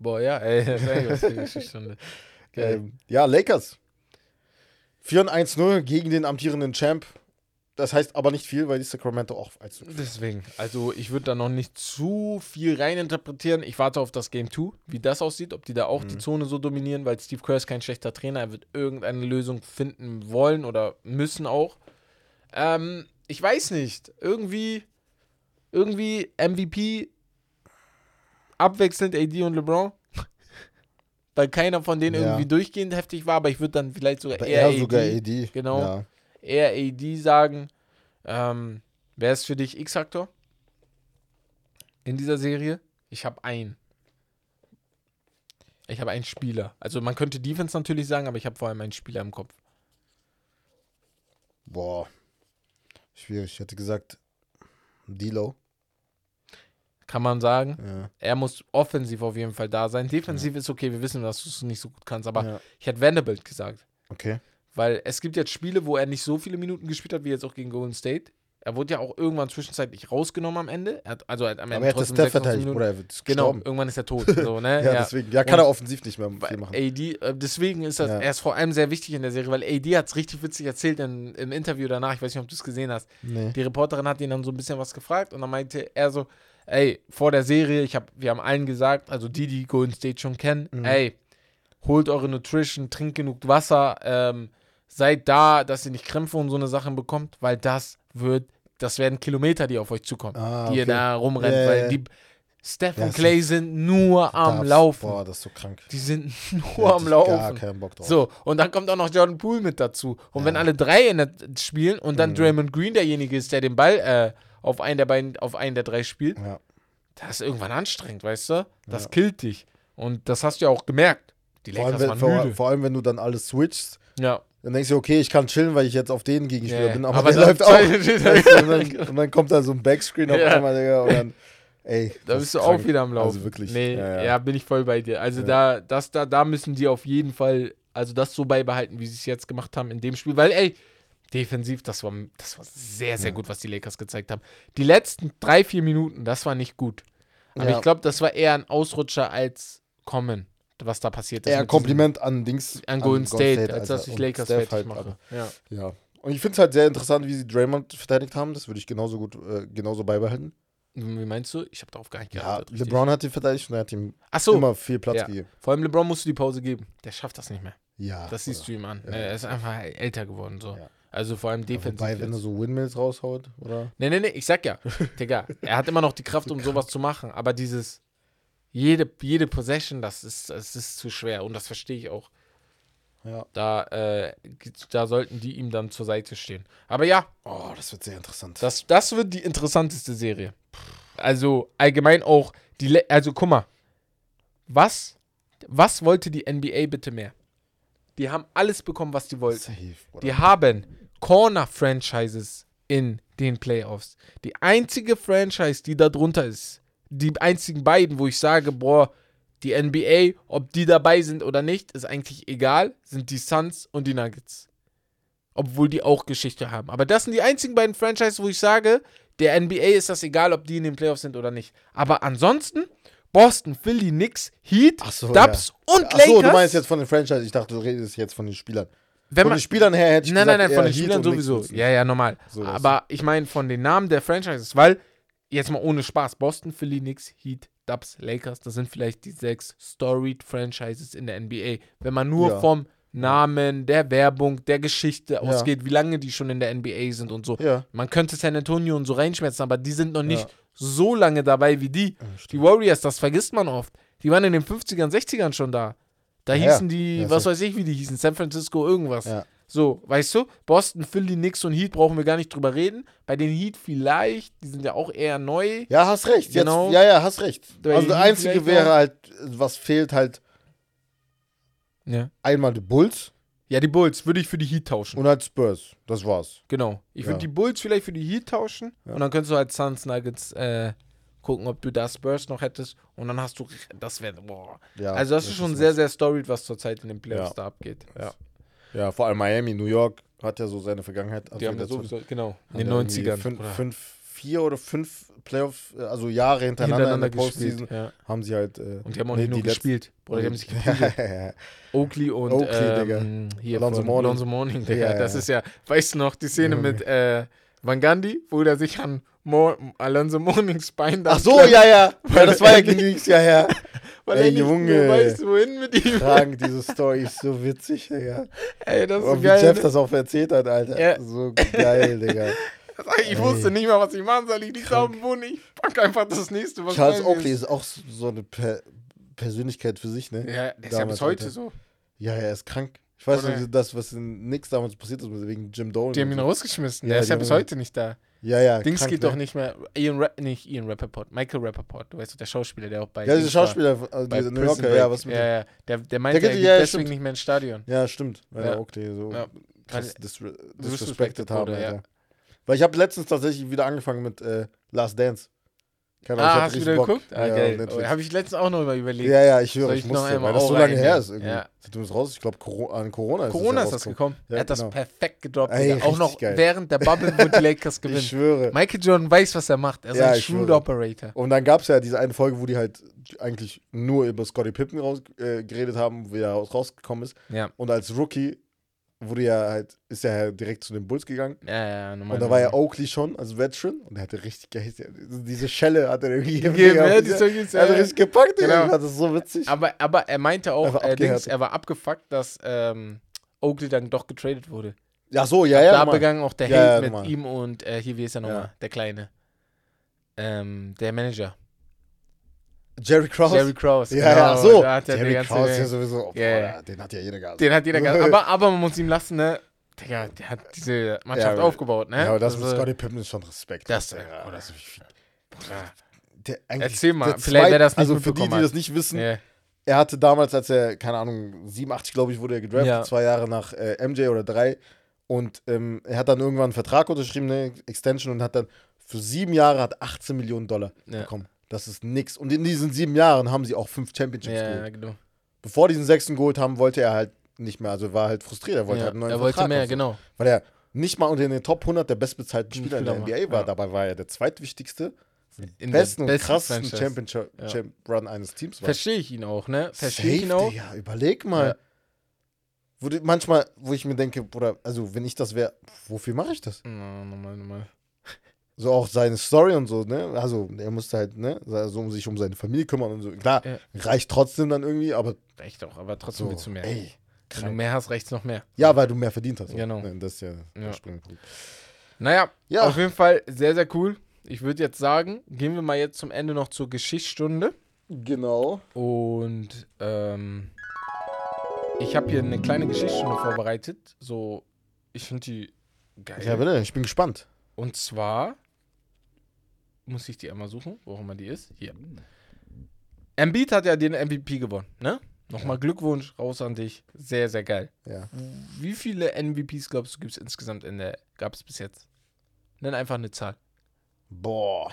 Boah, ja, ey, was für Geschichtsstunde. Ähm, ja, Lakers. 4-1-0 gegen den amtierenden Champ. Das heißt aber nicht viel, weil die Sacramento auch als Deswegen, also ich würde da noch nicht zu viel reininterpretieren. Ich warte auf das Game 2, wie das aussieht, ob die da auch die Zone so dominieren, weil Steve Kerr ist kein schlechter Trainer. Er wird irgendeine Lösung finden wollen oder müssen auch. Ähm, ich weiß nicht. Irgendwie, irgendwie MVP abwechselnd AD und LeBron. weil keiner von denen Ja. irgendwie durchgehend heftig war, aber ich würde dann vielleicht sogar eher, eher AD, sogar AD. Genau. Ja. Eher AD sagen. Ähm, wer ist für dich X-Faktor in dieser Serie? Ich habe einen. Ich habe einen Spieler. Also man könnte Defense natürlich sagen, aber ich habe vor allem einen Spieler im Kopf. Boah. Schwierig. Ich hätte gesagt, Dilo. Kann man sagen. Ja. Er muss offensiv auf jeden Fall da sein. Defensiv ist okay, wir wissen, dass du es nicht so gut kannst, aber ja. ich hätte Vanderbilt gesagt. Okay. Weil es gibt jetzt Spiele, wo er nicht so viele Minuten gespielt hat, wie jetzt auch gegen Golden State. Er wurde ja auch irgendwann zwischenzeitlich rausgenommen am Ende. Er hat, also er hat am Ende Aber er hat das Steph 26 verteidigt, Minuten. oder er wird Genau, gestorben. irgendwann ist er tot. So, ne? Ja, ja. deswegen. Ja, kann Und- er offensiv nicht mehr viel machen. AD, äh, deswegen ist das, Ja. er ist vor allem sehr wichtig in der Serie, weil AD hat es richtig witzig erzählt in, im Interview danach. Ich weiß nicht, ob du es gesehen hast. Nee. Die Reporterin hat ihn dann so ein bisschen was gefragt und dann meinte er so: Ey, vor der Serie, ich hab, wir haben allen gesagt, also die, die Golden State schon kennen, Mhm. ey, holt eure Nutrition, trinkt genug Wasser, ähm, seid da, dass ihr nicht Krämpfe und so eine Sachen bekommt, weil das wird, das werden Kilometer, die auf euch zukommen, Ah, die ihr okay. da rumrennt, Ja, ja, weil ja. die Steph Ja, und Clay sind nur am Darf's- Laufen. Boah, das ist so krank. Die sind nur hätte am Laufen. Gar keinen Bock drauf. So, und dann kommt auch noch Jordan Poole mit dazu. Und Ja. wenn alle drei in der, spielen und dann Mhm. Draymond Green derjenige ist, der den Ball äh, auf einen der beiden, auf einen der drei spielt, Ja. das ist irgendwann anstrengend, weißt du? Das Ja. killt dich. Und das hast du ja auch gemerkt. Die Vor allem, Lakers wenn, waren vor, müde. vor allem, wenn du dann alles switchst, ja. Dann denkst du, okay, ich kann chillen, weil ich jetzt auf den Gegenspieler Ja, bin, aber, aber der läuft auch. zwei- Weißt du, und, dann, und dann kommt da so ein Backscreen auf Ja. einmal, Digga, und dann, ey. Da bist ist du krank. auch wieder am Laufen. Also wirklich. Nee, ja, ja, ja. bin ich voll bei dir. Also Ja. da, das, da, da müssen die auf jeden Fall, also das so beibehalten, wie sie es jetzt gemacht haben in dem Spiel. Weil, ey, defensiv, das war, das war sehr, sehr gut, was die Lakers gezeigt haben. Die letzten drei, vier Minuten, das war nicht gut. Aber ich glaube, das war eher ein Ausrutscher als Kommen, was da passiert ist. Eher mit Kompliment an Dings. An Golden State, als Alter. dass ich Lakers Steph fertig halt, mache. Ja. Ja. Und ich finde es halt sehr interessant, wie sie Draymond verteidigt haben. Das würde ich genauso gut, äh, genauso beibehalten. Wie meinst du? Ich habe darauf gar nicht Ja, geachtet. richtig. LeBron hat ihn verteidigt und er hat ihm so, immer viel Platz Ja. gegeben. vor allem LeBron musst du die Pause geben. Der schafft das nicht mehr. Ja. Das siehst du ihm an. Ja. Er ist einfach älter geworden. so. Ja. Also vor allem Ja, defensiv. Wobei, wenn er so Windmills raushaut, oder? Nee, nee, nee, ich sag ja, Digga, er hat immer noch die Kraft, um sowas zu machen, aber dieses, jede, jede Possession, das ist, das ist zu schwer und das verstehe ich auch. Ja. Da, äh, da sollten die ihm dann zur Seite stehen. Aber ja, Oh, das wird sehr interessant. das, das wird die interessanteste Serie. Also allgemein auch, die, Le- also guck mal, was, was wollte die NBA bitte mehr? Die haben alles bekommen, was die wollten. Safe. Die haben Corner-Franchises in den Playoffs. Die einzige Franchise, die da drunter ist, die einzigen beiden, wo ich sage, boah, die NBA, ob die dabei sind oder nicht, ist eigentlich egal, sind die Suns und die Nuggets. Obwohl die auch Geschichte haben. Aber das sind die einzigen beiden Franchises, wo ich sage, der NBA ist das egal, ob die in den Playoffs sind oder nicht. Aber ansonsten, Boston, Philly, Knicks, Heat, so, Dubs und Ach Lakers. so, du meinst jetzt von den Franchise. Ich dachte, du redest jetzt von den Spielern. wenn von man, den Spielern her hätte ich Nein, gesagt, nein, nein, von den Heat Spielern und sowieso. Ja, ja, normal. So, Aber ich meine von den Namen der Franchises, weil, jetzt mal ohne Spaß, Boston, Philly, Knicks, Heat, Dubs, Lakers, das sind vielleicht die sechs Storied Franchises in der NBA. Wenn man nur Ja. vom Namen, der Werbung, der Geschichte ausgeht, wie lange die schon in der NBA sind und so. Ja. Man könnte San Antonio und so reinschmerzen, aber die sind noch nicht Ja. so lange dabei wie die. Ja. Die Warriors, das vergisst man oft. Die waren in den 50ern, 60ern schon da. Da Ja, hießen die, ja, was weiß ich, wie die hießen, San Francisco irgendwas. Ja. So, weißt du, Boston, Philly, Knicks und Heat brauchen wir gar nicht drüber reden. Bei den Heat vielleicht, die sind ja auch eher neu. Ja, hast recht. Jetzt, Genau. Ja, ja, hast recht. Bei Also das Einzige wäre halt, was fehlt halt Ja. einmal die Bulls Ja, die Bulls würde ich für die Heat tauschen. und halt Spurs. Das war's. genau. Ich würde Ja. die Bulls vielleicht für die Heat tauschen. Ja. Und dann könntest du halt Suns Nuggets äh, gucken, ob du da Spurs noch hättest. Und dann hast du, das wäre, boah. Ja, also das, ist schon sehr, sehr storied, was zurzeit in den Playoffs da abgeht. Ja. Ja, vor allem Miami, New York hat ja so seine Vergangenheit. Die haben ja dazu- sowieso, genau, in den ja irgendwie 90ern. Fünf, oder fünf, vier oder fünf Playoff, also Jahre hintereinander, hintereinander in der Postseason, gespielt. Ja. haben sie halt. Äh, Und die haben auch nee, nicht nur gespielt. Bruder, die haben sich geprügelt. Oakley und Oakley, ähm, hier Alonso von Mourning. Alonso Mourning, Digga. Ja, das ist ja, weißt du noch, die Szene mit äh, Van Gandhi, wo er sich an Mo Alonso Mournings Bein da Ach so, ja, ja. Ja, das war ja gegen nichts, ja, ja. Weil Ey, er nicht Junge. mehr weiß, wohin mit ihm. Krank, diese Story ist so witzig, Digga. Ey, das ist Und so wie geil. Jeff ne? das auch erzählt hat, Alter. Ja. So geil, Digga. Ich wusste nicht mal, was ich machen soll. Ich liege auf dem Boden, ich pack einfach das nächste, was Charles Oakley ist. ist auch so eine per Persönlichkeit für sich, ne? Ja, der ist ja bis heute so. Ja, er ist krank. Ich weiß Oder- noch, das, was in Nix damals passiert ist, wegen Jim Dolan. Die haben ihn so. rausgeschmissen. Ja, der ist ja bis heute nicht da. Ja, ja. Dings krank, geht ne? doch nicht mehr. Ian Ra nicht Ian Rappaport, Michael Rappaport, du weißt der Schauspieler, der auch bei. Ja, war. Schauspieler, also bei dieser New Yorker, ja, Break. was mit ja, ja. Der, der meinte, geht- er geht ja, deswegen stimmt. nicht mehr ins Stadion. Ja, stimmt. Weil Ja. er Oakley so Ja. krass disre Disrespected haben, wurde, ja. Alter. Weil ich habe letztens tatsächlich wieder angefangen mit äh, Last Dance. Keine Ahnung, ich Ah, hast du wieder Bock. geguckt? Ah, Ja, geil. Oh, Habe ich letztens auch noch mal überlegt. Ja, ja, ich höre, ich ich noch musste, einmal weil das so lange her ist irgendwie. Ja. Seitdem es raus ich glaube, an Corona ist Corona das ist das gekommen. Ja, er hat das genau. perfekt gedroppt. Ey. Auch noch geil. während der Bubble, wo die Lakers Ich gewinnen. schwöre. Michael Jordan weiß, was er macht. Er ist Ja, ein ich Shrewd. Operator. Und dann gab es ja diese eine Folge, wo die halt eigentlich nur über Scottie Pippen raus, äh, geredet haben, wie er raus, rausgekommen ist. Ja. Und als Rookie wurde ja halt, ist er ja direkt zu den Bulls gegangen. Ja, ja, normal. Und da war ja Oakley schon als Veteran und er hatte richtig geil. Diese Schelle hat er irgendwie Gegeben, ja, Er hat ja. richtig gepackt. Genau. Das ist so witzig. Aber, aber er meinte auch, Einfach äh, Dings, abgehärtet. er war abgefuckt, dass ähm, Oakley dann doch getradet wurde. ja, so, ja, ja. da normal. begann auch der Ja, Hate ja, mit normal. ihm und äh, hier, wie ist er nochmal? Ja. Der Kleine. Ähm, der Manager. Jerry Krause. Jerry Krause. ja, ja, genau, ach so. da hat er Jerry ganze- Krause ist ja sowieso. Ja, ja. boah, Den hat ja jeder gehabt. Den hat jeder gehabt. Aber, aber man muss ihm lassen, ne? Digga, der hat diese Mannschaft Ja, aufgebaut, ne? Ja, aber das mit Also, Scottie Pippen ist schon Respekt. Das- Digga. oh, das ja. Der, eigentlich Erzähl mal, vielleicht wer das nicht Also für die, die das nicht wissen, Ja. er hatte damals, als er, keine Ahnung, 87, glaube ich, wurde er gedraftet, Ja. zwei Jahre nach äh, MJ oder drei. Und ähm, er hat dann irgendwann einen Vertrag unterschrieben, eine Extension, und hat dann für sieben Jahre hat 18 Millionen Dollar Ja. bekommen. Das ist nix. Und in diesen sieben Jahren haben sie auch fünf Championships Ja, geholt. genau. Bevor die diesen sechsten geholt haben, wollte er halt nicht mehr. Also war halt frustriert. Er wollte Ja, halt einen neuen er wollte Vertrag mehr, und so. genau. Weil er nicht mal unter den Top 100 der bestbezahlten Spieler in der NBA war. ja. Dabei war er der zweitwichtigste, In besten und besten krassesten. Championship Ja. Champ Run eines Teams war. Verstehe ich ihn auch, ne? Verstehe ich ihn auch. Digga, überleg mal. Ja. Wo du, manchmal, wo ich mir denke, Bruder, also wenn ich das wäre, wofür mache ich das? Na, normal, normal. So auch seine Story und so, ne? Also er musste halt, ne, so um sich um seine Familie kümmern und so. Klar, Ja. reicht trotzdem dann irgendwie, aber Recht auch, aber trotzdem so, willst du mehr. ey, Wenn du mehr hast, reicht's noch mehr. Ja, weil du mehr verdient hast. Genau. Ne, Das ist ja, der Ja. springende Punkt. Naja, Ja. auf jeden Fall sehr, sehr cool. Ich würde jetzt sagen, gehen wir mal jetzt zum Ende noch zur Geschichtsstunde. Genau. Und ähm, ich habe hier eine kleine Geschichtsstunde vorbereitet. So, ich finde die geil. Ja, bitte, ich bin gespannt. Und zwar muss ich die einmal suchen, wo auch immer die ist. Hier. Embiid hat ja den MVP gewonnen, ne? Nochmal Glückwunsch raus an dich. Sehr, sehr geil. Ja. Wie viele MVPs glaubst du gibt es insgesamt in der, gab es bis jetzt? Nenn einfach eine Zahl. Boah.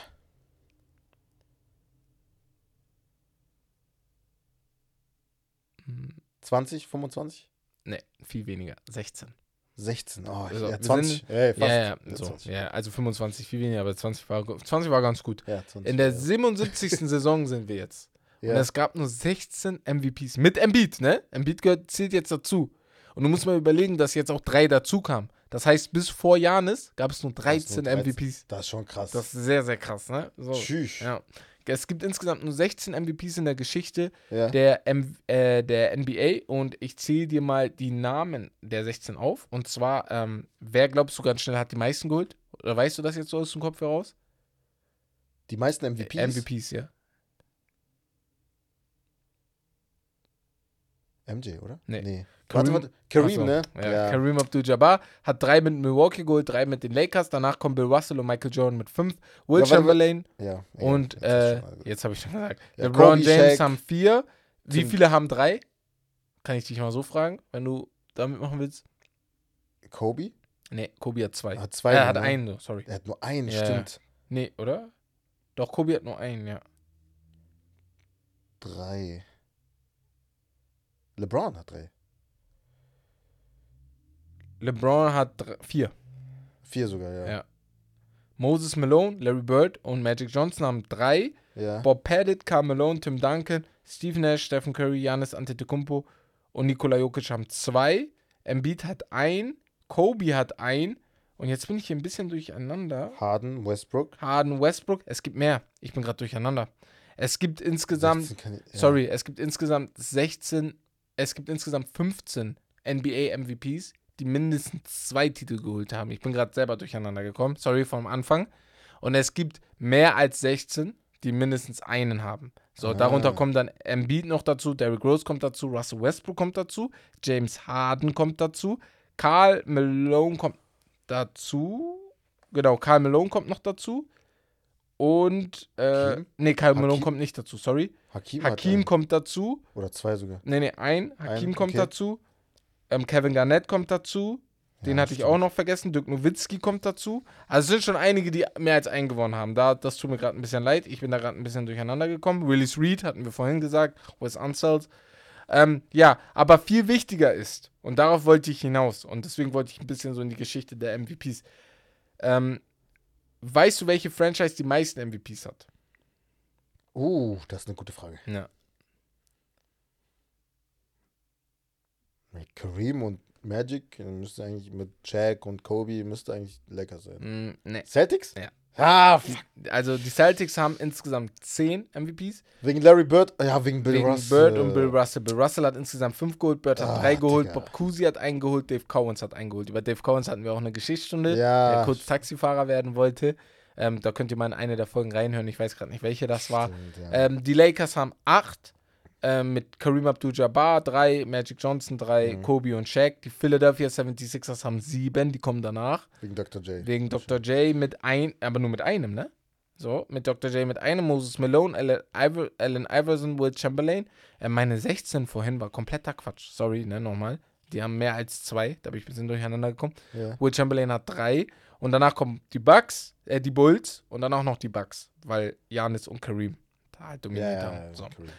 Hm, 20, 25? Ne, viel weniger. 16. 16. Oh, Also, ja, wir 20. sind-. Ja, ja, Ja, so. 20. ja, also 25 viel weniger, aber 20 war, 20 war ganz gut. Ja, 20. In der ja. 77. Saison sind wir jetzt. Und es gab nur 16 MVPs. Mit Embiid, ne? Embiid gehört, zählt jetzt dazu. Und du musst mal überlegen, dass jetzt auch drei dazu kamen. Das heißt, bis vor Janis gab es nur 13 MVPs. Das ist schon krass. Das ist sehr, sehr krass, ne? So. Tschüss. Ja. Es gibt insgesamt nur 16 MVPs in der Geschichte Ja. der, M äh, der NBA und ich zähle dir mal die Namen der 16 auf. Und zwar, ähm, wer glaubst du ganz schnell hat die meisten geholt? Oder weißt du das jetzt so aus dem Kopf heraus? Die meisten MVPs. MVPs, ja. MJ, oder? Nee. nee. Kareem- Warte, warte. Kareem, Achso, ne? Ja, Kareem Abdul-Jabbar hat drei mit Milwaukee geholt, drei mit den Lakers. Danach kommen Bill Russell und Michael Jordan mit fünf. Will Ja, Chamberlain ja. ja und jetzt äh, jetzt habe ich schon gesagt. Ja, LeBron Kobe, James Shaq, haben vier. Wie viele haben drei? Kann ich dich mal so fragen, wenn du damit machen willst? Kobe? Nee, Kobe hat zwei. Er hat zwei. er hat ne? einen, so, sorry. Er hat nur einen, Ja, stimmt. Nee, oder? Doch, Kobe hat nur einen, ja. Drei. LeBron hat drei. LeBron hat dr- vier. Vier sogar, ja. Ja. Moses Malone, Larry Bird und Magic Johnson haben drei. Ja. Bob Pettit, Karl Malone, Tim Duncan, Steve Nash, Stephen Curry, Giannis Antetokounmpo und Nikola Jokic haben zwei. Embiid hat ein, Kobe hat ein und jetzt bin ich hier ein bisschen durcheinander. Harden, Westbrook. Harden, Westbrook, es gibt mehr. Ich bin gerade durcheinander. Es gibt insgesamt, 16 kann ich- ja. sorry, es gibt insgesamt 16, es gibt insgesamt 15 NBA MVPs, die mindestens zwei Titel geholt haben. Ich bin gerade selber durcheinander gekommen. Sorry vom Anfang. Und es gibt mehr als 16, die mindestens einen haben. So, Ah. darunter kommt dann Embiid noch dazu, Derrick Rose kommt dazu, Russell Westbrook kommt dazu, James Harden kommt dazu, Karl Malone kommt dazu. Genau, Karl Malone kommt noch dazu. Und, äh, Hakim? nee, Karl Malone kommt nicht dazu, sorry. Hakim, Hakim kommt dazu. Oder zwei sogar. Nee, nee, ein. Hakim Ein, kommt okay. dazu. Ähm, Kevin Garnett kommt dazu. Den Ja, hatte ich stimmt. auch noch vergessen. Dirk Nowitzki kommt dazu. Also es sind schon einige, die mehr als einen gewonnen haben. Da, das tut mir gerade ein bisschen leid. Ich bin da gerade ein bisschen durcheinander gekommen. Willis Reed hatten wir vorhin gesagt. Wes Unseld. Ähm, ja, aber viel wichtiger ist, und darauf wollte ich hinaus, und deswegen wollte ich ein bisschen so in die Geschichte der MVPs. Ähm, weißt du, welche Franchise die meisten MVPs hat? Uh, das ist eine gute Frage. Ja. Mit Kareem und Magic müsste eigentlich mit Shaq und Kobe müsste eigentlich lecker sein. Mm, nee. Celtics? Ja. Ah, fuck. Also die Celtics haben insgesamt 10 MVPs. wegen Larry Bird? Ja, wegen Bill wegen Russell. Bird und Bill Russell. Bill Russell hat insgesamt 5 geholt, Bird hat Ah, 3 geholt, Digga. Bob Cousy hat einen geholt, Dave Cowens hat einen geholt. Über Dave Cowens hatten wir auch eine Geschichtsstunde, Ja. der kurz Taxifahrer werden wollte. Ähm, da könnt ihr mal in eine der Folgen reinhören. Ich weiß gerade nicht, welche das war. Stimmt, ja. Ähm, die Lakers haben 8 ähm, mit Kareem Abdul-Jabbar 3, Magic Johnson 3, Mhm. Kobe und Shaq. Die Philadelphia 76ers haben 7, die kommen danach. wegen Dr. J. Wegen Dr. J mit ein, aber nur mit einem, ne? So, mit Dr. J mit einem, Moses Malone, Allen, Iver, Allen Iverson, Will Chamberlain. Äh, meine 16 vorhin war kompletter Quatsch. Sorry, ne, nochmal. Die haben mehr als zwei, da bin ich ein bisschen durcheinander gekommen. Ja. Will Chamberlain hat drei und danach kommen die Bucks, äh, die Bulls und dann auch noch die Bucks, weil Janis und Kareem da halt Ja, dominiert ja, haben. ja, So. Kareem.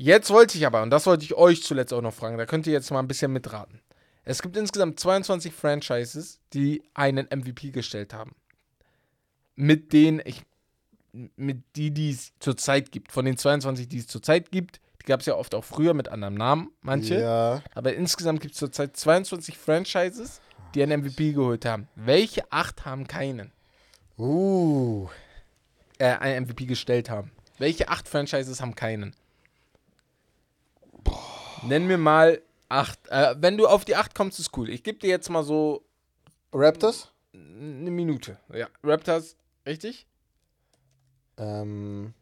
Jetzt wollte ich aber, und das wollte ich euch zuletzt auch noch fragen, da könnt ihr jetzt mal ein bisschen mitraten. Es gibt insgesamt 22 Franchises, die einen MVP gestellt haben. Mit denen ich, mit die, die es zurzeit gibt. Von den 22, die es zurzeit gibt, die gab es ja oft auch früher mit anderem Namen, manche. Ja. Aber insgesamt gibt es zurzeit 22 Franchises, die einen MVP geholt haben. Welche acht haben keinen? Uh. Äh, einen MVP gestellt haben. Welche acht Franchises haben keinen? Nenn mir mal acht. Äh, wenn du auf die acht kommst, ist cool. Ich gebe dir jetzt mal so Raptors? eine Minute. Ja, Raptors, richtig? Ähm.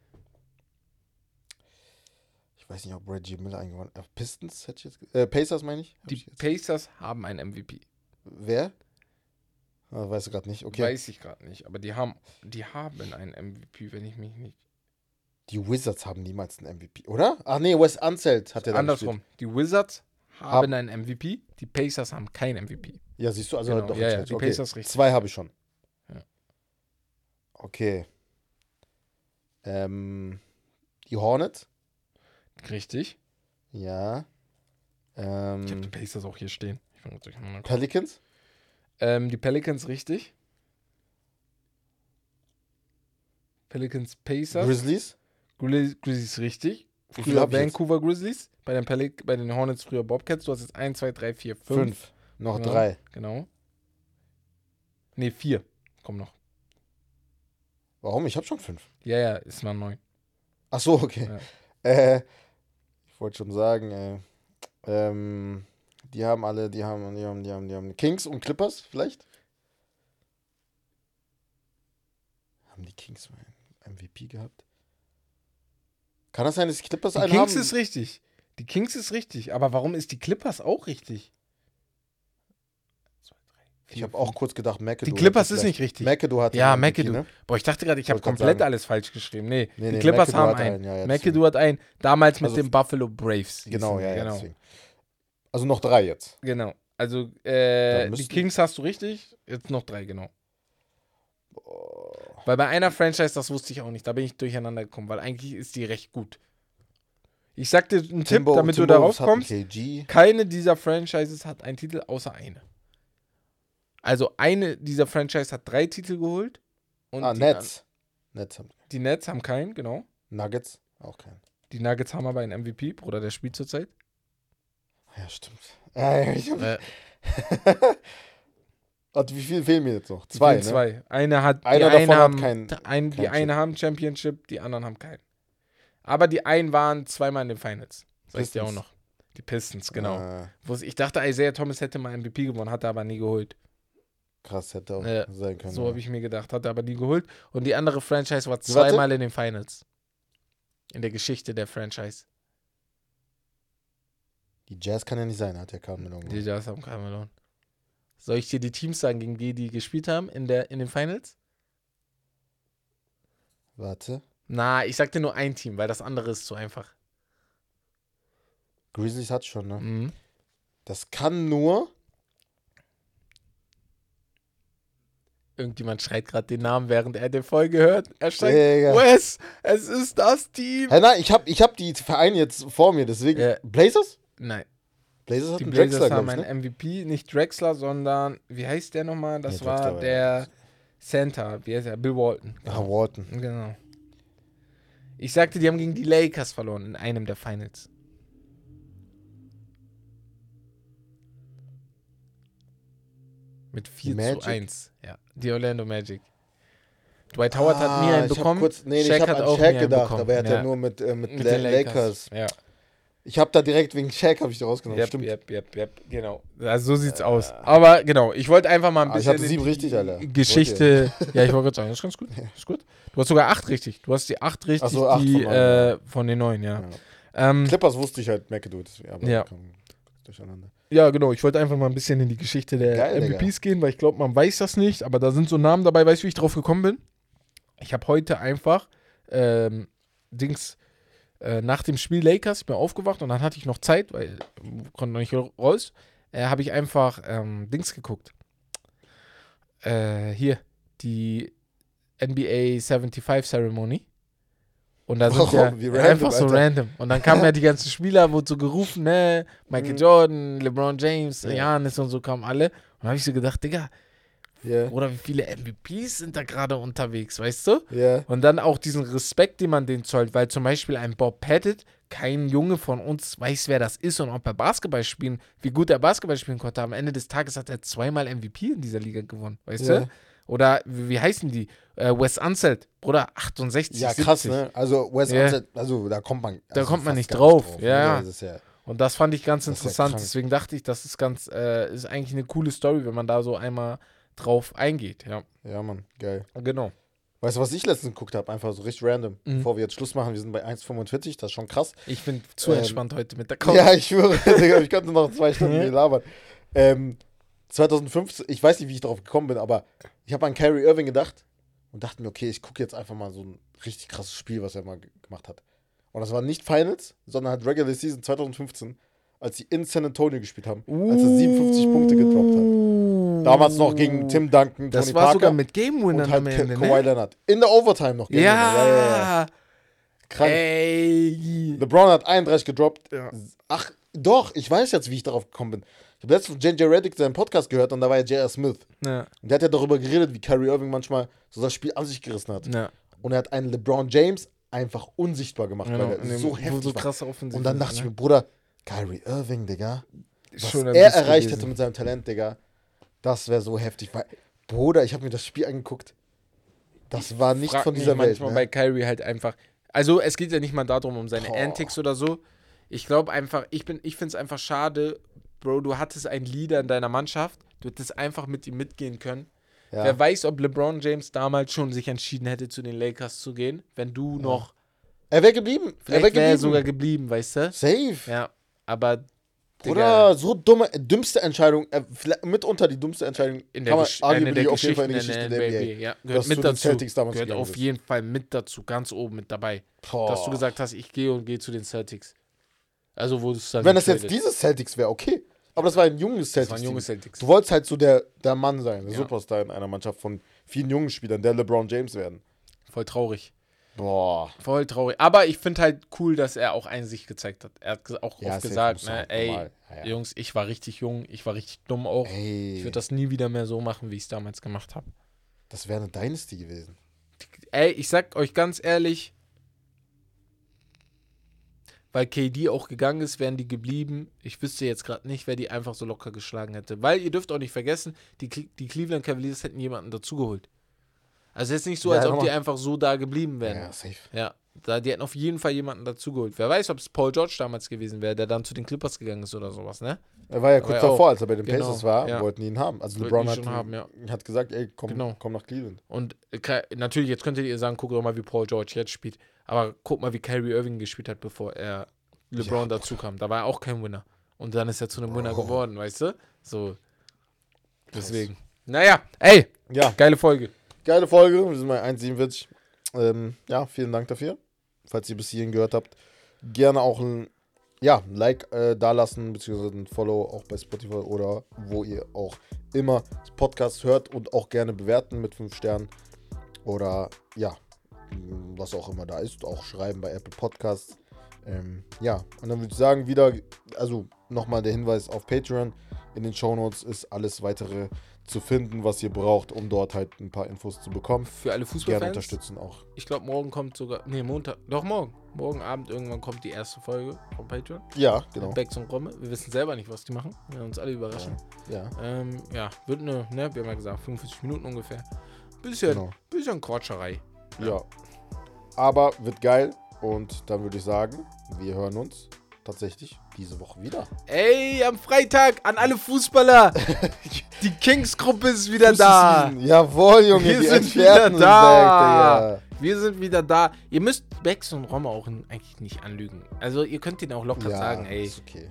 Ich weiß nicht, ob Reggie Miller eingewandt hat. Pistons hätte ich jetzt. Äh, Pacers meine ich? Hab Die ich. Pacers haben einen MVP. Wer? Ah, weißt du gerade nicht. Okay. Weiß ich gerade nicht, aber die haben, die haben einen MVP, wenn ich mich nicht. Die Wizards haben niemals einen MVP, oder? Ach nee, Wes Unseld hat er da Andersrum. Die Wizards haben einen MVP, die Pacers haben keinen MVP. gespielt. Ja, siehst du, also Genau, doch ja, ja, die okay. Pacers richtig. Zwei habe ich schon. Ja. Okay. Ähm, die Hornets? Richtig. Ja. Ich habe die Ähm, Pacers auch hier stehen. Pelicans? Ähm, die Pelicans richtig. Pelicans Pacers. Grizzlies? Grizz- Grizzlies richtig. Früher? Vancouver Grizzlies. Bei den, Pelic bei den Hornets früher Bobcats. Du hast jetzt 1, 2, 3, 4, 5. Fünf. Noch Genau. drei. Genau. Ne, 4. Komm noch. Warum? Ich habe schon fünf. Ja, ja, ist mal 9. Ach so, okay. Äh, ich wollte schon sagen, äh, ähm, die haben alle, die haben, die haben, die haben, die haben Kings und Clippers vielleicht? Haben die Kings mal MVP gehabt? Kann das sein, dass die Clippers Die einen Kings haben? ist richtig. Die Kings ist richtig. Aber warum ist die Clippers auch richtig? ich habe auch kurz gedacht, McAdoo. Die Clippers ist nicht richtig. McAdoo hat Ja, McAdoo. Ne? Boah, ich dachte gerade, ich habe komplett alles falsch geschrieben. Nee, Nee, die nee, Clippers McAdoo haben einen. einen, ja, McAdoo hat einen. Damals mit Also- den Buffalo Braves. Genau, die, ja, ja, genau. deswegen. Also noch drei jetzt. Genau. Also, äh, die Kings hast du richtig. Jetzt noch drei, genau. Weil bei einer Franchise, das wusste ich auch nicht, da bin ich durcheinander gekommen, weil eigentlich ist die recht gut. Ich sag dir einen Tipp, Timbo- damit du Timberwolves darauf kommst. Keine dieser Franchises hat einen Titel außer eine. Also eine dieser Franchise hat drei Titel geholt. Und Ah, die, Nets. Nets haben. Die Nets haben keinen, genau. Nuggets? Auch keinen. Die Nuggets haben aber einen MVP, Bruder, der spielt zurzeit. Ja, stimmt. Ja, ja, ich hab, Äh, Und wie viel fehlen mir jetzt noch? Zwei, ne? Zwei. Eine hat, die Einer eine davon hat haben, kein- ein, die eine haben Championship, die anderen haben keinen. Aber die einen waren zweimal in den Finals. Sag ich dir auch noch. Die Pistons, genau. Es- Ich dachte, Isaiah Thomas hätte mal MVP gewonnen, hat er aber nie geholt. krass, hätte auch Ja, sein können. So ja. habe ich mir gedacht, hat er aber nie geholt. Und die andere Franchise war Warte. zweimal in den Finals. In der Geschichte der Franchise. Die Jazz kann ja nicht sein, hat ja Carmelo Die. Jazz haben keinen verloren. Soll ich dir die Teams sagen, gegen die die gespielt haben in, der, in den Finals? Warte. Na, ich sag dir nur ein Team, weil das andere ist zu einfach. Grizzlies hat schon, ne? Mhm. Das kann nur. Irgendjemand schreit gerade den Namen, während er die Folge hört. Er schreit, Digga. Wes, es ist das Team. Hä, nein, ich hab, ich hab die Vereine jetzt vor mir, deswegen. Ja. Blazers? Nein, Blazers hat die Blazers Drexler, haben einen ne? MVP, nicht Drexler, sondern, wie heißt der nochmal? Das Nee, war der ja- Center, wie heißt er? Bill Walton. Ah, Walton. Genau. Ich sagte, die haben gegen die Lakers verloren in einem der Finals. Mit 4 zu Magic? 1. Ja, die Orlando Magic. Dwight Howard hat nie Ah, einen ich hab bekommen. Kurz, nee, Shaq ich hab hat an auch Shaq gedacht, bekommen. aber er hat ja, Ja. nur mit, äh, mit, Mit La den Lakers. Ja. Ich hab da direkt wegen Shaq habe ich da rausgenommen. Yep, Stimmt. yep, yep, yep, genau. Also so sieht's aus. Aber genau, ich wollte einfach mal ein Ah, ich bisschen hatte in sieben die richtig, Alter. Geschichte. ja, ich wollte gerade sagen, das ist ganz gut. Ist gut. Du hast sogar acht richtig. Du hast die acht richtig, Ach so, acht die von neun, äh, von den neun, ja. Ja. Ähm, Clippers wusste ich halt McAdoo, aber Ja. durcheinander. Ja, genau. Ich wollte einfach mal ein bisschen in die Geschichte der Geil, MVPs gehen, weil ich glaube, man weiß das nicht, aber da sind so Namen dabei. Weißt du, wie ich drauf gekommen bin? Ich habe heute einfach ähm, Dings äh, nach dem Spiel Lakers, ich bin aufgewacht und dann hatte ich noch Zeit, weil ich konnte noch nicht raus, äh, habe ich einfach ähm, Dings geguckt. Äh, hier, die NBA 75 Ceremony. Und da sind Warum? ja Wie random, einfach so Alter. random. Und dann kamen ja die ganzen Spieler, wurde so gerufen, ne, Michael Mhm. Jordan, LeBron James, Ja. Janis und so kamen alle. Und da habe ich so gedacht, Digga, Ja. oder wie viele MVPs sind da gerade unterwegs, weißt du? Ja. Und dann auch diesen Respekt, den man denen zollt, weil zum Beispiel ein Bob Pettit, kein Junge von uns weiß, wer das ist und ob er Basketball spielen, wie gut er Basketball spielen konnte. Am Ende des Tages hat er zweimal MVP in dieser Liga gewonnen, weißt Ja. du? Oder wie, wie heißen die? Äh, Wes Unseld, Bruder, 68, Ja, krass, 70. ne? Also, Wes Ja. Unseld, also da kommt man. Da also kommt man nicht gar drauf, ne? ja. Das ja. Und das fand ich ganz Das interessant. Deswegen dachte ich, das ist ganz, äh, ist eigentlich eine coole Story, wenn man da so einmal drauf eingeht. Ja, Ja, Mann, geil. genau. Weißt du, was ich letztens geguckt habe? Einfach so richtig random. Mhm. Bevor wir jetzt Schluss machen, wir sind bei 1,45, das ist schon krass. Ich bin zu Ähm, entspannt heute mit der Couch. Ja, ich schwöre, ich könnte noch zwei Stunden dir labern. Ähm, 2015, ich weiß nicht, wie ich darauf gekommen bin, aber ich habe an Kyrie Irving gedacht. und dachte mir, okay, ich gucke jetzt einfach mal so ein richtig krasses Spiel, was er mal ge- gemacht hat. Und das war nicht Finals, sondern halt Regular Season 2015, als sie in San Antonio gespielt haben, als er 57 Punkte gedroppt hat. Damals noch gegen Tim Duncan, Das Tony war Parker sogar mit Game Winner und halt am Ende, Kawhi ne? Leonard. In der Overtime noch. Game Winner. Ja, ja, ja. Krank. Ey. LeBron hat 31 gedroppt. Ja. Ach, doch, ich weiß jetzt, wie ich darauf gekommen bin. Ich habe letztens von JJ Reddick seinen Podcast gehört und da war ja J.R. Smith. Ja, Und der hat ja darüber geredet, wie Kyrie Irving manchmal so das Spiel an sich gerissen hat. ja. Und er hat einen LeBron James einfach unsichtbar gemacht, Genau, weil er so heftig so war. krasse Offensive Und dann dachte ich ne? mir, Bruder, Kyrie Irving, Digga, was er erreicht gewesen. hätte mit seinem Talent, Digga, das wäre so heftig. Weil, Bruder, ich habe mir das Spiel angeguckt. Das war nicht von dieser Welt. manchmal Ne? bei Kyrie halt einfach. Also es geht ja nicht mal darum, um seine Boah. Antics oder so. Ich glaube einfach, ich bin, ich finde es einfach schade, Bro, du hattest einen Leader in deiner Mannschaft, du hättest einfach mit ihm mitgehen können. Ja. Wer weiß, ob LeBron James damals schon sich entschieden hätte, zu den Lakers zu gehen, wenn du noch. Er wäre geblieben. er wäre Vielleicht wäre geblieben. er sogar geblieben, weißt du? Safe. Ja, aber. Oder so dumme, dümmste Entscheidung, äh, vielleicht mitunter die dummste Entscheidung, in der, kann man Gesch arguably der auf jeden Fall in der Geschichte der NBA. Ja, dass gehört du mit den dazu. Celtics damals Gehört gegangen auf bist. jeden Fall mit dazu, ganz oben mit dabei. Boah. Dass du gesagt hast, ich gehe und gehe zu den Celtics. Also wo es dann Wenn das jetzt getradet. dieses Celtics wäre, okay. Aber das war ein junges Celtics. waren junge Celtics. Du wolltest halt so der, der Mann sein, der Ja. Superstar in einer Mannschaft von vielen jungen Spielern, der LeBron James werden. Voll traurig. Boah. Voll traurig. Aber ich finde halt cool, dass er auch Einsicht gezeigt hat. Er hat auch Ja, oft gesagt, ne, halt ey. Ja, ja. Jungs, ich war richtig jung, ich war richtig dumm auch. Ey, Ich würde das nie wieder mehr so machen, wie ich es damals gemacht habe. das wäre eine Dynasty gewesen. Ey, ich sag euch ganz ehrlich, weil KD auch gegangen ist, wären die geblieben. Ich wüsste jetzt gerade nicht, wer die einfach so locker geschlagen hätte. Weil ihr dürft auch nicht vergessen, die, die Cleveland Cavaliers hätten jemanden dazugeholt. Also jetzt nicht so, Ja, als ob nochmal. die einfach so da geblieben wären. Ja, safe. Ja, da, die hätten auf jeden Fall jemanden dazugeholt. Wer weiß, ob es Paul George damals gewesen wäre, der dann zu den Clippers gegangen ist oder sowas, ne? Er war ja kurz davor, auch. als er bei den Genau, Pacers war, ja. wollten ihn haben. Also LeBron hat, haben, ja. hat gesagt, ey, komm, Genau. komm nach Cleveland. Und äh, natürlich, jetzt könntet ihr sagen, guck doch mal, wie Paul George jetzt spielt. Aber guck mal, wie Kyrie Irving gespielt hat, bevor er LeBron Ja, dazu kam. Da war er auch kein Winner. Und dann ist er zu einem Winner Bro. geworden, weißt du? So. Deswegen. Naja, ey, Ja, geile Folge. Geile Folge. Wir sind bei 1,47. Ähm, ja, vielen Dank dafür. Falls ihr bis hierhin gehört habt, gerne auch ein, ja, Like äh, dalassen, beziehungsweise ein Follow auch bei Spotify oder wo ihr auch immer das Podcast hört und auch gerne bewerten mit 5 Sternen. Oder ja, was auch immer da ist. Auch schreiben bei Apple Podcasts. Ähm, ja, und dann würde ich sagen, wieder, also nochmal der Hinweis auf Patreon. In den Shownotes ist alles weitere zu finden, was ihr braucht, um dort halt ein paar Infos zu bekommen. Für alle Gerne Fußballfans. unterstützen auch. Ich glaube, morgen kommt sogar. Nee, Montag. Doch, morgen. Morgen Abend irgendwann kommt die erste Folge von Patreon. Ja, genau. Becks und Romme. Wir wissen selber nicht, was die machen. Wir werden uns alle überraschen. Ja, Ähm, ja, wird eine, ne, wir haben ja gesagt, 45 Minuten ungefähr. Bisschen, genau. bisschen Quatscherei. Ja. Aber wird geil. Und dann würde ich sagen, wir hören uns tatsächlich diese Woche wieder. Ey, am Freitag an alle Fußballer. die Kings-Gruppe ist wieder da. Jawohl, Junge. Wir die sind Experten wieder da. Sind back, Wir sind wieder da. Ihr müsst Bex und Romme auch eigentlich nicht anlügen. Also ihr könnt ihnen auch locker. Ja, sagen, ey, ist okay.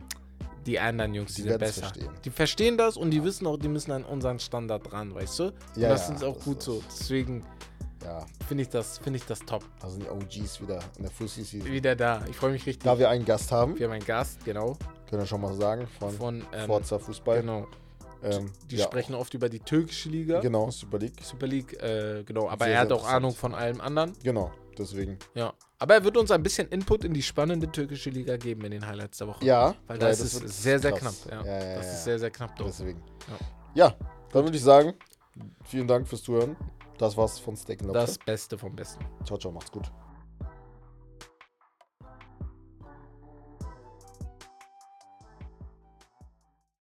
die anderen Jungs, die, Die sind besser. verstehen. Die verstehen das und die wissen auch, die müssen an unseren Standard dran, weißt du? Und Ja, das ist auch gut so. Deswegen Ja, finde ich, das, find ich das top. da sind die OGs wieder in der Fußball-Season. Wieder da. Ich freue mich richtig. Da wir einen Gast haben, Wir haben einen Gast, genau. können wir schon mal sagen, von, Von ähm, Forza Fußball. Genau. Ähm, Die ja, sprechen oft über die türkische Liga. Genau, Super League. Super League, äh, genau. Aber Sehr, er hat auch Ahnung von allem anderen. Genau, deswegen. Ja. Aber er wird uns ein bisschen Input in die spannende türkische Liga geben in den Highlights der Woche. Ja, Weil das, wird ist sehr, sehr knapp. Ja. Ja, ja, das ist sehr, sehr knapp dort. Deswegen. Ja. Ja, dann würde ich sagen, vielen Dank fürs Zuhören. Das war's von Steak Lobster. Das Beste vom Besten. Ciao, ciao, macht's gut.